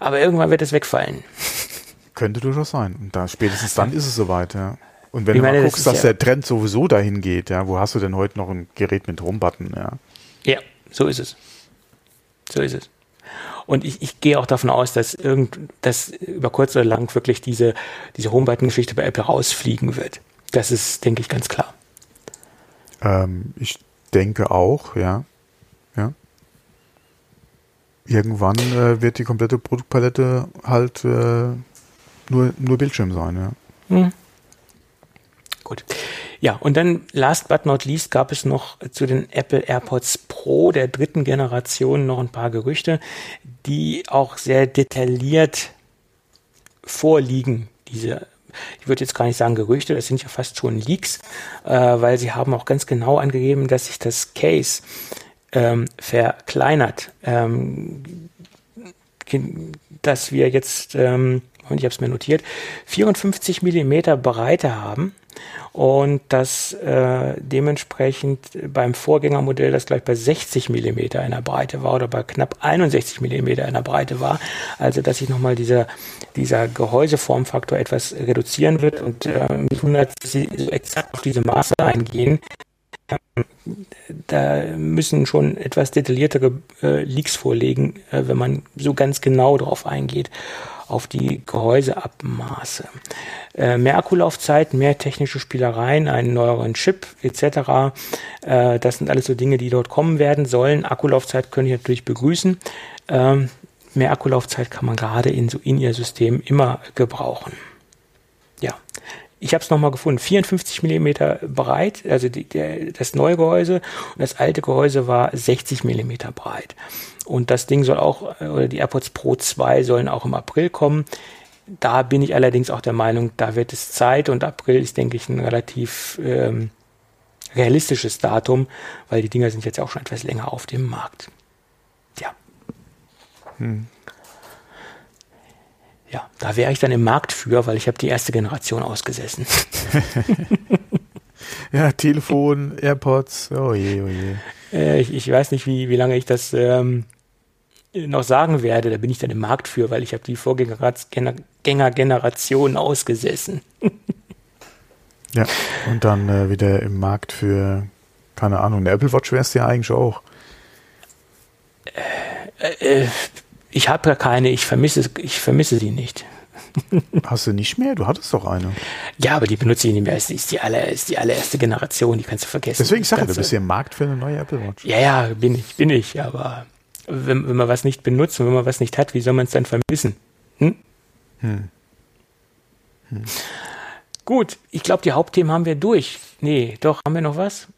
Aber irgendwann wird es wegfallen. Könnte durchaus sein. Und da spätestens dann ist es soweit, ja. Und wenn Ich du meine, mal das guckst, ist dass ja- der Trend sowieso dahin geht, ja, wo hast du denn heute noch ein Gerät mit Home-Button, ja? Ja, so ist es. So ist es. Und ich, ich gehe auch davon aus, dass irgend, dass über kurz oder lang wirklich diese, diese Homebutton-Geschichte bei Apple rausfliegen wird. Das ist, denke ich, ganz klar. Ähm, ich denke auch, ja. Ja. Irgendwann äh, wird die komplette Produktpalette halt äh, nur, nur Bildschirm sein, ja. Hm. Gut. Ja, und dann last but not least gab es noch zu den Apple AirPods Pro der dritten Generation noch ein paar Gerüchte, die auch sehr detailliert vorliegen. Diese, ich würde jetzt gar nicht sagen Gerüchte, das sind ja fast schon Leaks, äh, weil sie haben auch ganz genau angegeben, dass sich das Case ähm, verkleinert. Ähm, dass wir jetzt, ähm, und ich habe es mir notiert, 54 Millimeter Breite haben und dass äh, dementsprechend beim Vorgängermodell das gleich bei 60 Millimeter in der Breite war oder bei knapp 61 Millimeter in der Breite war. Also dass sich nochmal dieser, dieser Gehäuseformfaktor etwas reduzieren wird und äh, mich wundert, dass sie so exakt auf diese Maße eingehen da müssen schon etwas detailliertere äh, Leaks vorlegen, äh, wenn man so ganz genau drauf eingeht, auf die Gehäuseabmaße. Äh, mehr Akkulaufzeit, mehr technische Spielereien, einen neueren Chip etc. Äh, das sind alles so Dinge, die dort kommen werden sollen. Akkulaufzeit könnte ich natürlich begrüßen. Ähm, mehr Akkulaufzeit kann man gerade in so in ihr System immer gebrauchen. Ja, ich habe es nochmal gefunden, 54 Millimeter breit, also die, der, das neue Gehäuse und das alte Gehäuse war 60 Millimeter breit. Und das Ding soll auch, äh, oder die AirPods Pro 2 sollen auch im April kommen. Da bin ich allerdings auch der Meinung, da wird es Zeit und April ist, denke ich, ein relativ ähm, realistisches Datum, weil die Dinger sind jetzt auch schon etwas länger auf dem Markt. Ja. Hm. Ja, da wäre ich dann im Markt für, weil ich habe die erste Generation ausgesessen. Ja, Telefon, AirPods, oh je, oh je. Äh, ich, ich weiß nicht, wie, wie lange ich das ähm, noch sagen werde. Da bin ich dann im Markt für, weil ich habe die Vorgängergeneration ausgesessen. Ja, und dann äh, wieder im Markt für, keine Ahnung, eine Apple Watch wär's ja eigentlich auch. Äh, ich habe ja keine, ich vermisse, ich vermisse sie nicht. Hast du nicht mehr? Du hattest doch eine. Ja, aber die benutze ich nicht mehr. Es ist die, aller, ist die allererste Generation, die kannst du vergessen. Deswegen sage ich, du bist ja im Markt für eine neue Apple Watch. Ja, ja, bin ich, bin ich, aber wenn, wenn man was nicht benutzt und wenn man was nicht hat, wie soll man es dann vermissen? Hm? Hm. Gut, ich glaube, die Hauptthemen haben wir durch. Nee, doch, haben wir noch was?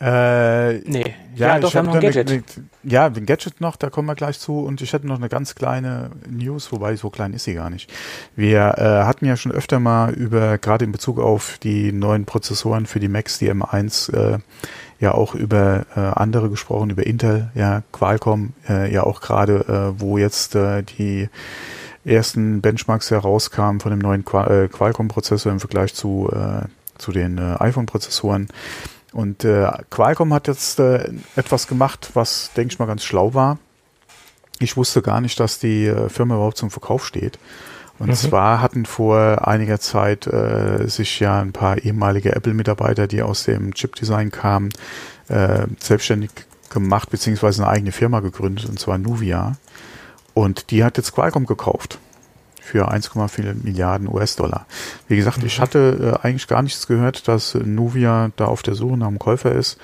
Äh, Nee. ja, doch, ich wir haben habe noch ein Gadget. Eine, ja, den Gadget noch, da kommen wir gleich zu. Und ich hätte noch eine ganz kleine News, wobei so klein ist sie gar nicht. Wir äh, hatten ja schon öfter mal über, gerade in Bezug auf die neuen Prozessoren für die Macs, die M1, äh, ja auch über äh, andere gesprochen, über Intel, ja, Qualcomm, äh, ja auch gerade, äh, wo jetzt äh, die ersten Benchmarks herauskamen von dem neuen Qua äh, Qualcomm-Prozessor im Vergleich zu, äh, zu den äh, iPhone-Prozessoren. Und äh, Qualcomm hat jetzt äh, etwas gemacht, was, denke ich mal, ganz schlau war. Ich wusste gar nicht, dass die äh, Firma überhaupt zum Verkauf steht. Und mhm. zwar hatten vor einiger Zeit äh, sich ja ein paar ehemalige Apple-Mitarbeiter, die aus dem Chip-Design kamen, äh, selbstständig gemacht, beziehungsweise eine eigene Firma gegründet, und zwar Nuvia. Und die hat jetzt Qualcomm gekauft für 1,4 Milliarden US-Dollar. Wie gesagt, mhm. ich hatte äh, eigentlich gar nichts gehört, dass Nuvia da auf der Suche nach einem Käufer ist.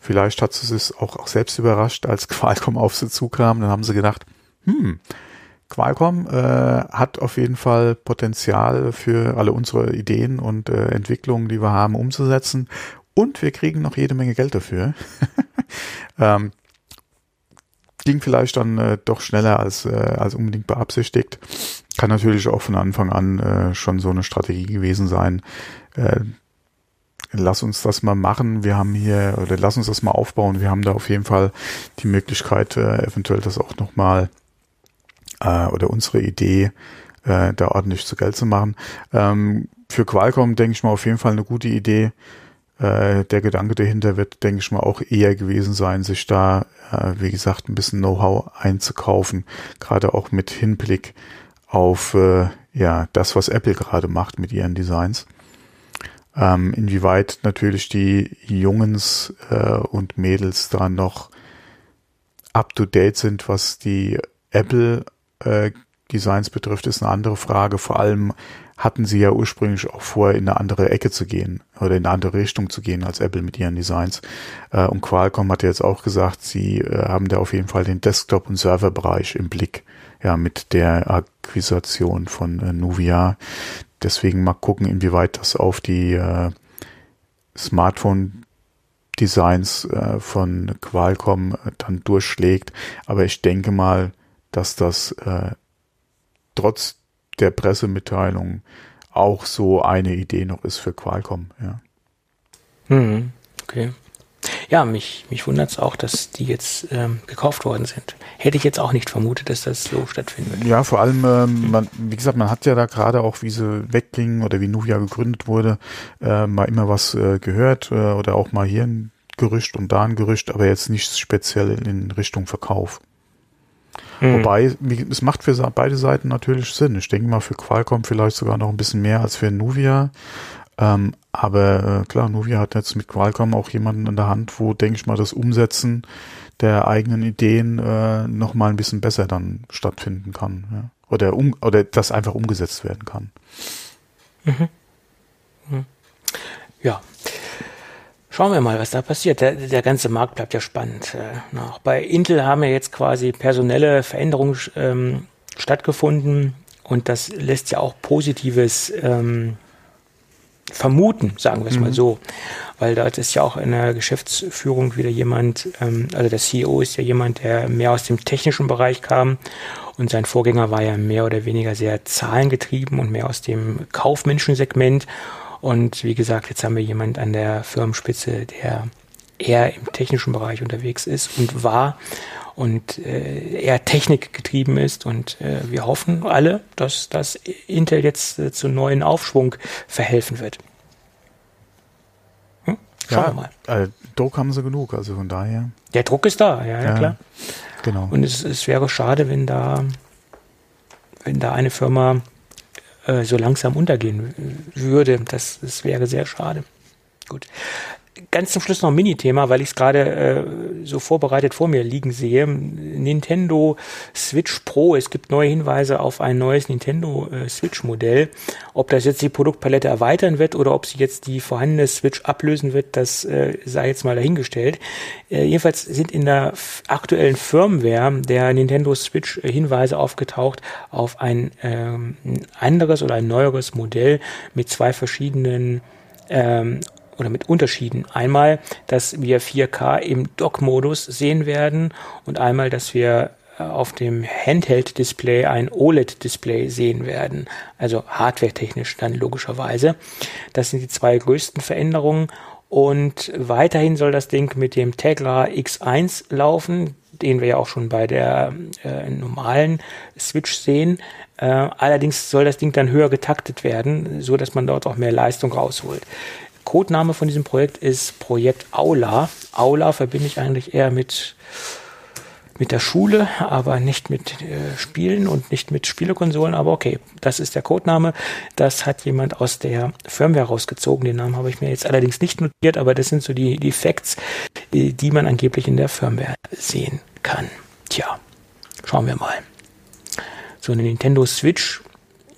Vielleicht hat sie es auch, auch selbst überrascht, als Qualcomm auf sie zukam. Dann haben sie gedacht, hm, Qualcomm äh, hat auf jeden Fall Potenzial für alle unsere Ideen und äh, Entwicklungen, die wir haben, umzusetzen. Und wir kriegen noch jede Menge Geld dafür. ähm, ging vielleicht dann äh, doch schneller als, äh, als unbedingt beabsichtigt. Kann natürlich auch von Anfang an äh, schon so eine Strategie gewesen sein. Äh, lass uns das mal machen. Wir haben hier, oder lass uns das mal aufbauen. Wir haben da auf jeden Fall die Möglichkeit, äh, eventuell das auch nochmal äh, oder unsere Idee äh, da ordentlich zu Geld zu machen. Ähm, für Qualcomm denke ich mal auf jeden Fall eine gute Idee. Äh, der Gedanke dahinter wird, denke ich mal, auch eher gewesen sein, sich da, äh, wie gesagt, ein bisschen Know-how einzukaufen, gerade auch mit Hinblick auf äh, ja das, was Apple gerade macht mit ihren Designs. Ähm, inwieweit natürlich die Jungens äh, und Mädels da noch up to date sind, was die Apple äh, Designs betrifft, ist eine andere Frage. Vor allem hatten sie ja ursprünglich auch vor, in eine andere Ecke zu gehen oder in eine andere Richtung zu gehen als Apple mit ihren Designs. Äh, und Qualcomm hat ja jetzt auch gesagt, sie äh, haben da auf jeden Fall den Desktop- und Serverbereich im Blick, ja, mit der Akquisition von Nuvia. Deswegen mal gucken, inwieweit das auf die Smartphone-Designs äh, von Qualcomm dann durchschlägt. Aber ich denke mal, dass das äh, trotz der Pressemitteilung auch so eine Idee noch ist für Qualcomm, ja. Mhm, okay. Ja, mich, mich wundert es auch, dass die jetzt ähm, gekauft worden sind. Hätte ich jetzt auch nicht vermutet, dass das so stattfindet. Ja, vor allem, ähm, man, wie gesagt, man hat ja da gerade auch, wie sie weggingen oder wie Nuvia gegründet wurde, äh, mal immer was äh, gehört äh, oder auch mal hier ein Gerücht und da ein Gerücht, aber jetzt nichts speziell in Richtung Verkauf. Mhm. Wobei, es macht für beide Seiten natürlich Sinn. Ich denke mal für Qualcomm vielleicht sogar noch ein bisschen mehr als für Nuvia. Ähm, aber äh, klar, Nuvia hat jetzt mit Qualcomm auch jemanden in der Hand, wo, denke ich mal, das Umsetzen der eigenen Ideen äh, noch mal ein bisschen besser dann stattfinden kann. Ja? Oder, um, oder das einfach umgesetzt werden kann. Mhm. Mhm. Ja. Schauen wir mal, was da passiert. Der, der ganze Markt bleibt ja spannend. Äh, auch bei Intel haben ja jetzt quasi personelle Veränderungen ähm, stattgefunden und das lässt ja auch Positives ähm, vermuten, sagen wir es mhm. mal so. Weil da ist ja auch in der Geschäftsführung wieder jemand, ähm, also der CEO ist ja jemand, der mehr aus dem technischen Bereich kam und sein Vorgänger war ja mehr oder weniger sehr zahlengetrieben und mehr aus dem kaufmännischen Segment. Und wie gesagt, jetzt haben wir jemand an der Firmenspitze, der eher im technischen Bereich unterwegs ist und war und äh, eher technikgetrieben ist. Und äh, wir hoffen alle, dass das Intel jetzt äh, zu neuen Aufschwung verhelfen wird. Hm? Schauen ja, wir mal. Äh, Druck haben sie genug, also von daher. Der Druck ist da, ja, ja, klar. Genau. Und es, es wäre schade, wenn da, wenn da eine Firma äh, so langsam untergehen würde. Das, das wäre sehr schade. Gut ganz zum Schluss noch ein Mini-Thema, weil ich es gerade äh, so vorbereitet vor mir liegen sehe. Nintendo Switch Pro. Es gibt neue Hinweise auf ein neues Nintendo äh, Switch-Modell. Ob das jetzt die Produktpalette erweitern wird oder ob sie jetzt die vorhandene Switch ablösen wird, das äh, sei jetzt mal dahingestellt. Äh, jedenfalls sind in der aktuellen Firmware der Nintendo Switch äh, Hinweise aufgetaucht auf ein ähm, anderes oder ein neueres Modell mit zwei verschiedenen ähm, oder mit Unterschieden. Einmal, dass wir 4K im Dock-Modus sehen werden und einmal, dass wir äh, auf dem Handheld-Display ein OLED-Display sehen werden, also hardware-technisch dann logischerweise. Das sind die zwei größten Veränderungen und weiterhin soll das Ding mit dem Tegra X1 laufen, den wir ja auch schon bei der äh, normalen Switch sehen. Äh, allerdings soll das Ding dann höher getaktet werden, so dass man dort auch mehr Leistung rausholt. Codename von diesem Projekt ist Projekt Aula. Aula verbinde ich eigentlich eher mit mit der Schule, aber nicht mit äh, Spielen und nicht mit Spielekonsolen. Aber okay, das ist der Codename. Das hat jemand aus der Firmware rausgezogen. Den Namen habe ich mir jetzt allerdings nicht notiert, aber das sind so die, die Facts, die, die man angeblich in der Firmware sehen kann. Tja, schauen wir mal. So eine Nintendo Switch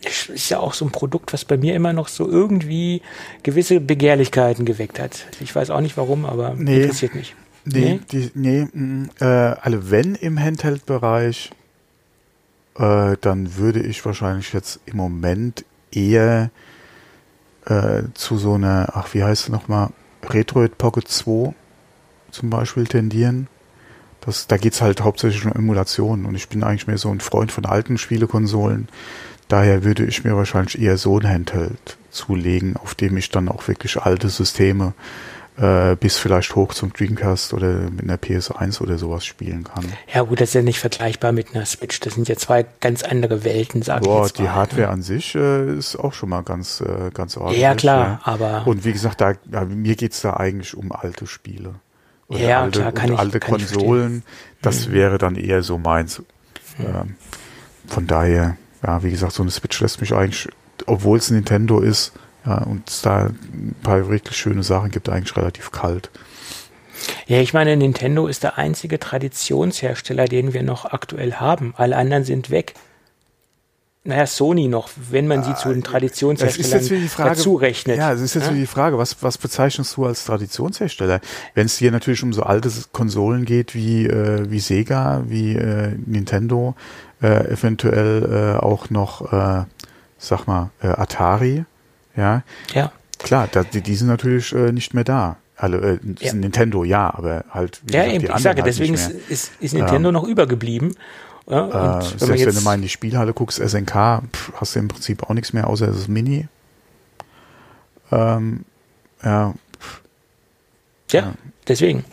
ist ja auch so ein Produkt, was bei mir immer noch so irgendwie gewisse Begehrlichkeiten geweckt hat. Ich weiß auch nicht warum, aber nee. interessiert mich. Nee, die, nee mh, äh, also wenn im Handheld-Bereich, äh, dann würde ich wahrscheinlich jetzt im Moment eher äh, zu so einer, ach, wie heißt es nochmal, Retroid Pocket 2 zum Beispiel tendieren. Das, da geht's halt hauptsächlich um Emulationen und ich bin eigentlich mehr so ein Freund von alten Spielekonsolen. Daher würde ich mir wahrscheinlich eher so ein Handheld zulegen, auf dem ich dann auch wirklich alte Systeme äh, bis vielleicht hoch zum Dreamcast oder mit einer PS1 oder sowas spielen kann. Ja gut, das ist ja nicht vergleichbar mit einer Switch. Das sind ja zwei ganz andere Welten, sag Boah, ich jetzt die mal, Hardware ne? an sich äh, ist auch schon mal ganz, äh, ganz ordentlich. Ja klar, ja. aber... Und wie gesagt, da, ja, mir geht's da eigentlich um alte Spiele. Oder ja, alte, klar, kann ich, alte kann Konsolen. das mhm. wäre dann eher so meins. Mhm. Ähm, von daher, ja, wie gesagt, so eine Switch lässt mich eigentlich, obwohl es Nintendo ist, ja, und es da ein paar wirklich schöne Sachen gibt, eigentlich relativ kalt. Ja, ich meine, Nintendo ist der einzige Traditionshersteller, den wir noch aktuell haben. Alle anderen sind weg. Naja, Sony noch, wenn man sie zu den Traditionsherstellern dazu rechnet. Ja, es ist jetzt ja? die Frage, was, was bezeichnest du als Traditionshersteller? Wenn es hier natürlich um so alte Konsolen geht wie, äh, wie Sega, wie äh, Nintendo, äh, eventuell äh, auch noch, äh, sag mal, äh, Atari, ja. Ja. Klar, da, die, die sind natürlich äh, nicht mehr da. Alle, äh, ja. Nintendo, ja, aber halt. Ja, gesagt, eben, ich sage, halt deswegen ist, ist, ist Nintendo ähm, noch übergeblieben. Ja, äh, selbst wenn, wenn, du mal in die Spielhalle guckst, SNK, pff, hast du im Prinzip auch nichts mehr, außer das Mini. Ähm, ja. ja. Ja, deswegen.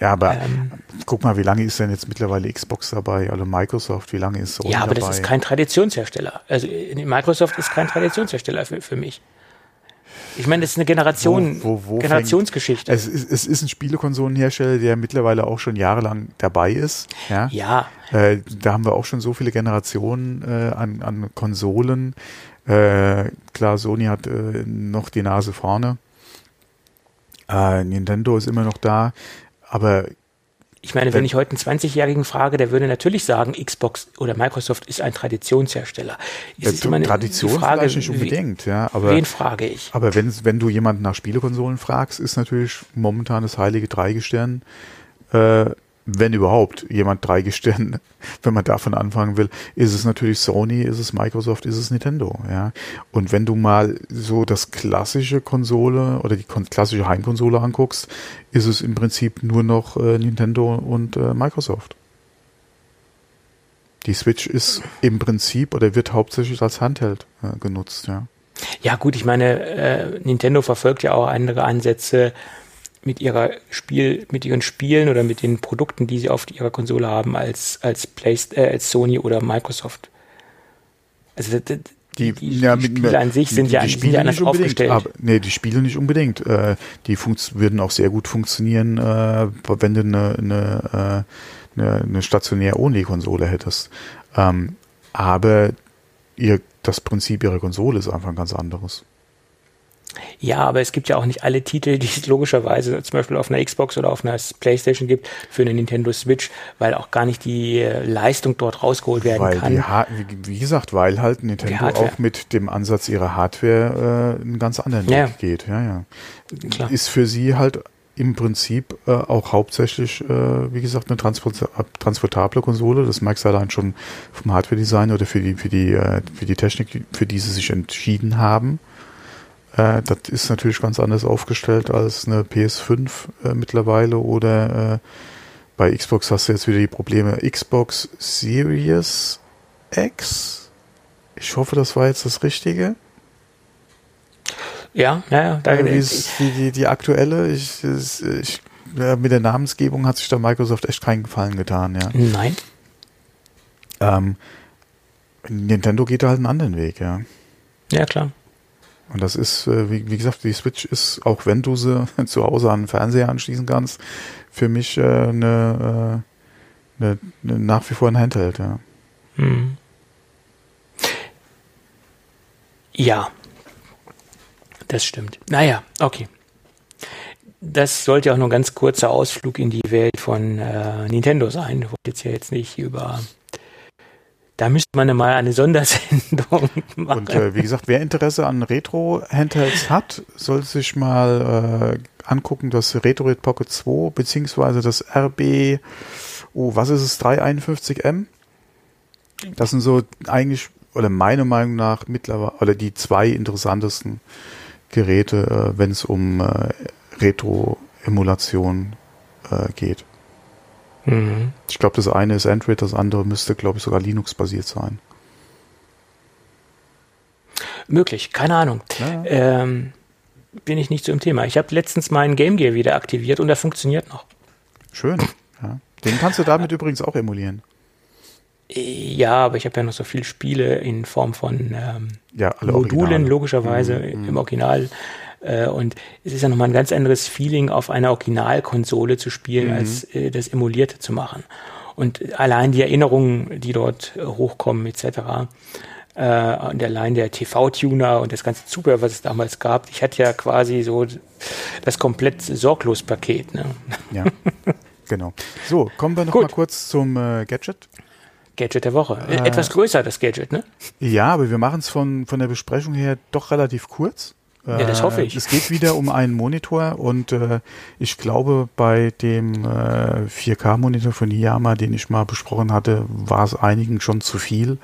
Ja, aber ähm, guck mal, wie lange ist denn jetzt mittlerweile Xbox dabei, also Microsoft, wie lange ist Sony Ja, aber dabei? das ist kein Traditionshersteller. Also Microsoft ist kein Traditionshersteller für, für mich. Ich meine, das ist eine Generation, wo, wo, wo Generationsgeschichte. Es ist, es ist ein Spielekonsolenhersteller, der mittlerweile auch schon jahrelang dabei ist. Ja. ja. Äh, da haben wir auch schon so viele Generationen äh, an, an Konsolen. Äh, klar, Sony hat äh, noch die Nase vorne. Äh, Nintendo ist immer noch da. Aber ich meine, wenn ich heute einen 20-Jährigen frage, der würde natürlich sagen, Xbox oder Microsoft ist ein Traditionshersteller. Ist ja, Tradition Frage, vielleicht nicht unbedingt, ja. Aber, wen frage ich? Aber wenn, wenn du jemanden nach Spielekonsolen fragst, ist natürlich momentan das heilige Dreigestirn äh, wenn überhaupt jemand drei Gestirn, wenn man davon anfangen will, ist es natürlich Sony, ist es Microsoft, ist es Nintendo, ja. Und wenn du mal so das klassische Konsole oder die klassische Heimkonsole anguckst, ist es im Prinzip nur noch äh, Nintendo und äh, Microsoft. Die Switch ist im Prinzip oder wird hauptsächlich als Handheld äh, genutzt, ja. Ja gut, ich meine, äh, Nintendo verfolgt ja auch andere Ansätze, mit ihrer Spiel, mit ihren Spielen oder mit den Produkten, die sie auf ihrer Konsole haben, als, als, Play, äh, als Sony oder Microsoft. Also die, die, ja, die Spiele an sich sind ja, die Spiele ja anders aufgestellt. Aber, nee, die Spiele nicht unbedingt. Äh, die würden auch sehr gut funktionieren, äh, wenn du eine, eine, äh, eine, eine stationär-only-Konsole hättest. Ähm, aber ihr, das Prinzip ihrer Konsole ist einfach ein ganz anderes. Ja, aber es gibt ja auch nicht alle Titel, die es logischerweise zum Beispiel auf einer Xbox oder auf einer Playstation gibt für eine Nintendo Switch, weil auch gar nicht die äh, Leistung dort rausgeholt werden weil kann. Die wie gesagt, weil halt Nintendo auch mit dem Ansatz ihrer Hardware äh, einen ganz anderen Weg ja. geht. Ja, ja. Klar. Ist für sie halt im Prinzip äh, auch hauptsächlich, äh, wie gesagt, eine transport transportable Konsole. Das merkst du allein schon vom Hardware-Design oder für die, für die, äh, für die Technik, für die sie sich entschieden haben. Äh, das ist natürlich ganz anders aufgestellt als eine PS5 äh, mittlerweile oder äh, bei Xbox hast du jetzt wieder die Probleme Xbox Series X. Ich hoffe, das war jetzt das Richtige. Ja, ja, ja. Da, äh, die, die, die aktuelle, ich, ich, mit der Namensgebung hat sich da Microsoft echt keinen Gefallen getan, ja. Nein. Ähm, Nintendo geht da halt einen anderen Weg, ja. Ja, klar. Und das ist, äh, wie, wie, gesagt, die Switch ist, auch wenn du sie zu Hause an den Fernseher anschließen kannst, für mich äh, eine, äh, eine, eine, nach wie vor ein Handheld, ja. Hm. Ja, das stimmt. Naja, okay. Das sollte auch nur ein ganz kurzer Ausflug in die Welt von äh, Nintendo sein. Ich wollte jetzt ja jetzt nicht über. Da müsste man mal eine Sondersendung machen. Und äh, wie gesagt, wer Interesse an Retro-Handhelds hat, soll sich mal äh, angucken, das RetroRed Pocket 2 beziehungsweise das RB, oh, was ist es, 351M? Das sind so eigentlich, oder meiner Meinung nach mittlerweile, oder die zwei interessantesten Geräte, äh, wenn es um äh, Retro-Emulation äh, geht. Mhm. Ich glaube, das eine ist Android, das andere müsste, glaube ich, sogar Linux-basiert sein. Möglich, keine Ahnung. Ja. Ähm, bin ich nicht so im Thema. Ich habe letztens meinen Game Gear wieder aktiviert und er funktioniert noch. Schön. Ja. Den kannst du damit übrigens auch emulieren. Ja, aber ich habe ja noch so viele Spiele in Form von ähm, ja, Modulen, Originale. logischerweise mhm. im Original. Äh, und es ist ja nochmal ein ganz anderes Feeling, auf einer Originalkonsole zu spielen, mhm. als äh, das emulierte zu machen. Und allein die Erinnerungen, die dort äh, hochkommen, etc. Äh, und allein der TV-Tuner und das ganze Zubehör, was es damals gab, ich hatte ja quasi so das komplett sorglos Paket. Ne? Ja, genau. So, kommen wir noch Gut. mal kurz zum äh, Gadget. Gadget der Woche. Äh, Etwas größer, das Gadget, ne? Ja, aber wir machen es von, von der Besprechung her doch relativ kurz. Ja, das hoffe ich. Es geht wieder um einen Monitor und äh, ich glaube, bei dem äh, 4K-Monitor von Yama, den ich mal besprochen hatte, war es einigen schon zu viel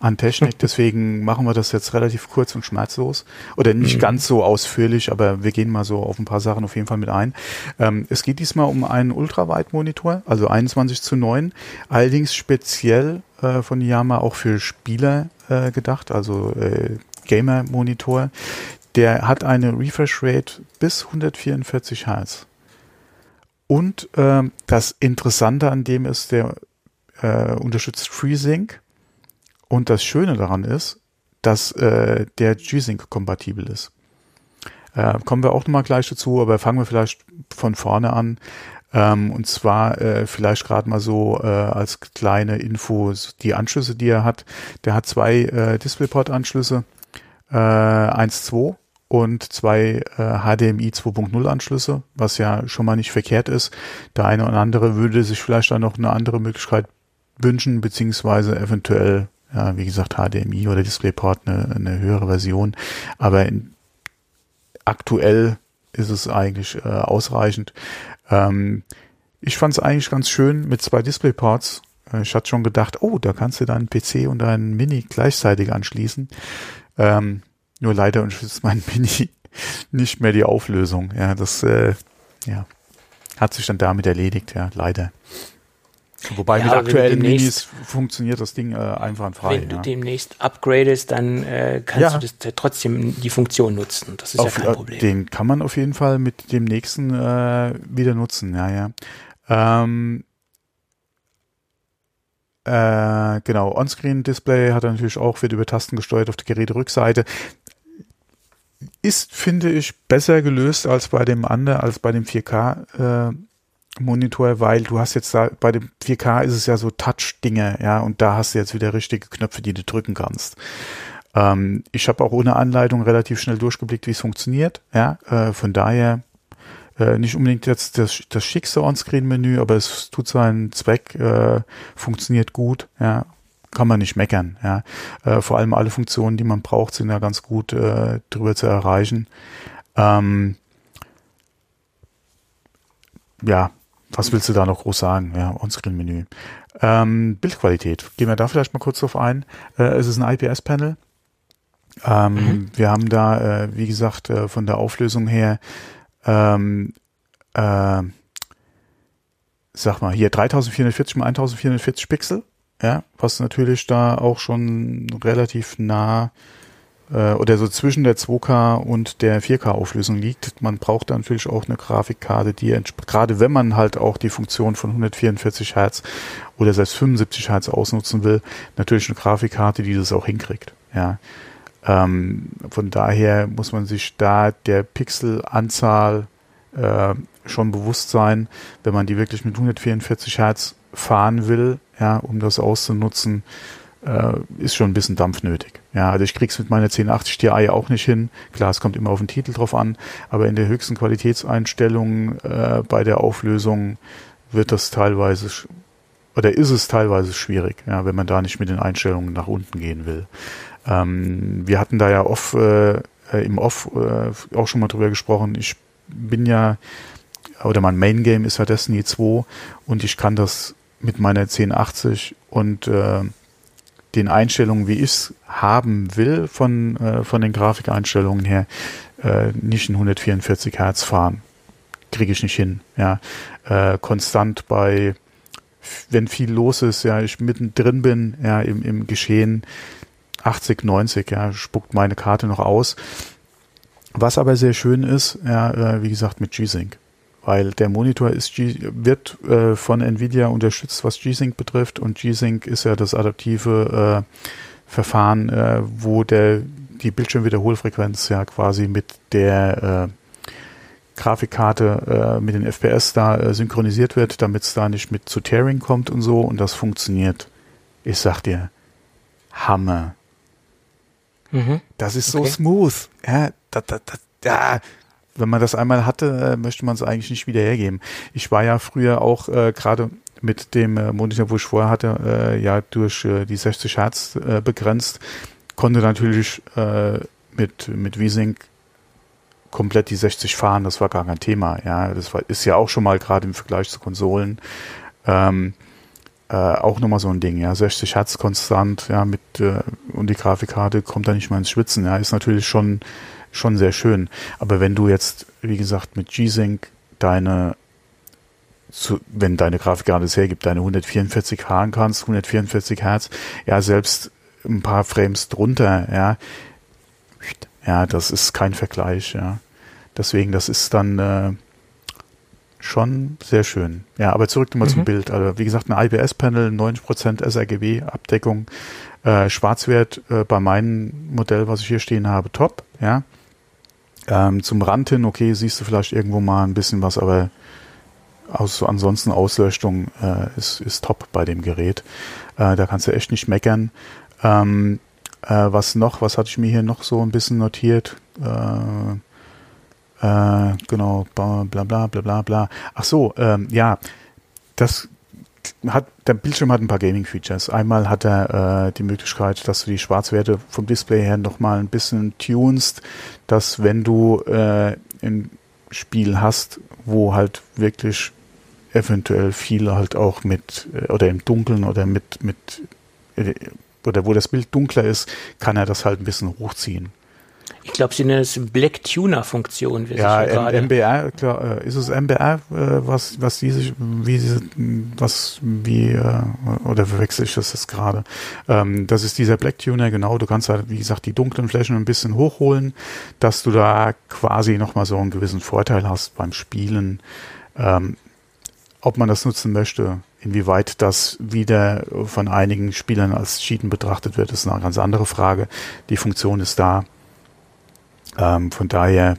an Technik. Deswegen machen wir das jetzt relativ kurz und schmerzlos. Oder nicht mhm. ganz so ausführlich, aber wir gehen mal so auf ein paar Sachen auf jeden Fall mit ein. Ähm, es geht diesmal um einen Ultrawide-Monitor, also 21 zu 9, allerdings speziell äh, von Yama auch für Spieler äh, gedacht, also äh, Gamer-Monitor. Der hat eine Refresh Rate bis 144 Hertz. Und äh, das Interessante an dem ist, der äh, unterstützt FreeSync. Und das Schöne daran ist, dass äh, der G-Sync kompatibel ist. Äh, kommen wir auch nochmal gleich dazu, aber fangen wir vielleicht von vorne an. Ähm, und zwar äh, vielleicht gerade mal so äh, als kleine Info die Anschlüsse, die er hat. Der hat zwei äh, DisplayPort-Anschlüsse, äh, 1.2 und zwei äh, HDMI 2.0 Anschlüsse, was ja schon mal nicht verkehrt ist. Der eine oder andere würde sich vielleicht dann noch eine andere Möglichkeit wünschen, beziehungsweise eventuell, ja, wie gesagt, HDMI oder DisplayPort eine, eine höhere Version. Aber in, aktuell ist es eigentlich äh, ausreichend. Ähm, ich fand es eigentlich ganz schön mit zwei DisplayPorts. Äh, ich hatte schon gedacht, oh, da kannst du deinen PC und deinen Mini gleichzeitig anschließen. Ähm, nur leider unterstützt mein Mini nicht mehr die Auflösung. Ja, das äh, ja, hat sich dann damit erledigt, ja, leider. Wobei ja, mit aktuellen Minis funktioniert das Ding äh, einwandfrei. Wenn ja. du demnächst upgradest, dann äh, kannst ja. du das äh, trotzdem die Funktion nutzen. Das ist auf, ja kein Problem. Den kann man auf jeden Fall mit dem nächsten äh, wieder nutzen, ja, ja. Ähm, äh, genau, Onscreen-Display hat er natürlich auch, wird über Tasten gesteuert auf der Geräterückseite ist, finde ich, besser gelöst als bei dem anderen, als bei dem 4K äh, Monitor, weil du hast jetzt da, bei dem 4K ist es ja so Touch-Dinge, ja, und da hast du jetzt wieder richtige Knöpfe, die du drücken kannst. Ähm, ich habe auch ohne Anleitung relativ schnell durchgeblickt, wie es funktioniert, ja, äh, von daher äh, nicht unbedingt jetzt das, das schickste On-Screen-Menü, aber es tut seinen Zweck, äh, funktioniert gut, ja, kann man nicht meckern. Ja. Äh, vor allem alle Funktionen, die man braucht, sind ja ganz gut äh, drüber zu erreichen. Ähm, ja, was willst du da noch groß sagen? Ja, On-Screen-Menü. Ähm, Bildqualität. Gehen wir da vielleicht mal kurz drauf ein. Äh, es ist ein IPS-Panel. Ähm, mhm. Wir haben da, äh, wie gesagt, äh, von der Auflösung her, ähm, äh, sag mal, hier 3440 mal 1440 Pixel. Ja, was natürlich da auch schon relativ nah äh, oder so zwischen der 2K und der 4K-Auflösung liegt. Man braucht natürlich auch eine Grafikkarte, die gerade wenn man halt auch die Funktion von 144 Hertz oder selbst 75 Hertz ausnutzen will, natürlich eine Grafikkarte, die das auch hinkriegt. Ja. Ähm, von daher muss man sich da der Pixelanzahl äh, schon bewusst sein, wenn man die wirklich mit 144 Hertz fahren will, ja, um das auszunutzen, äh, ist schon ein bisschen Dampf nötig. Ja, also ich krieg's mit meiner 1080 Ti auch nicht hin. Klar, es kommt immer auf den Titel drauf an, aber in der höchsten Qualitätseinstellung äh, bei der Auflösung wird das teilweise oder ist es teilweise schwierig, ja, wenn man da nicht mit den Einstellungen nach unten gehen will. Ähm, wir hatten da ja off, äh, äh im Off äh, auch schon mal drüber gesprochen. Ich bin ja, oder mein Main Game ist ja Destiny 2 und ich kann das mit meiner 1080 und äh, den Einstellungen, wie ich es haben will, von, äh, von den Grafikeinstellungen her, äh, nicht in 144 Hertz fahren. Kriege ich nicht hin. Ja. Äh, konstant bei, wenn viel los ist, ja, ich mittendrin bin, ja, im, im Geschehen 80, 90, ja, spuckt meine Karte noch aus. Was aber sehr schön ist, ja, äh, wie gesagt, mit G-Sync weil der Monitor ist G wird äh, von Nvidia unterstützt, was G-Sync betrifft und G-Sync ist ja das adaptive äh, Verfahren, äh, wo der die Bildschirmwiederholfrequenz ja quasi mit der äh, Grafikkarte äh, mit den FPS da äh, synchronisiert wird, damit es da nicht mit zu Tearing kommt und so und das funktioniert. Ich sag dir, Hammer. Mhm. Das ist okay. so smooth. Ja, da, da, da, da wenn man das einmal hatte, äh, möchte man es eigentlich nicht wieder hergeben. Ich war ja früher auch äh, gerade mit dem äh, Monitor, wo ich vorher hatte, äh, ja durch äh, die 60 Hertz äh, begrenzt, konnte natürlich äh, mit mit V-Sync komplett die 60 fahren. Das war gar kein Thema. Ja, das war, ist ja auch schon mal gerade im Vergleich zu Konsolen ähm, äh, auch nochmal so ein Ding. Ja, 60 Hertz konstant. Ja, mit äh, und die Grafikkarte kommt da nicht mal ins Schwitzen. Ja, ist natürlich schon schon sehr schön. Aber wenn du jetzt, wie gesagt, mit G-Sync deine, zu, wenn deine Grafikkarte es hergibt, deine 144 fahren kannst, 144 Hertz, ja, selbst ein paar Frames drunter, ja, ja, das ist kein Vergleich, ja. Deswegen, das ist dann äh, schon sehr schön. Ja, aber zurück mal mhm. zum Bild. Also, wie gesagt, ein IPS-Panel, 90% sRGB-Abdeckung, äh, Schwarzwert äh, bei meinem Modell, was ich hier stehen habe, top, ja. Ähm, zum Rand hin, okay, siehst du vielleicht irgendwo mal ein bisschen was, aber aus, ansonsten Ausleuchtung äh, ist, ist top bei dem Gerät. Äh, da kannst du echt nicht meckern. Ähm, äh, was noch, was hatte ich mir hier noch so ein bisschen notiert? Äh, äh, genau, bla bla bla bla bla. Ach so, ähm, ja, das hat, der Bildschirm hat ein paar Gaming-Features. Einmal hat er äh, die Möglichkeit, dass du die Schwarzwerte vom Display her nochmal ein bisschen tunst, dass wenn du äh, ein Spiel hast, wo halt wirklich eventuell viel halt auch mit äh, oder im Dunkeln oder mit mit äh, oder wo das Bild dunkler ist, kann er das halt ein bisschen hochziehen. Ich glaube, sie nennen es Black Tuner Funktion. Ja, MBR, klar, äh, ist es MBR, äh, was, was diese, wie was, wie, äh, oder verwechsel ich das jetzt gerade? Ähm, das ist dieser Black Tuner, genau. Du kannst halt, wie gesagt, die dunklen Flächen ein bisschen hochholen, dass du da quasi nochmal so einen gewissen Vorteil hast beim Spielen. Ähm, ob man das nutzen möchte, inwieweit das wieder von einigen Spielern als Cheaten betrachtet wird, ist eine ganz andere Frage. Die Funktion ist da. Ähm, von daher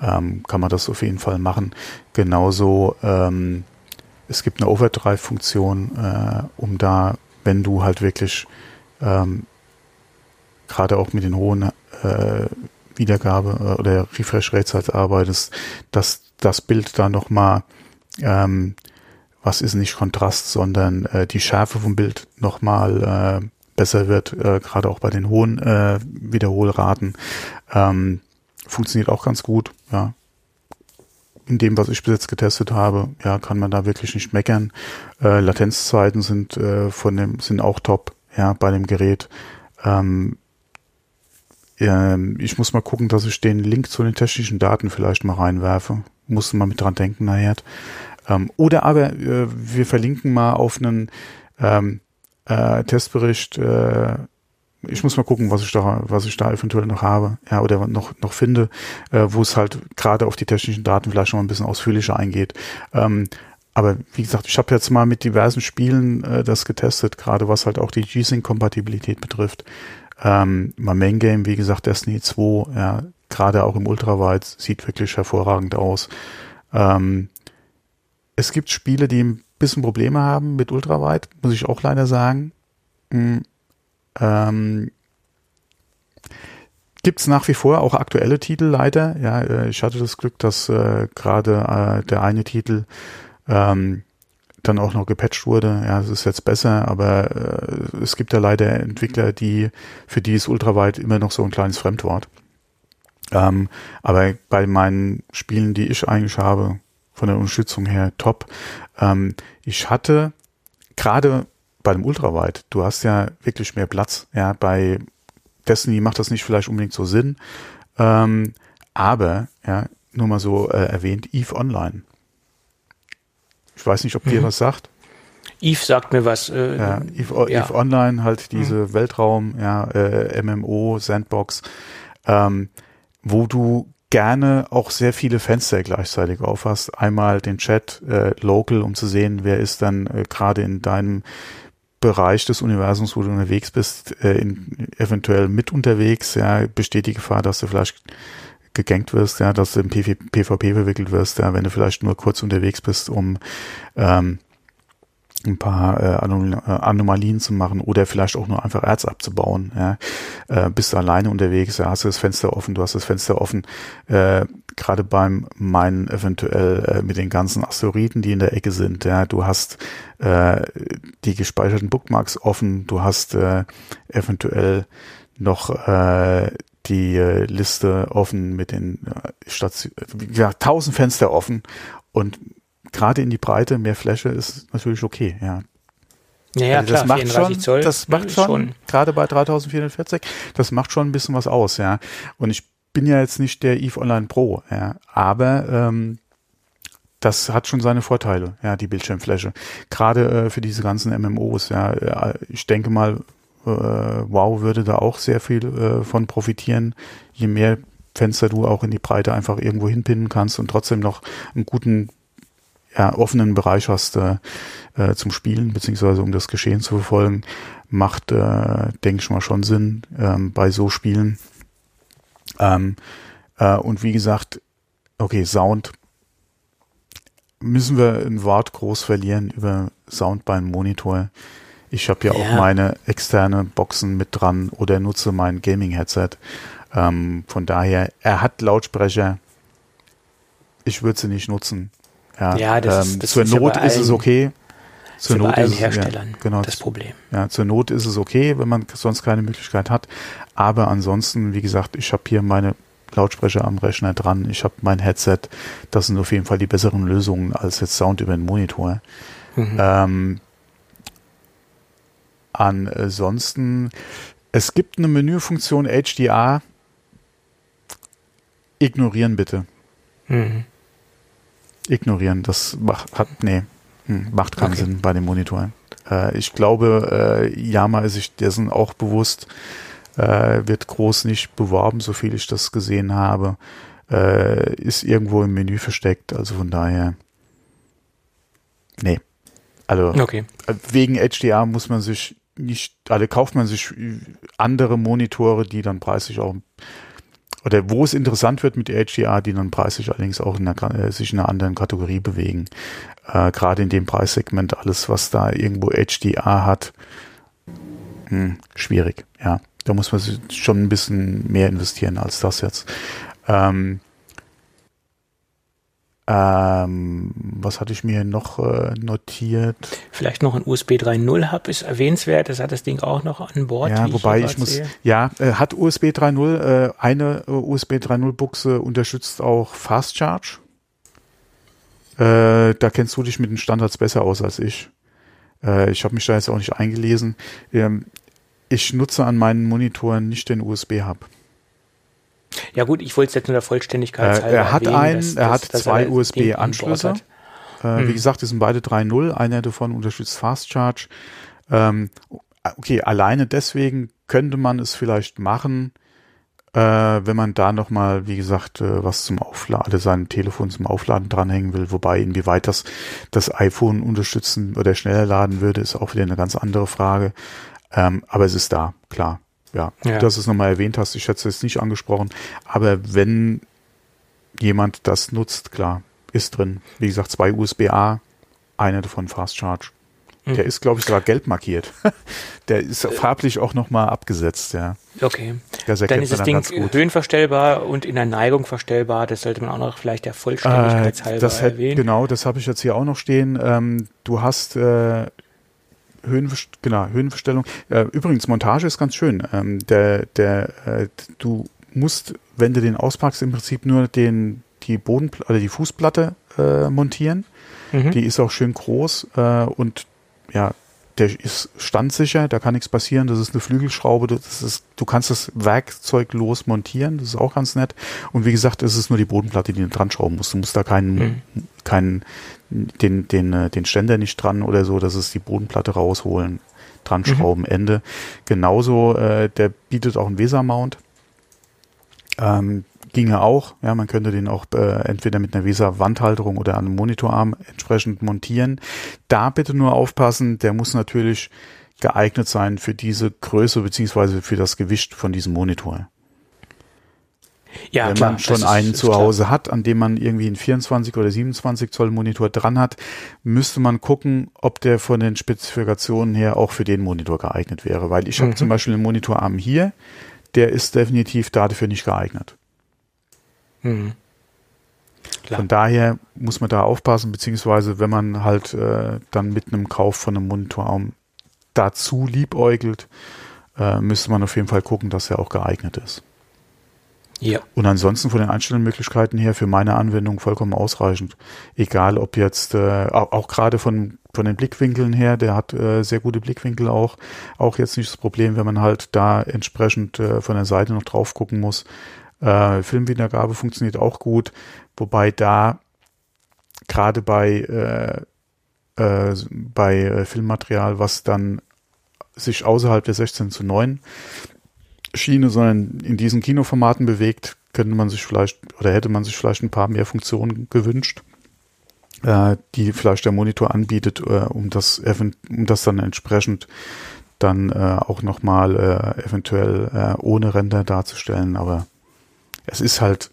ähm, kann man das auf jeden Fall machen. Genauso, ähm, es gibt eine Overdrive-Funktion, äh, um da, wenn du halt wirklich ähm, gerade auch mit den hohen äh, Wiedergabe äh, oder Refresh Rates halt arbeitest, dass das Bild da nochmal, ähm, was ist nicht Kontrast, sondern äh, die Schärfe vom Bild nochmal äh, besser wird, äh, gerade auch bei den hohen äh, Wiederholraten. Ähm, funktioniert auch ganz gut, ja. In dem, was ich bis jetzt getestet habe, ja, kann man da wirklich nicht meckern. Äh, Latenzzeiten sind äh, von dem sind auch top, ja, bei dem Gerät. Ähm, ähm, ich muss mal gucken, dass ich den Link zu den technischen Daten vielleicht mal reinwerfe. Muss mal mit dran denken nachher. Ähm, oder aber äh, wir verlinken mal auf einen ähm, äh, Testbericht. Äh, ich muss mal gucken, was ich da, was ich da eventuell noch habe, ja, oder noch noch finde, äh, wo es halt gerade auf die technischen Daten vielleicht noch ein bisschen ausführlicher eingeht. Ähm, aber wie gesagt, ich habe jetzt mal mit diversen Spielen äh, das getestet, gerade was halt auch die G-Sync-Kompatibilität betrifft. Ähm, mein Main Game, wie gesagt, Destiny 2, ja, gerade auch im Ultrawide, sieht wirklich hervorragend aus. Ähm, es gibt Spiele, die ein bisschen Probleme haben mit Ultrawide, muss ich auch leider sagen. Mhm. Ähm, gibt es nach wie vor auch aktuelle Titel leider. Ja, äh, ich hatte das Glück, dass äh, gerade äh, der eine Titel ähm, dann auch noch gepatcht wurde. Ja, es ist jetzt besser, aber äh, es gibt ja leider Entwickler, die für die ist ultraweit immer noch so ein kleines Fremdwort. Ähm, aber bei meinen Spielen, die ich eigentlich habe, von der Unterstützung her top. Ähm, ich hatte gerade bei dem Ultraweit, du hast ja wirklich mehr Platz. Ja, bei Destiny macht das nicht vielleicht unbedingt so Sinn. Ähm, aber, ja, nur mal so äh, erwähnt, Eve Online. Ich weiß nicht, ob dir mhm. was sagt. Eve sagt mir was. Äh, ja, Eve, ja. Eve Online, halt diese mhm. Weltraum, ja, äh, MMO, Sandbox, ähm, wo du gerne auch sehr viele Fenster gleichzeitig aufhast. Einmal den Chat äh, local, um zu sehen, wer ist dann äh, gerade in deinem Bereich des Universums, wo du unterwegs bist, äh, in, eventuell mit unterwegs. Ja, besteht die Gefahr, dass du vielleicht gegankt wirst, ja, dass du im PvP verwickelt wirst, ja, wenn du vielleicht nur kurz unterwegs bist, um ähm, ein paar äh, äh, Anomalien zu machen oder vielleicht auch nur einfach Erz abzubauen. Ja. Äh, bist du alleine unterwegs, ja, hast du das Fenster offen, du hast das Fenster offen. Äh, Gerade beim meinen eventuell äh, mit den ganzen Asteroiden, die in der Ecke sind. Ja, du hast äh, die gespeicherten Bookmarks offen, du hast äh, eventuell noch äh, die äh, Liste offen mit den äh, Stationen, ja, tausend Fenster offen und gerade in die Breite mehr Fläche ist natürlich okay, ja. Ja, ja also das klar, macht schon, Zoll das macht schon, schon, gerade bei 3440, das macht schon ein bisschen was aus, ja. Und ich bin ja jetzt nicht der Eve Online Pro, ja, aber ähm, das hat schon seine Vorteile, ja, die Bildschirmfläche. Gerade äh, für diese ganzen MMOs, ja. Äh, ich denke mal, äh, Wow würde da auch sehr viel äh, von profitieren, je mehr Fenster du auch in die Breite einfach irgendwo hinpinnen kannst und trotzdem noch einen guten ja, offenen Bereich hast äh, äh, zum Spielen, beziehungsweise um das Geschehen zu verfolgen, macht, äh, denke ich mal, schon Sinn ähm, bei so Spielen. Ähm, äh, und wie gesagt, okay, Sound. Müssen wir ein Wort groß verlieren über Sound beim Monitor? Ich habe ja, ja, auch meine externe Boxen mit dran oder nutze mein Gaming-Headset. Ähm, von daher, er hat Lautsprecher. Ich würde sie nicht nutzen. Ja, ja das, ähm, das zur Not ist es okay. Zur Not ist es, Herstellern ja, genau, das Problem. Ja, zur Not ist es okay, wenn man sonst keine Möglichkeit hat. Aber ansonsten, wie gesagt, ich habe hier meine Lautsprecher am Rechner dran, ich habe mein Headset. Das sind auf jeden Fall die besseren Lösungen als jetzt Sound über den Monitor. Mhm. Ähm, ansonsten, es gibt eine Menüfunktion HDR. Ignorieren bitte. Mhm ignorieren. Das macht, hat, nee, hm, macht keinen okay. Sinn bei dem Monitor. Äh, ich glaube, äh, Yama ist sich dessen auch bewusst, äh, wird groß nicht beworben, so viel ich das gesehen habe. Äh, ist irgendwo im Menü versteckt, also von daher. Nee. Also okay. wegen HDR muss man sich nicht, also kauft man sich andere Monitore, die dann preislich auch oder wo es interessant wird mit HDR, die dann preislich allerdings auch in einer, äh, sich in einer anderen Kategorie bewegen. Äh, Gerade in dem Preissegment, alles, was da irgendwo HDR hat, hm, schwierig, ja. Da muss man schon ein bisschen mehr investieren als das jetzt. Ähm, ähm, was hatte ich mir noch äh, notiert? Vielleicht noch ein USB 3.0 Hub ist erwähnenswert. Das hat das Ding auch noch an Bord. Ja, wobei ich, ich muss, sehe. ja, äh, hat USB 3.0, äh, eine äh, USB 3.0 Buchse unterstützt auch Fast Charge. Äh, da kennst du dich mit den Standards besser aus als ich. Äh, ich habe mich da jetzt auch nicht eingelesen. Ähm, ich nutze an meinen Monitoren nicht den USB Hub. Ja gut, ich wollte es jetzt nur der Vollständigkeit äh, Er hat erwähnen, einen, dass, er hat zwei USB-Anschlüsse. Äh, hm. Wie gesagt, die sind beide 3.0. Einer davon unterstützt Fast Charge. Ähm, okay, alleine deswegen könnte man es vielleicht machen, äh, wenn man da nochmal, wie gesagt, äh, was zum Aufladen, sein Telefon zum Aufladen dranhängen will. Wobei, inwieweit das das iPhone unterstützen oder schneller laden würde, ist auch wieder eine ganz andere Frage. Ähm, aber es ist da, klar. Ja, ja. dass du es nochmal erwähnt hast. Ich hätte es nicht angesprochen. Aber wenn jemand das nutzt, klar, ist drin. Wie gesagt, zwei USB-A, eine davon Fast Charge. Der hm. ist, glaube ich, sogar gelb markiert. Der ist äh, farblich auch nochmal abgesetzt, ja. Okay. dann ist das dann Ding höhenverstellbar und in der Neigung verstellbar. Das sollte man auch noch vielleicht der Vollständigkeit äh, das hat, erwähnen. Genau, das habe ich jetzt hier auch noch stehen. Ähm, du hast äh, Höhenverst genau, Höhenverstellung. Äh, übrigens, Montage ist ganz schön. Ähm, der, der, äh, du musst, wenn du den auspackst, im Prinzip nur den, die Boden oder die Fußplatte äh, montieren. Mhm. Die ist auch schön groß äh, und ja, der ist standsicher, da kann nichts passieren. Das ist eine Flügelschraube, das ist, du kannst das Werkzeug los montieren, das ist auch ganz nett. Und wie gesagt, es ist nur die Bodenplatte, die du dran schrauben musst. Du musst da keinen, mhm. keinen, den, den, äh, den Ständer nicht dran oder so, das ist die Bodenplatte rausholen, dran mhm. schrauben, mhm. Ende. Genauso, äh, der bietet auch einen Weser-Mount. Ähm, ginge auch. Ja, man könnte den auch äh, entweder mit einer VESA-Wandhalterung oder einem Monitorarm entsprechend montieren. Da bitte nur aufpassen, der muss natürlich geeignet sein für diese Größe beziehungsweise für das Gewicht von diesem Monitor. Ja, Wenn klar, man schon einen ist, zu ist Hause hat, an dem man irgendwie einen 24 oder 27 Zoll Monitor dran hat, müsste man gucken, ob der von den Spezifikationen her auch für den Monitor geeignet wäre. Weil ich mhm. habe zum Beispiel einen Monitorarm hier, der ist definitiv dafür nicht geeignet. Mhm. Von daher muss man da aufpassen, beziehungsweise wenn man halt äh, dann mit einem Kauf von einem Monitorarm dazu liebäugelt, äh, müsste man auf jeden Fall gucken, dass er auch geeignet ist. Ja. Und ansonsten von den Einstellungsmöglichkeiten her für meine Anwendung vollkommen ausreichend. Egal ob jetzt, äh, auch, auch gerade von, von den Blickwinkeln her, der hat äh, sehr gute Blickwinkel auch. Auch jetzt nicht das Problem, wenn man halt da entsprechend äh, von der Seite noch drauf gucken muss. Äh, Filmwiedergabe funktioniert auch gut, wobei da gerade bei, äh, äh, bei äh, Filmmaterial, was dann sich außerhalb der 16 zu 9 Schiene, sondern in diesen Kinoformaten bewegt, könnte man sich vielleicht oder hätte man sich vielleicht ein paar mehr Funktionen gewünscht, äh, die vielleicht der Monitor anbietet, äh, um das um das dann entsprechend dann äh, auch nochmal äh, eventuell äh, ohne Render darzustellen, aber es ist halt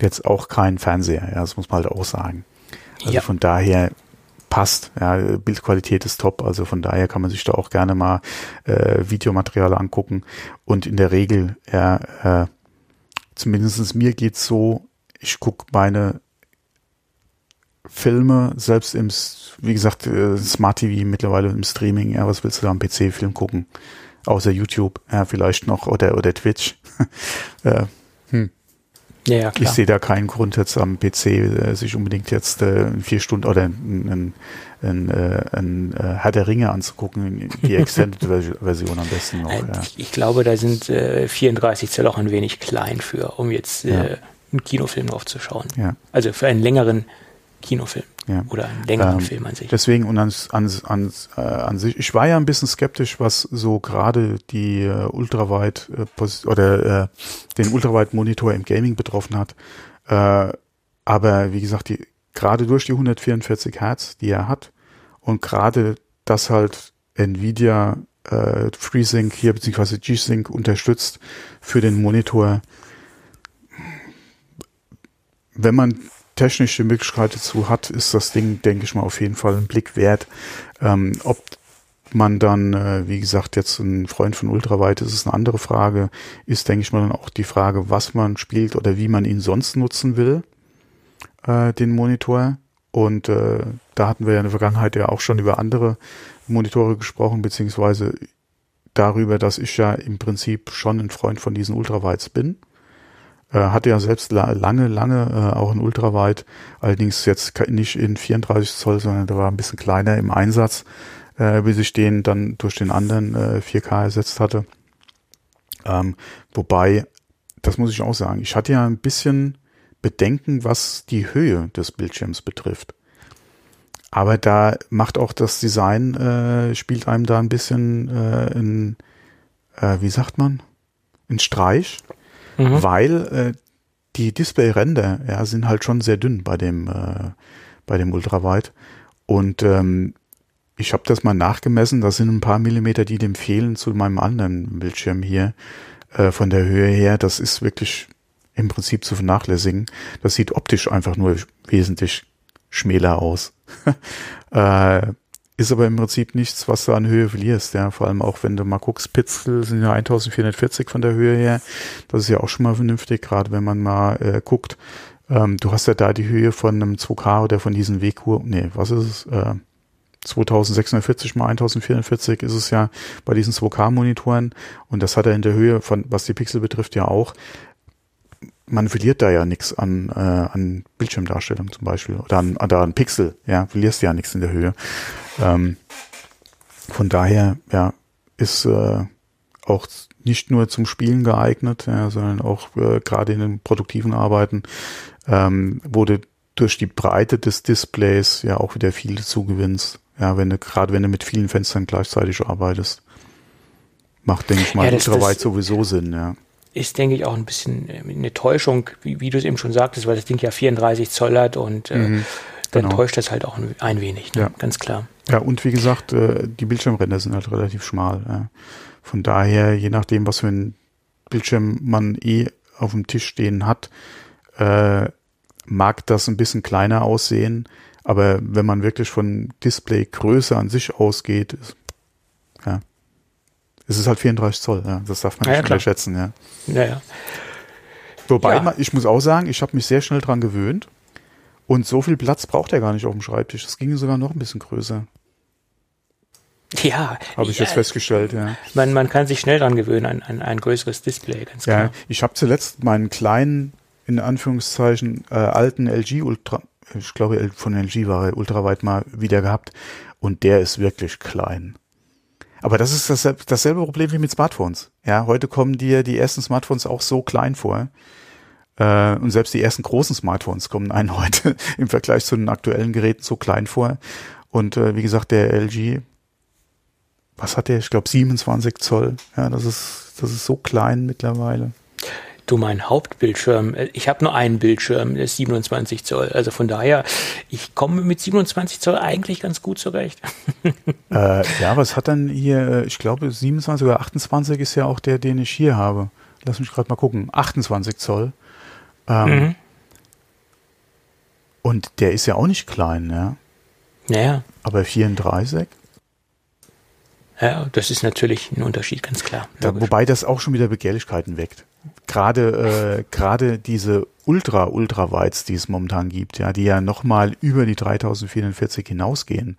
jetzt auch kein Fernseher, ja, das muss man halt auch sagen. Also ja. von daher passt, ja, Bildqualität ist top, also von daher kann man sich da auch gerne mal äh, Videomaterial angucken und in der Regel, ja, äh, zumindest mir geht's so, ich gucke meine Filme, selbst im, wie gesagt, äh, Smart TV mittlerweile im Streaming, ja, was willst du da am PC-Film gucken? Außer YouTube, ja, vielleicht noch, oder, oder Twitch. äh. Ja, ja, ich sehe da keinen Grund jetzt am PC äh, sich unbedingt jetzt äh, vier Stunden oder ein, ein, ein, äh, ein äh, Herr der Ringe anzugucken, die Extended Version am besten noch. Äh, ja. Ich glaube, da sind äh, 34 Zoll auch ein wenig klein für, um jetzt äh, einen Kinofilm drauf zu schauen. Ja. Also für einen längeren Kinofilm. Ja. Oder einen längeren ähm, Film an sich. Deswegen und an, an, an, äh, an sich, ich war ja ein bisschen skeptisch, was so gerade die äh, Ultraweit äh, oder äh, den Ultraweit-Monitor im Gaming betroffen hat. Äh, aber wie gesagt, die, gerade durch die 144 Hertz, die er hat, und gerade das halt Nvidia äh, FreeSync hier beziehungsweise G-Sync unterstützt für den Monitor. Wenn man technische Möglichkeit dazu hat, ist das Ding, denke ich mal, auf jeden Fall ein Blick wert. Ähm, ob man dann, äh, wie gesagt, jetzt ein Freund von Ultraweit ist, ist eine andere Frage. Ist, denke ich mal, dann auch die Frage, was man spielt oder wie man ihn sonst nutzen will, äh, den Monitor. Und äh, da hatten wir ja in der Vergangenheit ja auch schon über andere Monitore gesprochen, beziehungsweise darüber, dass ich ja im Prinzip schon ein Freund von diesen Ultrawides bin. Äh, hatte ja selbst la lange, lange äh, auch ein Ultraweit, allerdings jetzt nicht in 34 Zoll, sondern der war ein bisschen kleiner im Einsatz, äh, bis ich den dann durch den anderen äh, 4K ersetzt hatte. Ähm, wobei, das muss ich auch sagen, ich hatte ja ein bisschen Bedenken, was die Höhe des Bildschirms betrifft. Aber da macht auch das Design, äh, spielt einem da ein bisschen äh, ein, äh, wie sagt man, ein Streich mhm. weil äh, die Displayränder ja, sind halt schon sehr dünn bei dem, äh, bei dem Ultraweit. Und ähm, ich habe das mal nachgemessen, das sind ein paar Millimeter, die dem fehlen zu meinem anderen Bildschirm hier äh, von der Höhe her. Das ist wirklich im Prinzip zu vernachlässigen. Das sieht optisch einfach nur wesentlich schmäler aus. äh, ist aber im Prinzip nichts, was du an Höhe verlierst, ja. Vor allem auch, wenn du mal guckst, Pixel sind ja 1440 von der Höhe her. Das ist ja auch schon mal vernünftig, gerade wenn man mal äh, guckt. Ähm, du hast ja da die Höhe von einem 2K oder von diesen WQ, nee, was ist es? Äh, 2640 mal 1044 ist es ja bei diesen 2K-Monitoren und das hat er in der Höhe von, was die Pixel betrifft, ja auch. Man verliert da ja nichts an, äh, an Bildschirmdarstellung zum Beispiel oder an, oder an Pixel, ja, verlierst ja nichts in der Höhe. Ähm, von daher, ja, ist äh, auch nicht nur zum Spielen geeignet, ja, sondern auch äh, gerade in den produktiven Arbeiten ähm, wurde durch die Breite des Displays ja auch wieder viel zugewinnst. Ja, wenn du, gerade wenn du mit vielen Fenstern gleichzeitig arbeitest. Macht, denke ich mal, ja, ultraweit sowieso Sinn, ja. Ist, denke ich, auch ein bisschen äh, eine Täuschung, wie, wie du es eben schon sagtest, weil das Ding ja 34 Zoll hat und äh, mhm, dann genau. täuscht das halt auch ein, ein wenig, ne? ja. ganz klar. Ja, und wie gesagt, äh, die Bildschirmränder sind halt relativ schmal. Von daher, je nachdem, was für ein Bildschirm man eh auf dem Tisch stehen hat, äh, mag das ein bisschen kleiner aussehen, aber wenn man wirklich von Displaygröße an sich ausgeht, ist, ja, es ist halt 34 Zoll, ja, das darf man ja, nicht ja, unterschätzen, ja. Ja, ja. Wobei, ich muss auch sagen, ich habe mich sehr schnell dran gewöhnt und so viel Platz braucht er gar nicht auf dem Schreibtisch. Es ging sogar noch ein bisschen größer. Ja. Habe ich ja, jetzt festgestellt, ja. Man, man kann sich schnell dran gewöhnen an, an ein größeres Display, ganz klar. Ja, ich habe zuletzt meinen kleinen in Anführungszeichen äh, alten LG Ultra, ich glaube von LG war er ultraweit mal wieder gehabt und der ist wirklich klein. Aber das ist dasselbe, dasselbe Problem wie mit Smartphones. Ja, heute kommen dir die ersten Smartphones auch so klein vor. Äh, und selbst die ersten großen Smartphones kommen einen heute im Vergleich zu den aktuellen Geräten so klein vor. Und äh, wie gesagt, der LG, was hat der? Ich glaube 27 Zoll. Ja, das ist, das ist so klein mittlerweile. Du, mein Hauptbildschirm, äh, ich habe nur einen Bildschirm, der ist 27 Zoll. Also von daher, ich komme mit 27 Zoll eigentlich ganz gut zurecht. Äh, ja, was hat dann hier, äh, ich glaube 27 oder 28 ist ja auch der, den ich hier habe. Lass mich gerade mal gucken. 28 Zoll. Ähm, mhm. Und der ist ja auch nicht klein, ja. Naja. Aber 34? Ja, das ist natürlich ein Unterschied, ganz klar. Da, wobei das auch schon wieder Begehrlichkeiten weckt gerade äh, gerade diese ultra ultra Weiz, die es momentan gibt, ja, die ja noch mal über die 3044 hinausgehen.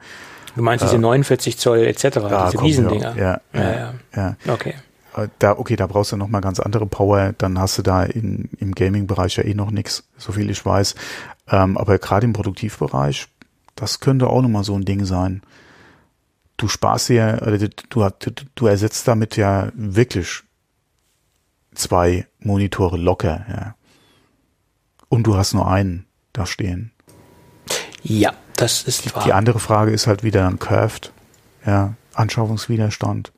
Du meinst diese äh, 49 Zoll etc., diese Riesendinger? Ja, ja, ja, ja. Okay. Äh, da, okay, da brauchst du noch mal ganz andere Power. Dann hast du da in, im Gaming-Bereich ja eh noch nichts, so viel ich weiß. Ähm, aber gerade im Produktivbereich, das könnte auch noch mal so ein Ding sein. Du sparst ja, du, du, du ersetzt damit ja wirklich zwei Monitore locker, ja. Und du hast nur einen da stehen. Ja, das ist die, wahr. Die andere Frage ist halt wieder ein Curved, ja, Anschaffungswiderstand.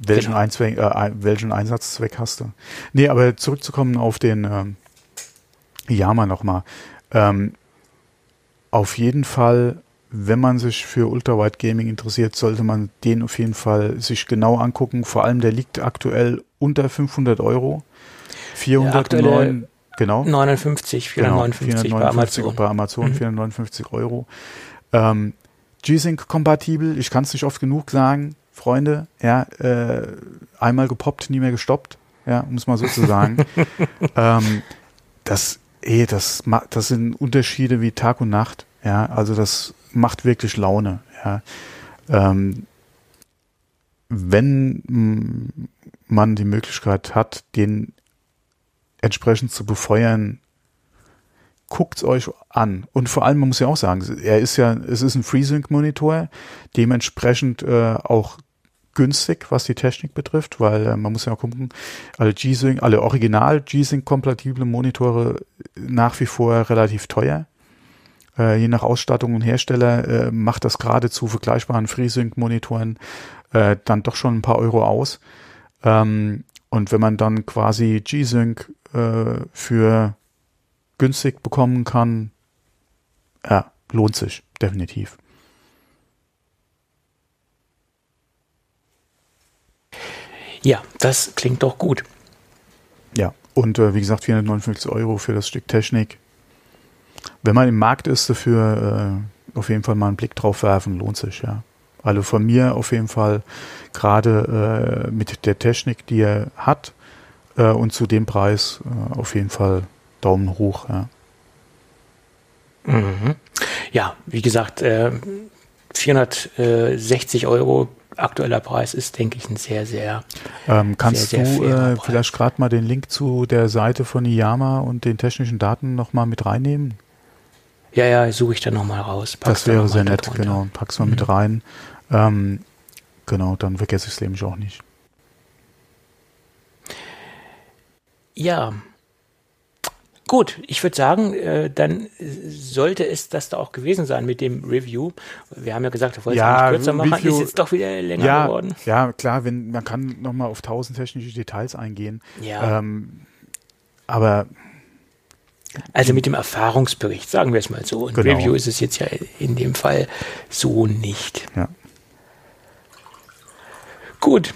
Welchen, genau. Einzweck, äh, welchen Einsatzzweck hast du? Nee, aber zurückzukommen auf den ähm, Yama nochmal. Ähm, auf jeden Fall wenn man sich für Ultrawide Gaming interessiert, sollte man den auf jeden Fall sich genau angucken. Vor allem, der liegt aktuell unter 500 Euro. 409, genau. 59, 459, genau, 459 bei Amazon. Bei Amazon, mhm. 459 Euro. Ähm, G-Sync-kompatibel, ich kann es nicht oft genug sagen, Freunde, ja, äh, einmal gepoppt, nie mehr gestoppt, ja, um es mal so zu sagen. ähm, das, eh, das, das sind Unterschiede wie Tag und Nacht, ja, also das macht wirklich Laune. Ja. Ähm, wenn man die Möglichkeit hat, den entsprechend zu befeuern, guckt's euch an. Und vor allem, man muss ja auch sagen, er ist ja, es ist ein FreeSync-Monitor, dementsprechend äh, auch günstig, was die Technik betrifft, weil äh, man muss ja gucken, alle G-Sync, alle original G-Sync-kompatible Monitore nach wie vor relativ teuer äh, je nach Ausstattung und Hersteller äh, macht das gerade zu vergleichbaren FreeSync-Monitoren äh, dann doch schon ein paar Euro aus. Ähm, und wenn man dann quasi G-Sync äh, für günstig bekommen kann, ja, lohnt sich definitiv. Ja, das klingt doch gut. Ja, und äh, wie gesagt, 459 Euro für das Stück Technik. Wenn man im Markt ist, dafür äh, auf jeden Fall mal einen Blick drauf werfen, lohnt sich, ja. Also von mir auf jeden Fall gerade äh, mit der Technik, die er hat äh, und zu dem Preis äh, auf jeden Fall Daumen hoch. Ja, mhm. ja wie gesagt, äh, 460 Euro aktueller Preis ist, denke ich, ein sehr, sehr. Ähm, kannst sehr, sehr du äh, vielleicht gerade mal den Link zu der Seite von Iyama und den technischen Daten nochmal mit reinnehmen? Ja, ja, suche ich dann nochmal raus. das wäre sehr nett, genau. Pack's mal mhm. mit rein. Ähm, genau, dann vergesse ich es nämlich auch nicht. Ja. Gut, ich würde sagen, äh, dann sollte es das da auch gewesen sein mit dem Review. Wir haben ja gesagt, wir wollten ja, es kürzer machen, Review, ist jetzt doch wieder länger ja, geworden. Ja, klar, wenn, man kann nochmal auf tausend technische Details eingehen. Ja. Ähm, aber also mit dem Erfahrungsbericht, sagen wir es mal so. Ein genau. Review ist es jetzt ja in dem Fall so nicht. Ja. Gut.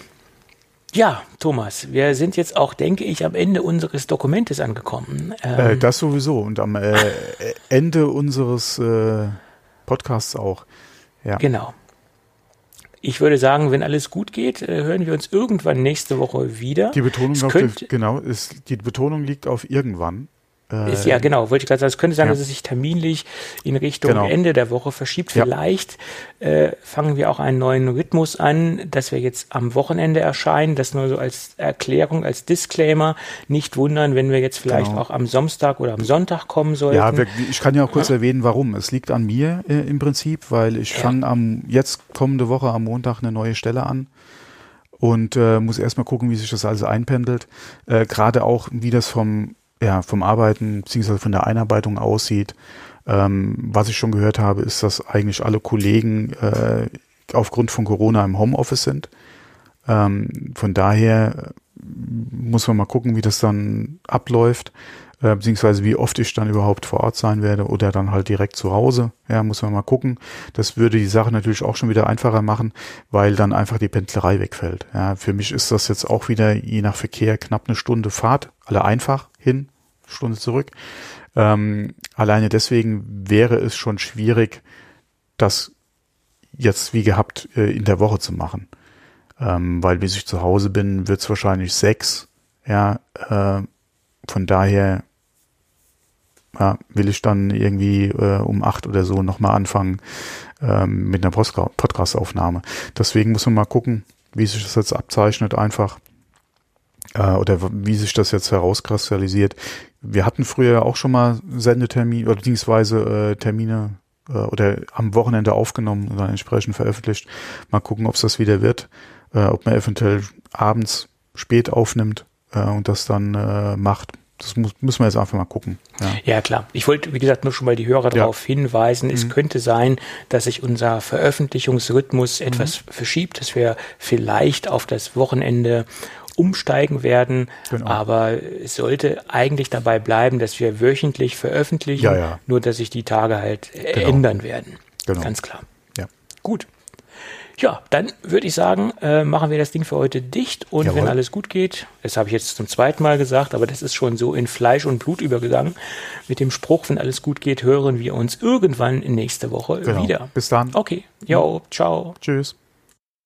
Ja, Thomas, wir sind jetzt auch, denke ich, am Ende unseres Dokumentes angekommen. Ähm, äh, das sowieso und am äh, Ende unseres äh, Podcasts auch. Ja. Genau. Ich würde sagen, wenn alles gut geht, äh, hören wir uns irgendwann nächste Woche wieder. Die Betonung, auf, genau, ist, die Betonung liegt auf irgendwann. Ist, ja, genau, wollte ich gerade sagen. Es könnte sein, ja. dass es sich terminlich in Richtung genau. Ende der Woche verschiebt. Vielleicht ja. äh, fangen wir auch einen neuen Rhythmus an, dass wir jetzt am Wochenende erscheinen. Das nur so als Erklärung, als Disclaimer. Nicht wundern, wenn wir jetzt vielleicht genau. auch am Samstag oder am Sonntag kommen sollten. Ja, ich kann ja auch kurz ja. erwähnen, warum. Es liegt an mir äh, im Prinzip, weil ich fange am jetzt kommende Woche am Montag eine neue Stelle an und äh, muss erstmal gucken, wie sich das alles einpendelt. Äh, Gerade auch, wie das vom ja, vom Arbeiten bzw. von der Einarbeitung aussieht. Ähm, was ich schon gehört habe, ist, dass eigentlich alle Kollegen äh, aufgrund von Corona im Homeoffice sind. Ähm, von daher muss man mal gucken, wie das dann abläuft, äh, beziehungsweise wie oft ich dann überhaupt vor Ort sein werde oder dann halt direkt zu Hause. Ja, muss man mal gucken. Das würde die Sache natürlich auch schon wieder einfacher machen, weil dann einfach die Pendlerei wegfällt. Ja, für mich ist das jetzt auch wieder je nach Verkehr knapp eine Stunde Fahrt, alle einfach hin, Stunde zurück. Ähm, alleine deswegen wäre es schon schwierig, das jetzt wie gehabt äh, in der Woche zu machen. Ähm, weil bis ich zu Hause bin, wird es wahrscheinlich sechs. Ja, äh, von daher ja, will ich dann irgendwie äh, um acht oder so nochmal anfangen ähm, mit einer Podcast-Aufnahme. Deswegen muss man mal gucken, wie sich das jetzt abzeichnet einfach äh, oder wie sich das jetzt herauskristallisiert. Wir hatten früher auch schon mal Sendetermine oder beziehungsweise äh, Termine äh, oder am Wochenende aufgenommen und dann entsprechend veröffentlicht. Mal gucken, ob es das wieder wird, äh, ob man eventuell abends spät aufnimmt äh, und das dann äh, macht. Das muss, müssen wir jetzt einfach mal gucken. Ja, ja klar. Ich wollte, wie gesagt, nur schon mal die Hörer ja. darauf hinweisen. Mhm. Es könnte sein, dass sich unser Veröffentlichungsrhythmus etwas mhm. verschiebt, dass wir vielleicht auf das Wochenende umsteigen werden. Genau. Aber es sollte eigentlich dabei bleiben, dass wir wöchentlich veröffentlichen, ja, ja. nur dass sich die Tage halt äh, genau. ändern werden. Genau. Ganz klar. Ja. Gut. Ja, dann würde ich sagen, äh, machen wir das Ding für heute dicht und Jawohl. wenn alles gut geht, das habe ich jetzt zum zweiten Mal gesagt, aber das ist schon so in Fleisch und Blut übergegangen, mit dem Spruch, wenn alles gut geht, hören wir uns irgendwann nächste Woche genau. wieder. Bis dann. Okay, jo, ciao. Tschüss.